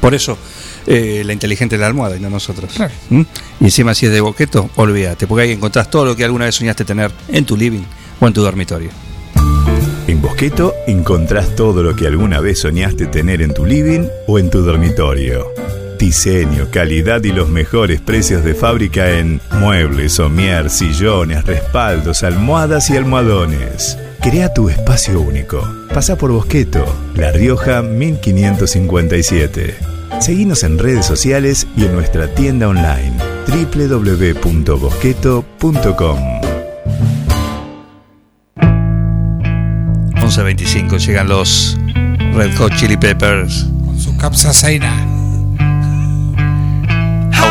Por eso eh, la inteligente es la almohada y no nosotros. Claro. ¿Mm? Y encima si es de boqueto, olvídate, porque ahí encontrás todo lo que alguna vez soñaste tener en tu living o en tu dormitorio. En Bosqueto encontrás todo lo que alguna vez soñaste tener en tu living o en tu dormitorio. Diseño, calidad y los mejores precios de fábrica en muebles, somier, sillones, respaldos, almohadas y almohadones. Crea tu espacio único. Pasa por Bosqueto, La Rioja 1557. Seguinos en redes sociales y en nuestra tienda online www.bosqueto.com. 11.25 llegan los Red Hot Chili Peppers Con su capsaicina.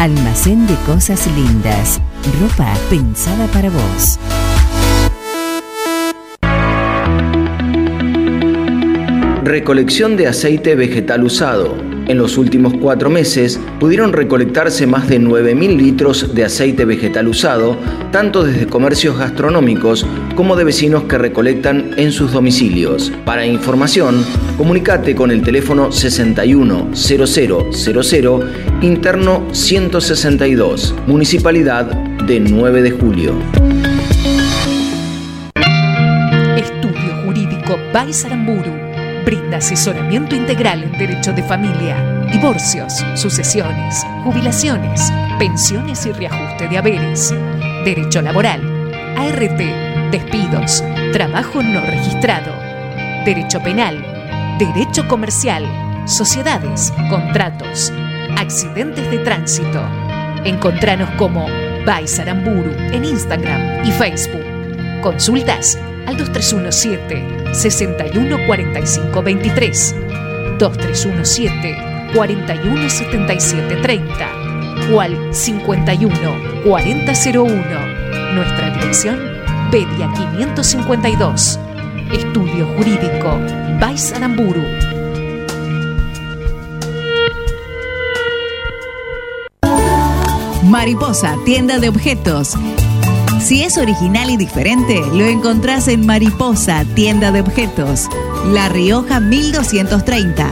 Almacén de cosas lindas. Ropa pensada para vos. Recolección de aceite vegetal usado. En los últimos cuatro meses pudieron recolectarse más de 9.000 litros de aceite vegetal usado, tanto desde comercios gastronómicos como de vecinos que recolectan en sus domicilios. Para información, comunicate con el teléfono 610000 interno 162, Municipalidad de 9 de Julio. Estudio Jurídico Baisaramburu brinda asesoramiento integral en derecho de familia, divorcios, sucesiones, jubilaciones, pensiones y reajuste de haberes, derecho laboral, ART, despidos, trabajo no registrado, derecho penal, derecho comercial, sociedades, contratos, accidentes de tránsito. Encontranos como Baisaramburu en Instagram y Facebook. Consultas al 2317 6145 23 2317 417730 o al 51 4001. Nuestra dirección, Pedia 552. Estudio Jurídico, Baisaramburu. Mariposa, tienda de objetos. Si es original y diferente, lo encontrás en Mariposa, tienda de objetos. La Rioja 1230.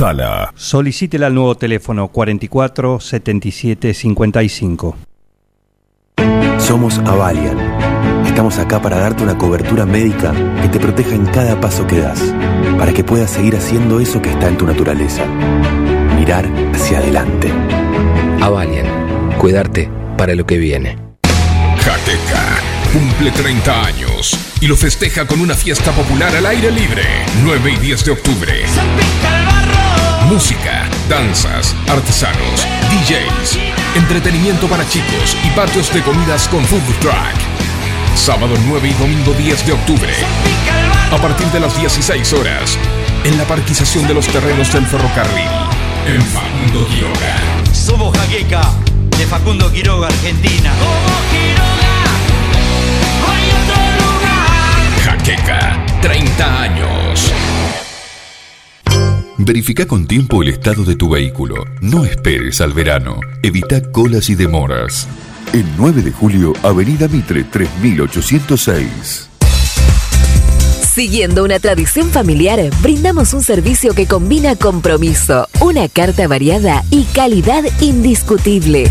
Upsala. Solicítela al nuevo teléfono 44 77 55. Somos Avalian. Estamos acá para darte una cobertura médica que te proteja en cada paso que das, para que puedas seguir haciendo eso que está en tu naturaleza. Mirar hacia adelante. Avalian, cuidarte para lo que viene. Jaqueca cumple 30 años y lo festeja con una fiesta popular al aire libre, 9 y 10 de octubre. Música, danzas, artesanos, DJs, entretenimiento para chicos y patios de comidas con food truck. Sábado 9 y domingo 10 de octubre. A partir de las 16 horas, en la parquización de los terrenos del ferrocarril, en Facundo Quiroga. Somos Jaqueca, de Facundo Quiroga, Argentina. Jaqueca, 30 años. Verifica con tiempo el estado de tu vehículo. No esperes al verano. Evita colas y demoras. El 9 de julio, Avenida Mitre 3806. Siguiendo una tradición familiar, brindamos un servicio que combina compromiso, una carta variada y calidad indiscutible.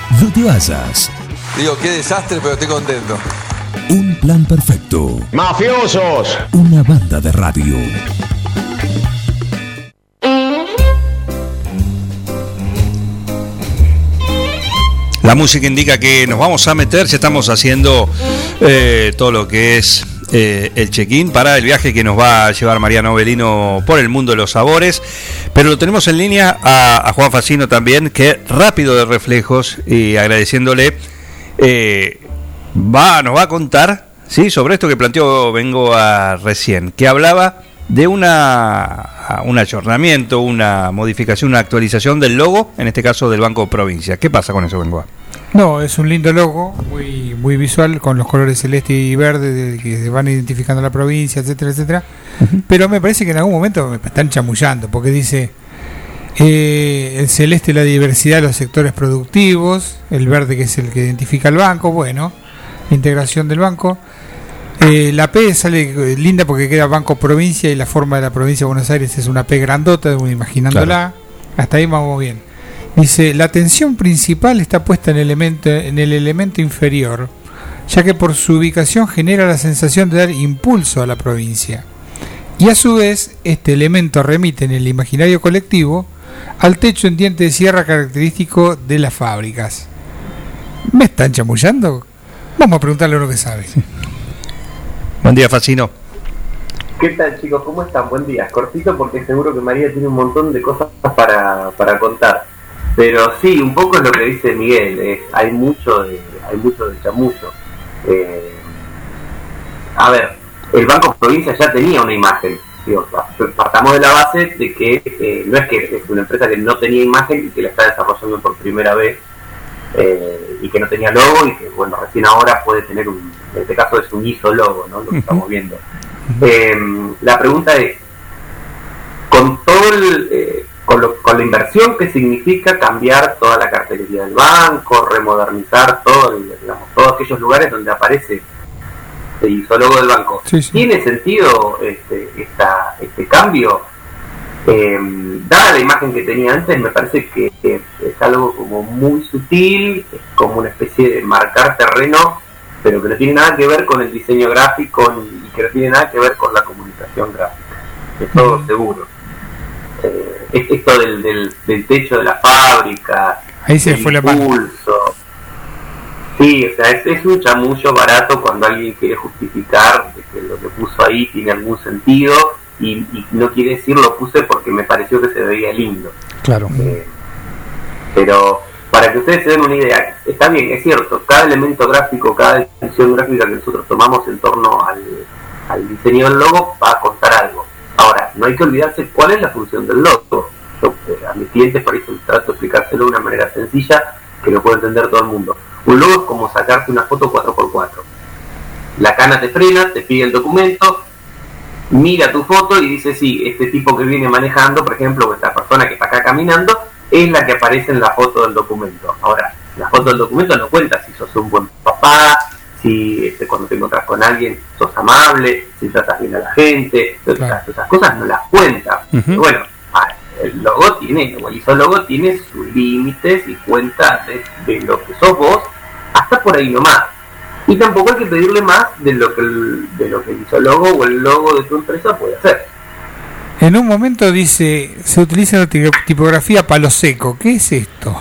No te vayas. Digo, qué desastre, pero estoy contento. Un plan perfecto. ¡Mafiosos! Una banda de radio. La música indica que nos vamos a meter, ya estamos haciendo eh, todo lo que es eh, el check-in para el viaje que nos va a llevar Mariano Belino por el mundo de los sabores. Pero lo tenemos en línea a, Juan Facino también, que rápido de reflejos y agradeciéndole, eh, va, nos va a contar ¿sí? sobre esto que planteó Vengo a recién, que hablaba de una un ayornamiento, una modificación, una actualización del logo, en este caso del Banco Provincia. ¿Qué pasa con eso, Bengoa? No, es un lindo logo, muy muy visual, con los colores celeste y verde de- que van identificando la provincia, etcétera, etcétera. Pero me parece que en algún momento me están chamullando, porque dice eh, el celeste la diversidad de los sectores productivos, el verde que es el que identifica el banco, bueno, integración del banco. Eh, la P sale linda porque queda Banco Provincia y la forma de la provincia de Buenos Aires es una P grandota, imaginándola. Hasta ahí vamos bien. Dice, la atención principal está puesta en, elemento, en el elemento inferior, ya que por su ubicación genera la sensación de dar impulso a la provincia. Y a su vez, este elemento remite en el imaginario colectivo al techo en diente de sierra característico de las fábricas. ¿Me están chamullando? Vamos a preguntarle uno que sabe. Buen día, Facino. ¿Qué tal chicos? ¿Cómo están? Buen día. Cortito porque seguro que María tiene un montón de cosas para, para contar. Pero sí, un poco es lo que dice Miguel. es- hay mucho de, hay mucho de chamullo. Eh, a ver, el Banco Provincia ya tenía una imagen. Digo, partamos de la base de que eh, no es que es una empresa que no tenía imagen y que la está desarrollando por primera vez eh, y que no tenía logo y que bueno recién ahora puede tener un en este caso es un ISO logo no lo que estamos viendo Eh, la pregunta es con todo el, eh, con, lo- con la inversión que significa cambiar toda la cartelería del banco remodernizar todo digamos, todos aquellos lugares donde aparece el ISO logo del banco tiene sentido este, esta, este cambio eh, dada la imagen que tenía antes, me parece que es, es algo como muy sutil, es como una especie de marcar terreno, pero que no tiene nada que ver con el diseño gráfico ni- y que no tiene nada que ver con la comunicación gráfica. Eso seguro. Eh, es- esto del, del, del techo de la fábrica, Ahí se el fue la impulso. Sí, o sea, es, es un chamullo barato cuando alguien quiere justificar de que lo que puso ahí tiene algún sentido y, y no quiere decir lo puse porque me pareció que se veía lindo. Claro. Eh, pero para que ustedes se den una idea, está bien, es cierto, cada elemento gráfico, cada decisión gráfica que nosotros tomamos en torno al, al diseño del logo va a contar algo. No hay que olvidarse cuál es la función del logo. Yo, eh, a mis clientes por eso trato de explicárselo de una manera sencilla que lo pueda entender todo el mundo. Un logo es como sacarte una foto 4x4. La cana te frena, te pide el documento, mira tu foto y dice, sí, este tipo que viene manejando, por ejemplo, o esta persona que está acá caminando, es la que aparece en la foto del documento. Ahora, La foto del documento no cuenta si sos un buen papá, si este, cuando te encontrás con alguien sos amable, si tratas bien a la gente, esas cosas no las cuenta. Bueno, ah, el logo tiene, el ISO logo tiene sus límites y cuenta de, de lo que sos vos, hasta por ahí nomás. Y tampoco hay que pedirle más de lo que el, de lo que el ISO logo o el logo de tu empresa puede hacer. En un momento dice, se utiliza la ti- tipografía palo seco. ¿Qué es esto?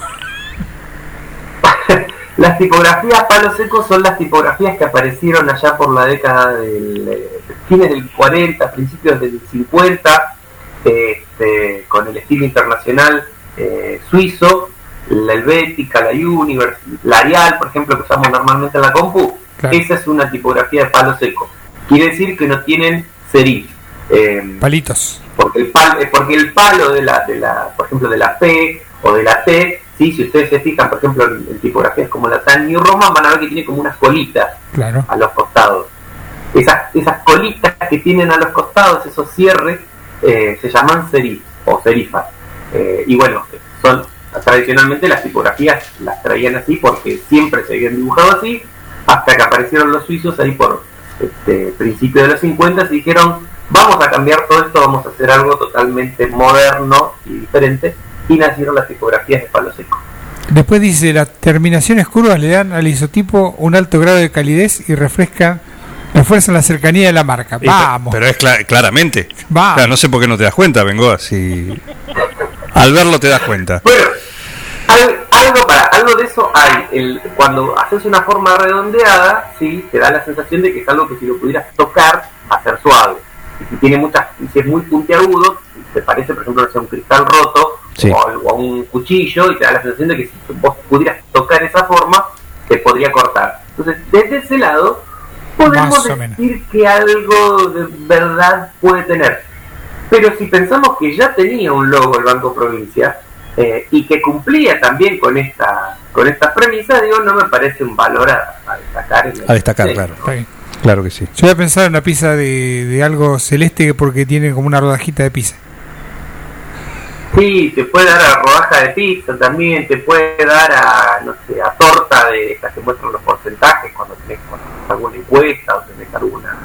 Las tipografías palo seco son las tipografías que aparecieron allá por la década del eh, fines del 40, principios del 50, este, con el estilo internacional eh, suizo, la Helvética, la Universe, la Arial, por ejemplo, que usamos normalmente en la compu. Claro. Esa es una tipografía de palo seco. Quiere decir que no tienen serif. Eh, Palitos. porque el palo, porque el palo de la, de la, por ejemplo, de la P o de la T, sí, si ustedes se fijan, por ejemplo, en, en tipografías como la Times New Roman, van a ver que tiene como unas colitas Claro. a los costados. Esas, esas colitas que tienen a los costados, esos cierres, eh, se llaman serif o serifas. Eh, y bueno, son tradicionalmente las tipografías las traían así porque siempre se habían dibujado así, hasta que aparecieron los suizos ahí por este, principios de los 50 y dijeron, vamos a cambiar todo esto, vamos a hacer algo totalmente moderno y diferente, y nacieron las tipografías de palo seco. Después dice, las terminaciones curvas le dan al isotipo un alto grado de calidez y refrescan, refuerzan la cercanía de la marca. Vamos. Pero es cla- claramente. Va. Claro, no sé por qué no te das cuenta, vengo así. Al verlo te das cuenta. Al- algo para algo de eso hay el, cuando haces una forma redondeada sí te da la sensación de que es algo que si lo pudieras tocar va a ser suave y si tiene muchas si es muy puntiagudo te parece por ejemplo no sé, un cristal roto Sí. o, o un cuchillo y te da la sensación de que si vos pudieras tocar esa forma te podría cortar entonces desde ese lado podemos decir que algo de verdad puede tener pero si pensamos que ya tenía un logo el Banco Provincia eh, y que cumplía también con esta con esta premisa, digo, no me parece un valor a, a destacar. A destacar, claro. Claro que sí. Yo voy a pensar en una pizza de, de algo celeste porque tiene como una rodajita de pizza. Sí, te puede dar a rodaja de pizza también, te puede dar a, no sé, a torta de estas que muestran los porcentajes cuando tenés cuando alguna encuesta o tenés alguna,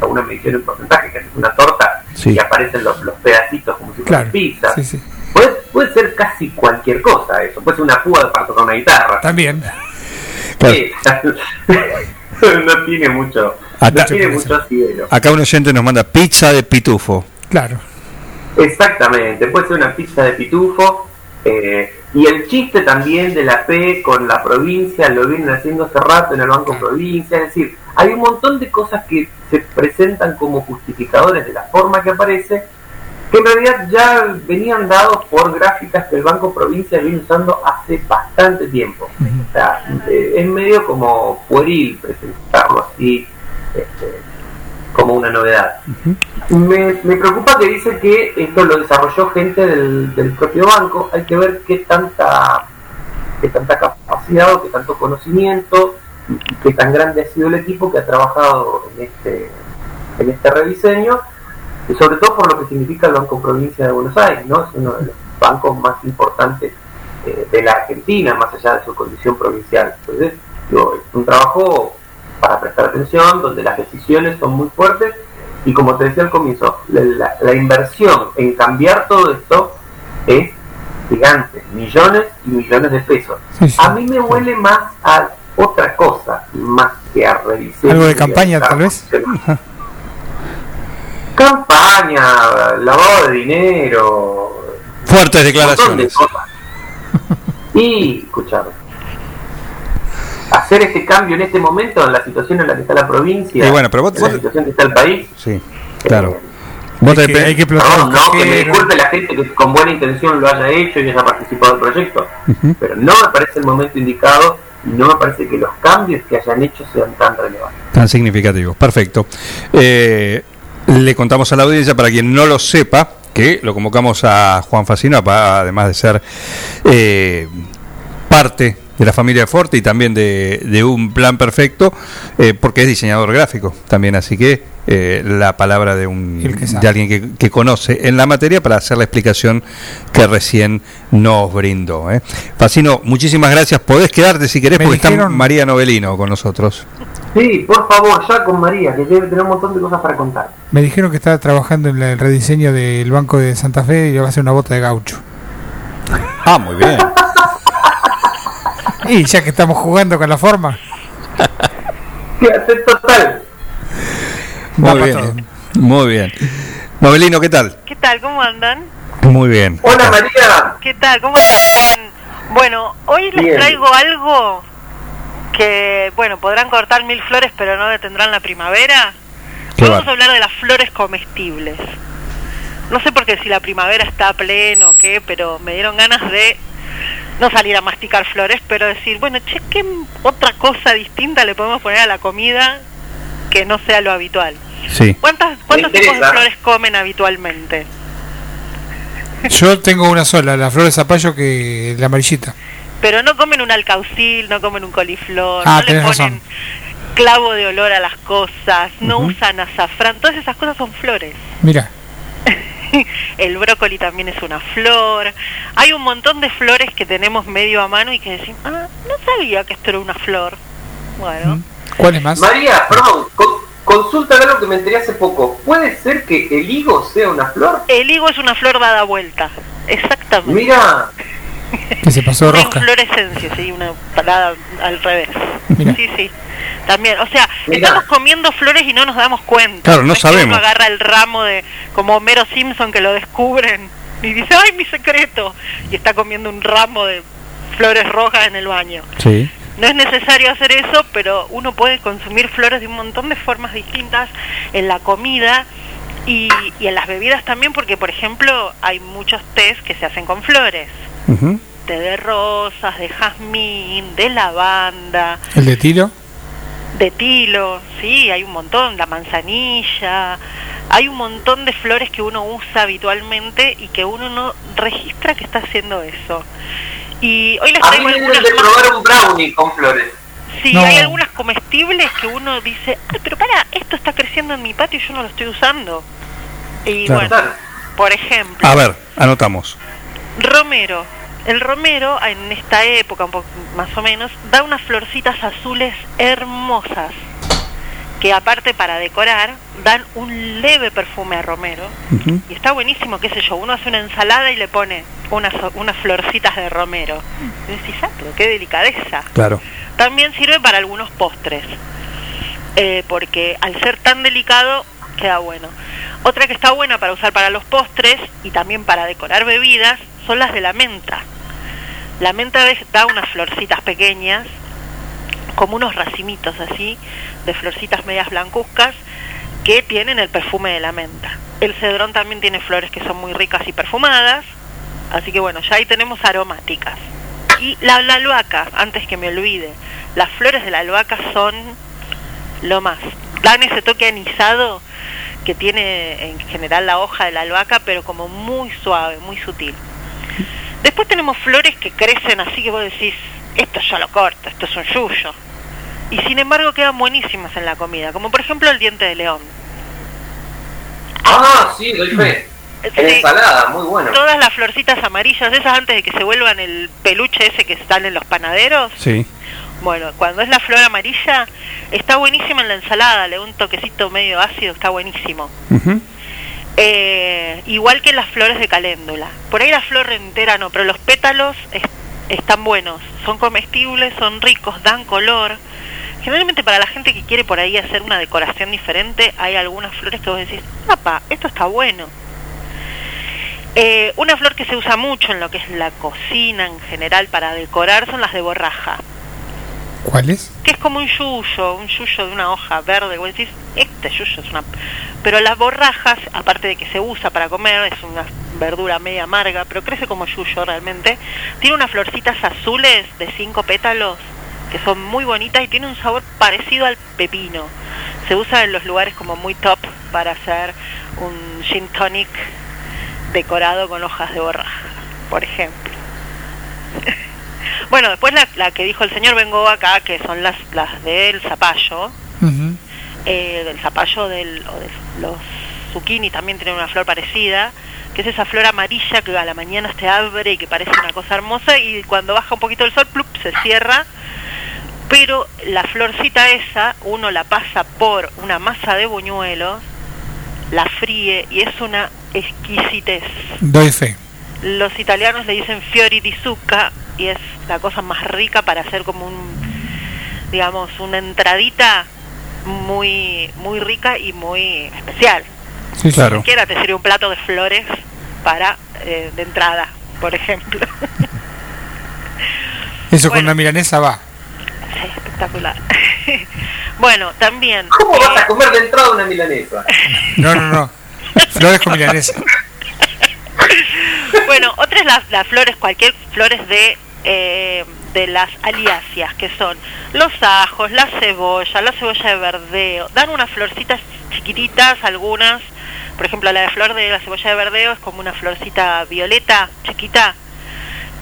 alguna medición en porcentaje, que haces una torta Sí. y aparecen los, los pedacitos como si Claro. pizza. Sí, sí. Puede, puede ser casi cualquier cosa eso, puede ser una púa para tocar una guitarra. También. Sí, no tiene mucho, Acá- no tiene mucho asidero. Acá un oyente nos manda pizza de pitufo. Claro. Exactamente, puede ser una pizza de pitufo. eh, y el chiste también de la P con la provincia lo vienen haciendo hace rato en el Banco Provincia. Es decir, hay un montón de cosas que se presentan como justificadores de la forma que aparece, que en realidad ya venían dados por gráficas que el Banco Provincia viene usando hace bastante tiempo. O sea, eh, es medio como pueril presentarlo así este, como una novedad. Me, me preocupa que dice que esto lo desarrolló gente del, del propio banco. Hay que ver qué tanta, qué tanta capacidad o qué tanto conocimiento y qué tan grande ha sido el equipo que ha trabajado en este, en este rediseño. Y sobre todo por lo que significa el Banco Provincia de Buenos Aires, ¿no? Es uno de los bancos más importantes eh, de la Argentina, más allá de su condición provincial. Entonces, digo, es un trabajo para prestar atención, donde las decisiones son muy fuertes y como te decía al comienzo, la, la- la inversión en cambiar todo esto es gigante, millones y millones de pesos. Sí, sí. A mí me huele más a otra cosa, más que a rediseño. Algo de campaña, tal vez. Campaña, lavado de dinero, Fuertes de declaraciones. Y, escuchame, hacer este cambio en este momento, en la situación en la que está la provincia, Y bueno, pero vos- en la situación que está el país, Sí, claro. eh, Vos Hay te que, hay que Perdón, no, que me disculpe la gente que con buena intención lo haya hecho y haya participado del proyecto, pero no me parece el momento indicado y no me parece que los cambios que hayan hecho sean tan relevantes. Tan significativos. Perfecto. Eh, le contamos a la audiencia, para quien no lo sepa, que lo convocamos a Juan Facino, además de ser eh, parte de la familia Forte y también de, de un plan perfecto, eh, porque es diseñador gráfico también, así que eh, la palabra de, un, de alguien que, que conoce en la materia para hacer la explicación que recién nos brindó. ¿eh? Facino, muchísimas gracias. Podés quedarte si querés, Me porque está dijeron- María Novelino con nosotros. Sí, por favor, ya con María, que debe tener un montón de cosas para contar. Me dijeron que estaba trabajando en el rediseño del Banco de Santa Fe y le va a hacer una bota de gaucho. Ah, muy bien. Y ya que estamos jugando con la forma, total. Muy bien. Muy bien. Novelino, ¿qué tal? ¿Qué tal? ¿Cómo andan? Muy bien. Hola María. ¿Qué tal? ¿Cómo están? Bueno, hoy les Bien. traigo algo que, bueno, podrán cortar mil flores, pero no detendrán la primavera. Vamos a hablar de las flores comestibles. No sé por qué si la primavera está a pleno o qué, pero me dieron ganas de no salir a masticar flores, pero decir, bueno, che, ¿qué otra cosa distinta le podemos poner a la comida que no sea lo habitual? Sí. ¿Cuántas, ¿Cuántos tipos de flores comen habitualmente? yo tengo una sola, la flor de zapallo que la amarillita. Pero no comen un alcaucil, no comen un coliflor, Ah, no le ponen razón. clavo de olor a las cosas, no usan azafrán, todas esas cosas son flores. Mira, El brócoli también es una flor. Hay un montón de flores que tenemos medio a mano y que decimos, ah, no sabía que esto era una flor. Bueno, ¿cuál es más? María, perdón, con- consulta algo que me enteré hace poco. ¿Puede ser que el higo sea una flor? el higo es una flor dada vuelta. Exactamente. Mira, Que se pasó rosca. inflorescencia, sí, una parada al revés. Mira. Sí, sí. También, o sea, Mira. estamos comiendo flores y no nos damos cuenta. Claro, no es que uno sabemos. agarra el ramo de, como Homero Simpson que lo descubren y dice, ¡ay, mi secreto! Y está comiendo un ramo de flores rojas en el baño. Sí. No es necesario hacer eso, pero uno puede consumir flores de un montón de formas distintas en la comida y, y en las bebidas también, porque por ejemplo hay muchos tés que se hacen con flores. Té de rosas, de jazmín, de lavanda, El de tiro. de tilo, sí, hay un montón, la manzanilla, hay un montón de flores que uno usa habitualmente y que uno no registra que está haciendo eso. Y hoy les a mí traigo algunas de probar un brownie con flores. Sí, No. hay algunas comestibles que uno dice, "Ay, pero para, esto está creciendo en mi patio y yo no lo estoy usando. Y Claro. bueno, por ejemplo, A ver, anotamos. romero. El romero en esta época, un poco más o menos, da unas florcitas azules hermosas que aparte para decorar dan un leve perfume a romero y está buenísimo, qué sé yo, uno hace una ensalada y le pone unas, unas florcitas de romero. Y decís, ah, pero qué delicadeza. Claro. También sirve para algunos postres, eh, porque al ser tan delicado queda bueno. Otra que está buena para usar para los postres y también para decorar bebidas son las de la menta. La menta da unas florcitas pequeñas, como unos racimitos así, de florcitas medias blancuzcas, que tienen el perfume de la menta. El cedrón también tiene flores que son muy ricas y perfumadas, así que bueno, ya ahí tenemos aromáticas. Y la, la albahaca, antes que me olvide, las flores de la albahaca son lo más. Dan ese toque anisado que tiene en general la hoja de la albahaca, pero como muy suave, muy sutil. Después tenemos flores que crecen así que vos decís, esto yo lo corto, esto es un yuyo. Y sin embargo quedan buenísimas en la comida, como por ejemplo el diente de león. Ah, sí, doy fe. En Sí. ensalada, muy bueno. Todas las florcitas amarillas, esas antes de que se vuelvan el peluche ese que están en los panaderos, Sí. Bueno, cuando es la flor amarilla, está buenísima en la ensalada, le da un toquecito medio ácido, está buenísimo. Eh, igual que las flores de caléndula. Por ahí la flor entera no, pero los pétalos es- están buenos, son comestibles, son ricos, dan color. Generalmente para la gente que quiere por ahí hacer una decoración diferente, hay algunas flores que vos decís, papá, esto está bueno. Eh, una flor que se usa mucho en lo que es la cocina en general para decorar son las de borraja, ¿Cuál es? que es como un yuyo, un yuyo de una hoja verde, vos decís, este yuyo es una... Pero las borrajas, aparte de que se usa para comer, es una verdura media amarga, pero crece como yuyo realmente, tiene unas florcitas azules de cinco pétalos que son muy bonitas y tiene un sabor parecido al pepino. Se usa en los lugares como muy top para hacer un gin tonic decorado con hojas de borraja, por ejemplo. Bueno, después la, la que dijo el señor Bengoa acá, que son las, las del zapallo, eh, del zapallo del, o de los zucchini también tienen una flor parecida, que es esa flor amarilla que a la mañana se abre y que parece una cosa hermosa y cuando baja un poquito el sol, plup, se cierra. Pero la florcita esa, uno la pasa por una masa de buñuelos, la fríe y es una exquisitez. Doy fe. Los italianos le dicen fiori di zucca y es la cosa más rica para hacer como un, digamos, una entradita muy, muy rica y muy especial. Sí, claro. Cualquiera te sirve un plato de flores para eh, de entrada, por ejemplo. Eso con una milanesa va. Sí, espectacular. bueno, también. ¿Cómo vas a comer de entrada una milanesa? No, no, no. Flores con milanesa. bueno, otras las, las flores, cualquier flores de eh, de las aliáceas, que son los ajos, la cebolla, la cebolla de verdeo. Dan unas florcitas chiquititas, algunas. Por ejemplo, la de flor de la cebolla de verdeo es como una florcita violeta, chiquita,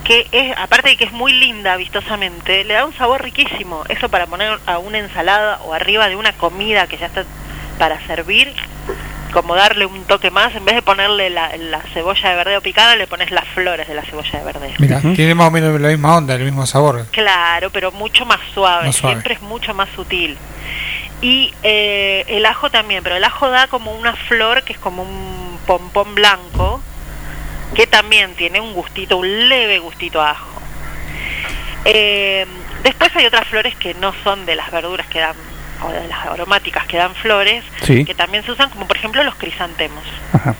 que es, aparte de que es muy linda vistosamente, le da un sabor riquísimo. Eso para poner a una ensalada o arriba de una comida que ya está para servir, como darle un toque más, en vez de ponerle la, la cebolla de verdeo picada, le pones las flores de la cebolla de verdeo. Mira, tiene más o menos la misma onda, el mismo sabor. Claro, pero mucho más suave, Más suave. siempre es mucho más sutil. Y eh, el ajo también, pero el ajo da como una flor que es como un pompón blanco, que también tiene un gustito, un leve gustito a ajo. Eh, después hay otras flores que no son de las verduras que dan, o de las aromáticas que dan flores, Sí. que también se usan, como por ejemplo los crisantemos. Ajá.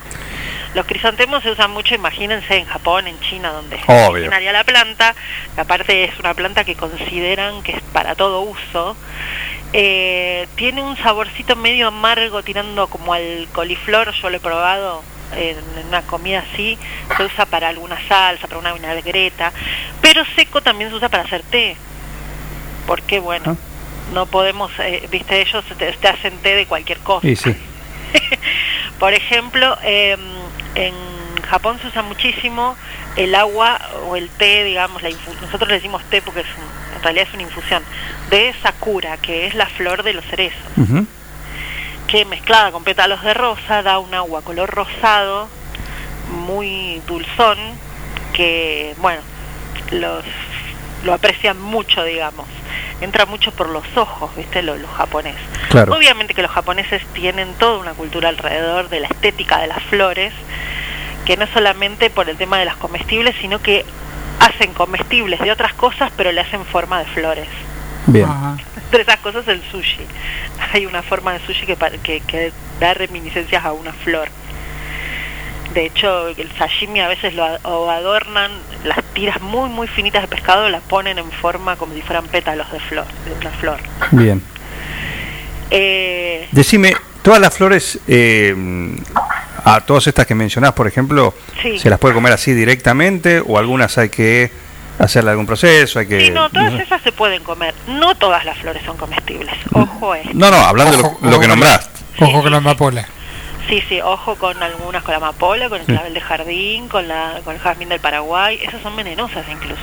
Los crisantemos se usan mucho, imagínense, en Japón, en China, donde originaria la planta, que aparte es una planta que consideran que es para todo uso. Eh, tiene un saborcito medio amargo tirando como al coliflor, yo lo he probado en, en una comida así, se usa para alguna salsa, para una vinagreta, pero seco también se usa para hacer té, porque bueno, no podemos, eh, viste, ellos te, te hacen té de cualquier cosa. Sí. Por ejemplo, eh, en Japón se usa muchísimo el agua o el té, digamos, la nosotros le decimos té porque es un- en realidad es una infusión, de sakura, que es la flor de los cerezos, que mezclada con pétalos de rosa da un agua color rosado, muy dulzón, que, bueno, los lo aprecian mucho, digamos. Entra mucho por los ojos, ¿viste? Los, los japoneses. Claro. Obviamente que los japoneses tienen toda una cultura alrededor de la estética de las flores, que no es solamente por el tema de las comestibles, sino que hacen comestibles de otras cosas, pero le hacen forma de flores. Bien. Entre esas cosas el sushi. Hay una forma de sushi que, que, que da reminiscencias a una flor. De hecho, el sashimi a veces lo adornan, las tiras muy muy finitas de pescado las ponen en forma como si fueran pétalos de flor, de una flor. Bien. Eh, Decime, todas las flores, eh, a todas estas que mencionás, por ejemplo, Sí. ¿se las puede comer así directamente o algunas hay que hacerle algún proceso? Hay que... sí, no, todas esas se pueden comer. No todas las flores son comestibles. Ojo eh. No, no, hablando de Ojo, lo, lo ojo que nombraste. Ojo con la amapola. Sí, sí, ojo con algunas, con la amapola, con el Sí. clavel de jardín, con, la, con el jazmín del Paraguay. Esas son venenosas incluso.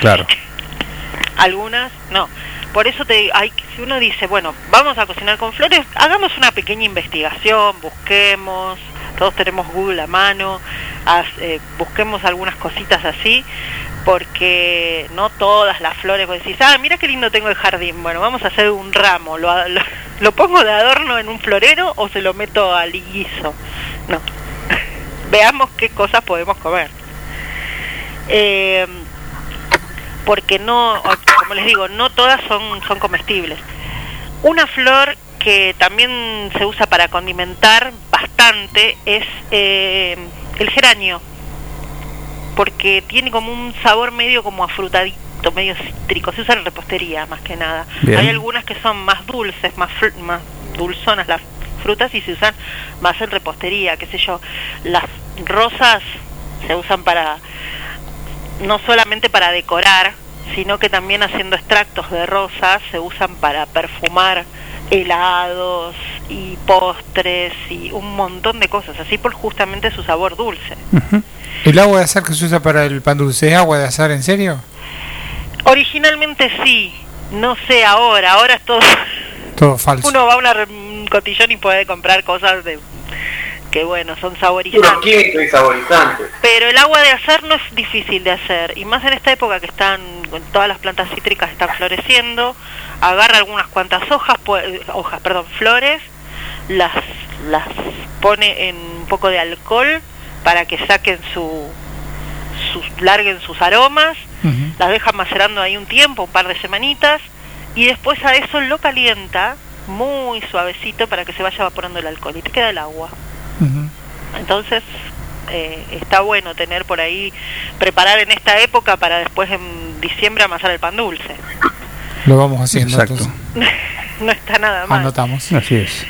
Claro. Algunas no. Por eso te hay, si uno dice, bueno, vamos a cocinar con flores, hagamos una pequeña investigación, busquemos, todos tenemos Google a mano, haz- eh, busquemos algunas cositas así, porque no todas las flores, vos decís, ah, mira qué lindo tengo el jardín, bueno, vamos a hacer un ramo, lo, lo, lo pongo de adorno en un florero o se lo meto al guiso. No. Veamos qué cosas podemos comer. Eh, porque no, como les digo, no todas son, son comestibles. Una flor que también se usa para condimentar bastante es eh, el geranio, porque tiene como un sabor medio como afrutadito, medio cítrico, se usa en repostería más que nada. Bien. Hay algunas que son más dulces, más, fru- más dulzonas las frutas y se usan más en repostería, qué sé yo. Las rosas se usan para no solamente para decorar, sino que también haciendo extractos de rosas se usan para perfumar helados y postres y un montón de cosas, así por justamente su sabor dulce. ¿El agua de azar que se usa para el pan dulce es agua de azar en serio? Originalmente sí, no sé ahora, ahora es todo... Todo falso. Uno va a un cotillón y puede comprar cosas de que bueno, son saborizantes. químicos y saborizantes. Pero el agua de hacer no es difícil de hacer, y más en esta época que están con todas las plantas cítricas están floreciendo, agarra algunas cuantas hojas, hojas, perdón, flores, las las pone en un poco de alcohol para que saquen su sus larguen sus aromas, las deja macerando ahí un tiempo, un par de semanitas, y después a eso lo calienta muy suavecito para que se vaya evaporando el alcohol y te queda el agua. Entonces eh, está bueno tener por ahí, preparar en esta época para después en diciembre amasar el pan dulce. Lo vamos haciendo. Exacto. no está nada mal. Anotamos. Así es.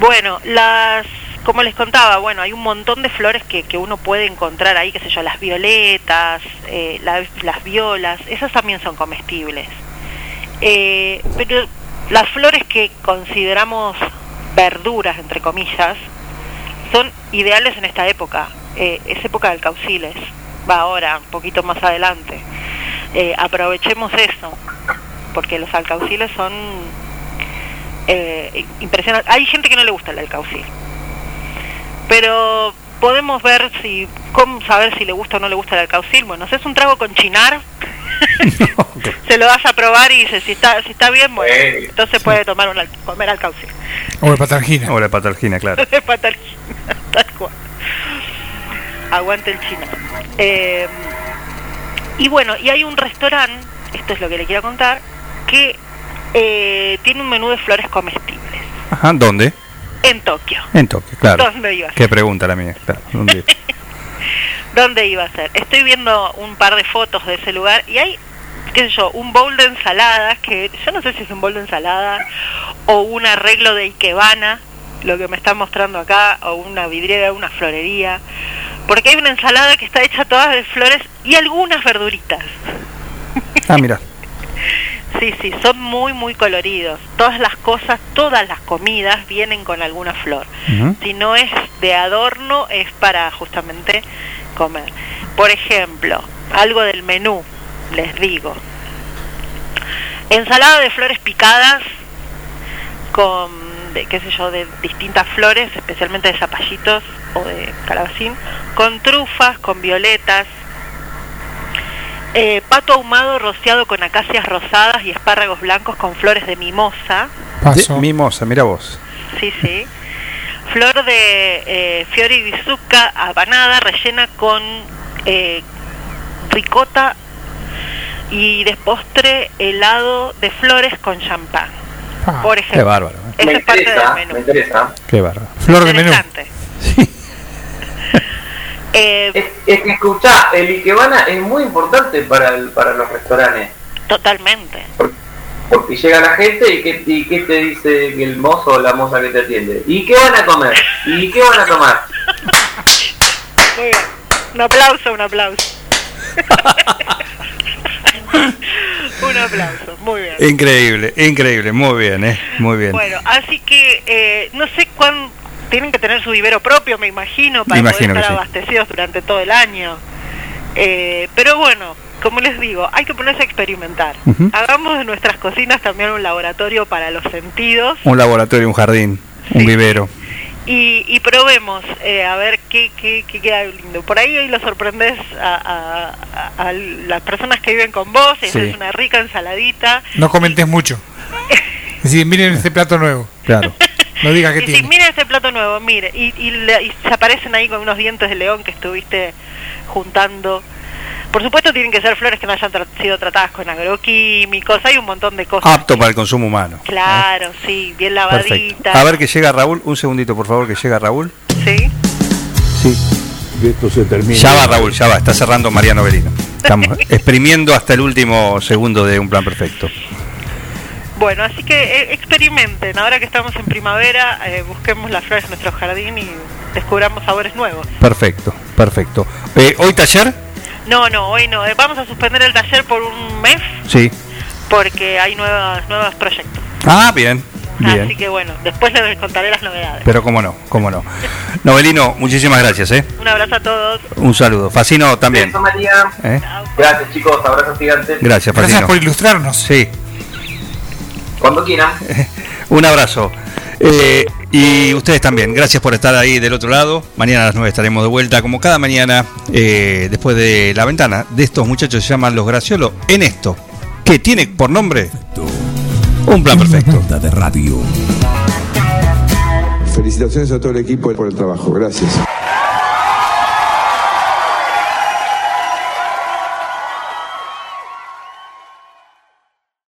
Bueno, las, como les contaba, bueno, hay un montón de flores que, que uno puede encontrar ahí, qué sé yo, las violetas, eh, la- las violas, esas también son comestibles. Eh, pero las flores que consideramos verduras, entre comillas, son ideales en esta época. Eh, es época del cauciles, va ahora, un poquito más adelante. Eh, aprovechemos eso, porque los alcauciles son eh, impresionantes. Hay gente que no le gusta el alcaucil, pero podemos ver si, cómo saber si le gusta o no le gusta el alcaucil. Bueno, si es un trago con chinar, se lo das a probar y dice si está, si está bien, bueno, entonces puede tomar un al- comer alcaucil. O de patargina. O la patargina, claro. patargina, tal cual. Aguante el chino. Eh, y bueno, y hay un restaurante, esto es lo que le quiero contar, que eh, tiene un menú de flores comestibles Ajá, ¿dónde? en Tokio. En Tokio, claro. ¿Dónde iba? Qué pregunta la mía, claro. ¿Dónde? ¿Dónde iba a ser? Estoy viendo un par de fotos de ese lugar y hay, qué sé yo, un bowl de ensaladas que yo no sé si es un bowl de ensalada o un arreglo de ikebana, lo que me están mostrando acá, o una vidriera, una florería, porque hay una ensalada que está hecha todas de flores y algunas verduritas. Ah, mira. Sí, sí, son muy, muy coloridos. Todas las cosas, todas las comidas vienen con alguna flor. Si no es de adorno, es para justamente comer. Por ejemplo, algo del menú, les digo. Ensalada de flores picadas con, de, qué sé yo, de distintas flores, especialmente de zapallitos o de calabacín, con trufas, con violetas, eh, pato ahumado rociado con acacias rosadas y espárragos blancos con flores de mimosa. De- mimosa, mira vos. Sí, sí. Flor de eh, fiori di zucca abanada rellena con eh, ricota y de postre helado de flores con champán. Por ejemplo. Qué bárbaro. ¿eh? Me es parte interesa, del menú. me interesa. Qué bárbaro. Flor de menú. Eh, Es, es que escuchá, el Ikebana es muy importante para, el- para los restaurantes. Totalmente. Porque llega la gente y ¿qué, y qué te dice el mozo o la moza que te atiende? ¿Y qué van a comer? ¿Y qué van a tomar? Muy bien. Un aplauso, un aplauso. un aplauso, muy bien. Increíble, increíble, muy bien, ¿eh? Muy bien. Bueno, así que eh, no sé cuán tienen que tener su vivero propio, me imagino, para Imagino poder estar sí. abastecidos durante todo el año. Eh, pero bueno, como les digo, hay que ponerse a experimentar. Hagamos de nuestras cocinas también un laboratorio para los sentidos Un laboratorio, un jardín, un vivero. Y, y probemos eh, a ver qué, qué, qué queda lindo. Por ahí hoy lo sorprendes a, a- a- a las personas que viven con vos, y Sí. es una rica ensaladita. No comentes mucho. Es decir, miren este plato nuevo. Claro. No digas que Sí, sí, tiene. mire este plato nuevo, mire. Y, y, y se aparecen ahí con unos dientes de león que estuviste juntando. Por supuesto tienen que ser flores que no hayan tra- sido tratadas con agroquímicos, hay un montón de cosas. Apto para el consumo humano. Claro, sí, bien Perfecto. lavaditas. A ver que llega Raúl. Un segundito, por favor, que llega Raúl. Sí. Sí. Esto se termina. Ya va, Raúl, ya va. Está cerrando Mariano Berino. Estamos exprimiendo hasta el último segundo de un plan perfecto. Bueno, así que eh, experimenten. Ahora que estamos en primavera, eh, busquemos las flores en nuestro jardín y descubramos sabores nuevos. Perfecto, perfecto. Eh, ¿Hoy taller? No, no, hoy no. Eh, vamos a suspender el taller por un mes Sí. porque hay nuevas, nuevos proyectos. Ah, bien, Bien. Así que bueno, después les contaré las novedades. Pero cómo no, cómo no. Novelino, muchísimas gracias, ¿eh? Un abrazo a todos. Un saludo. Facino también. Beso, María. ¿eh? Gracias, chicos. Abrazos gigantes. Gracias, Facino. Gracias por ilustrarnos. Sí, Cuando quieran. un abrazo. Eh, y ustedes también, gracias por estar ahí del otro lado. Mañana a las 9 estaremos de vuelta, como cada mañana, eh, después de la ventana de estos muchachos se llaman Los Graciolos, en esto, que tiene por nombre un plan perfecto. de radio. Felicitaciones a todo el equipo por el trabajo. Gracias.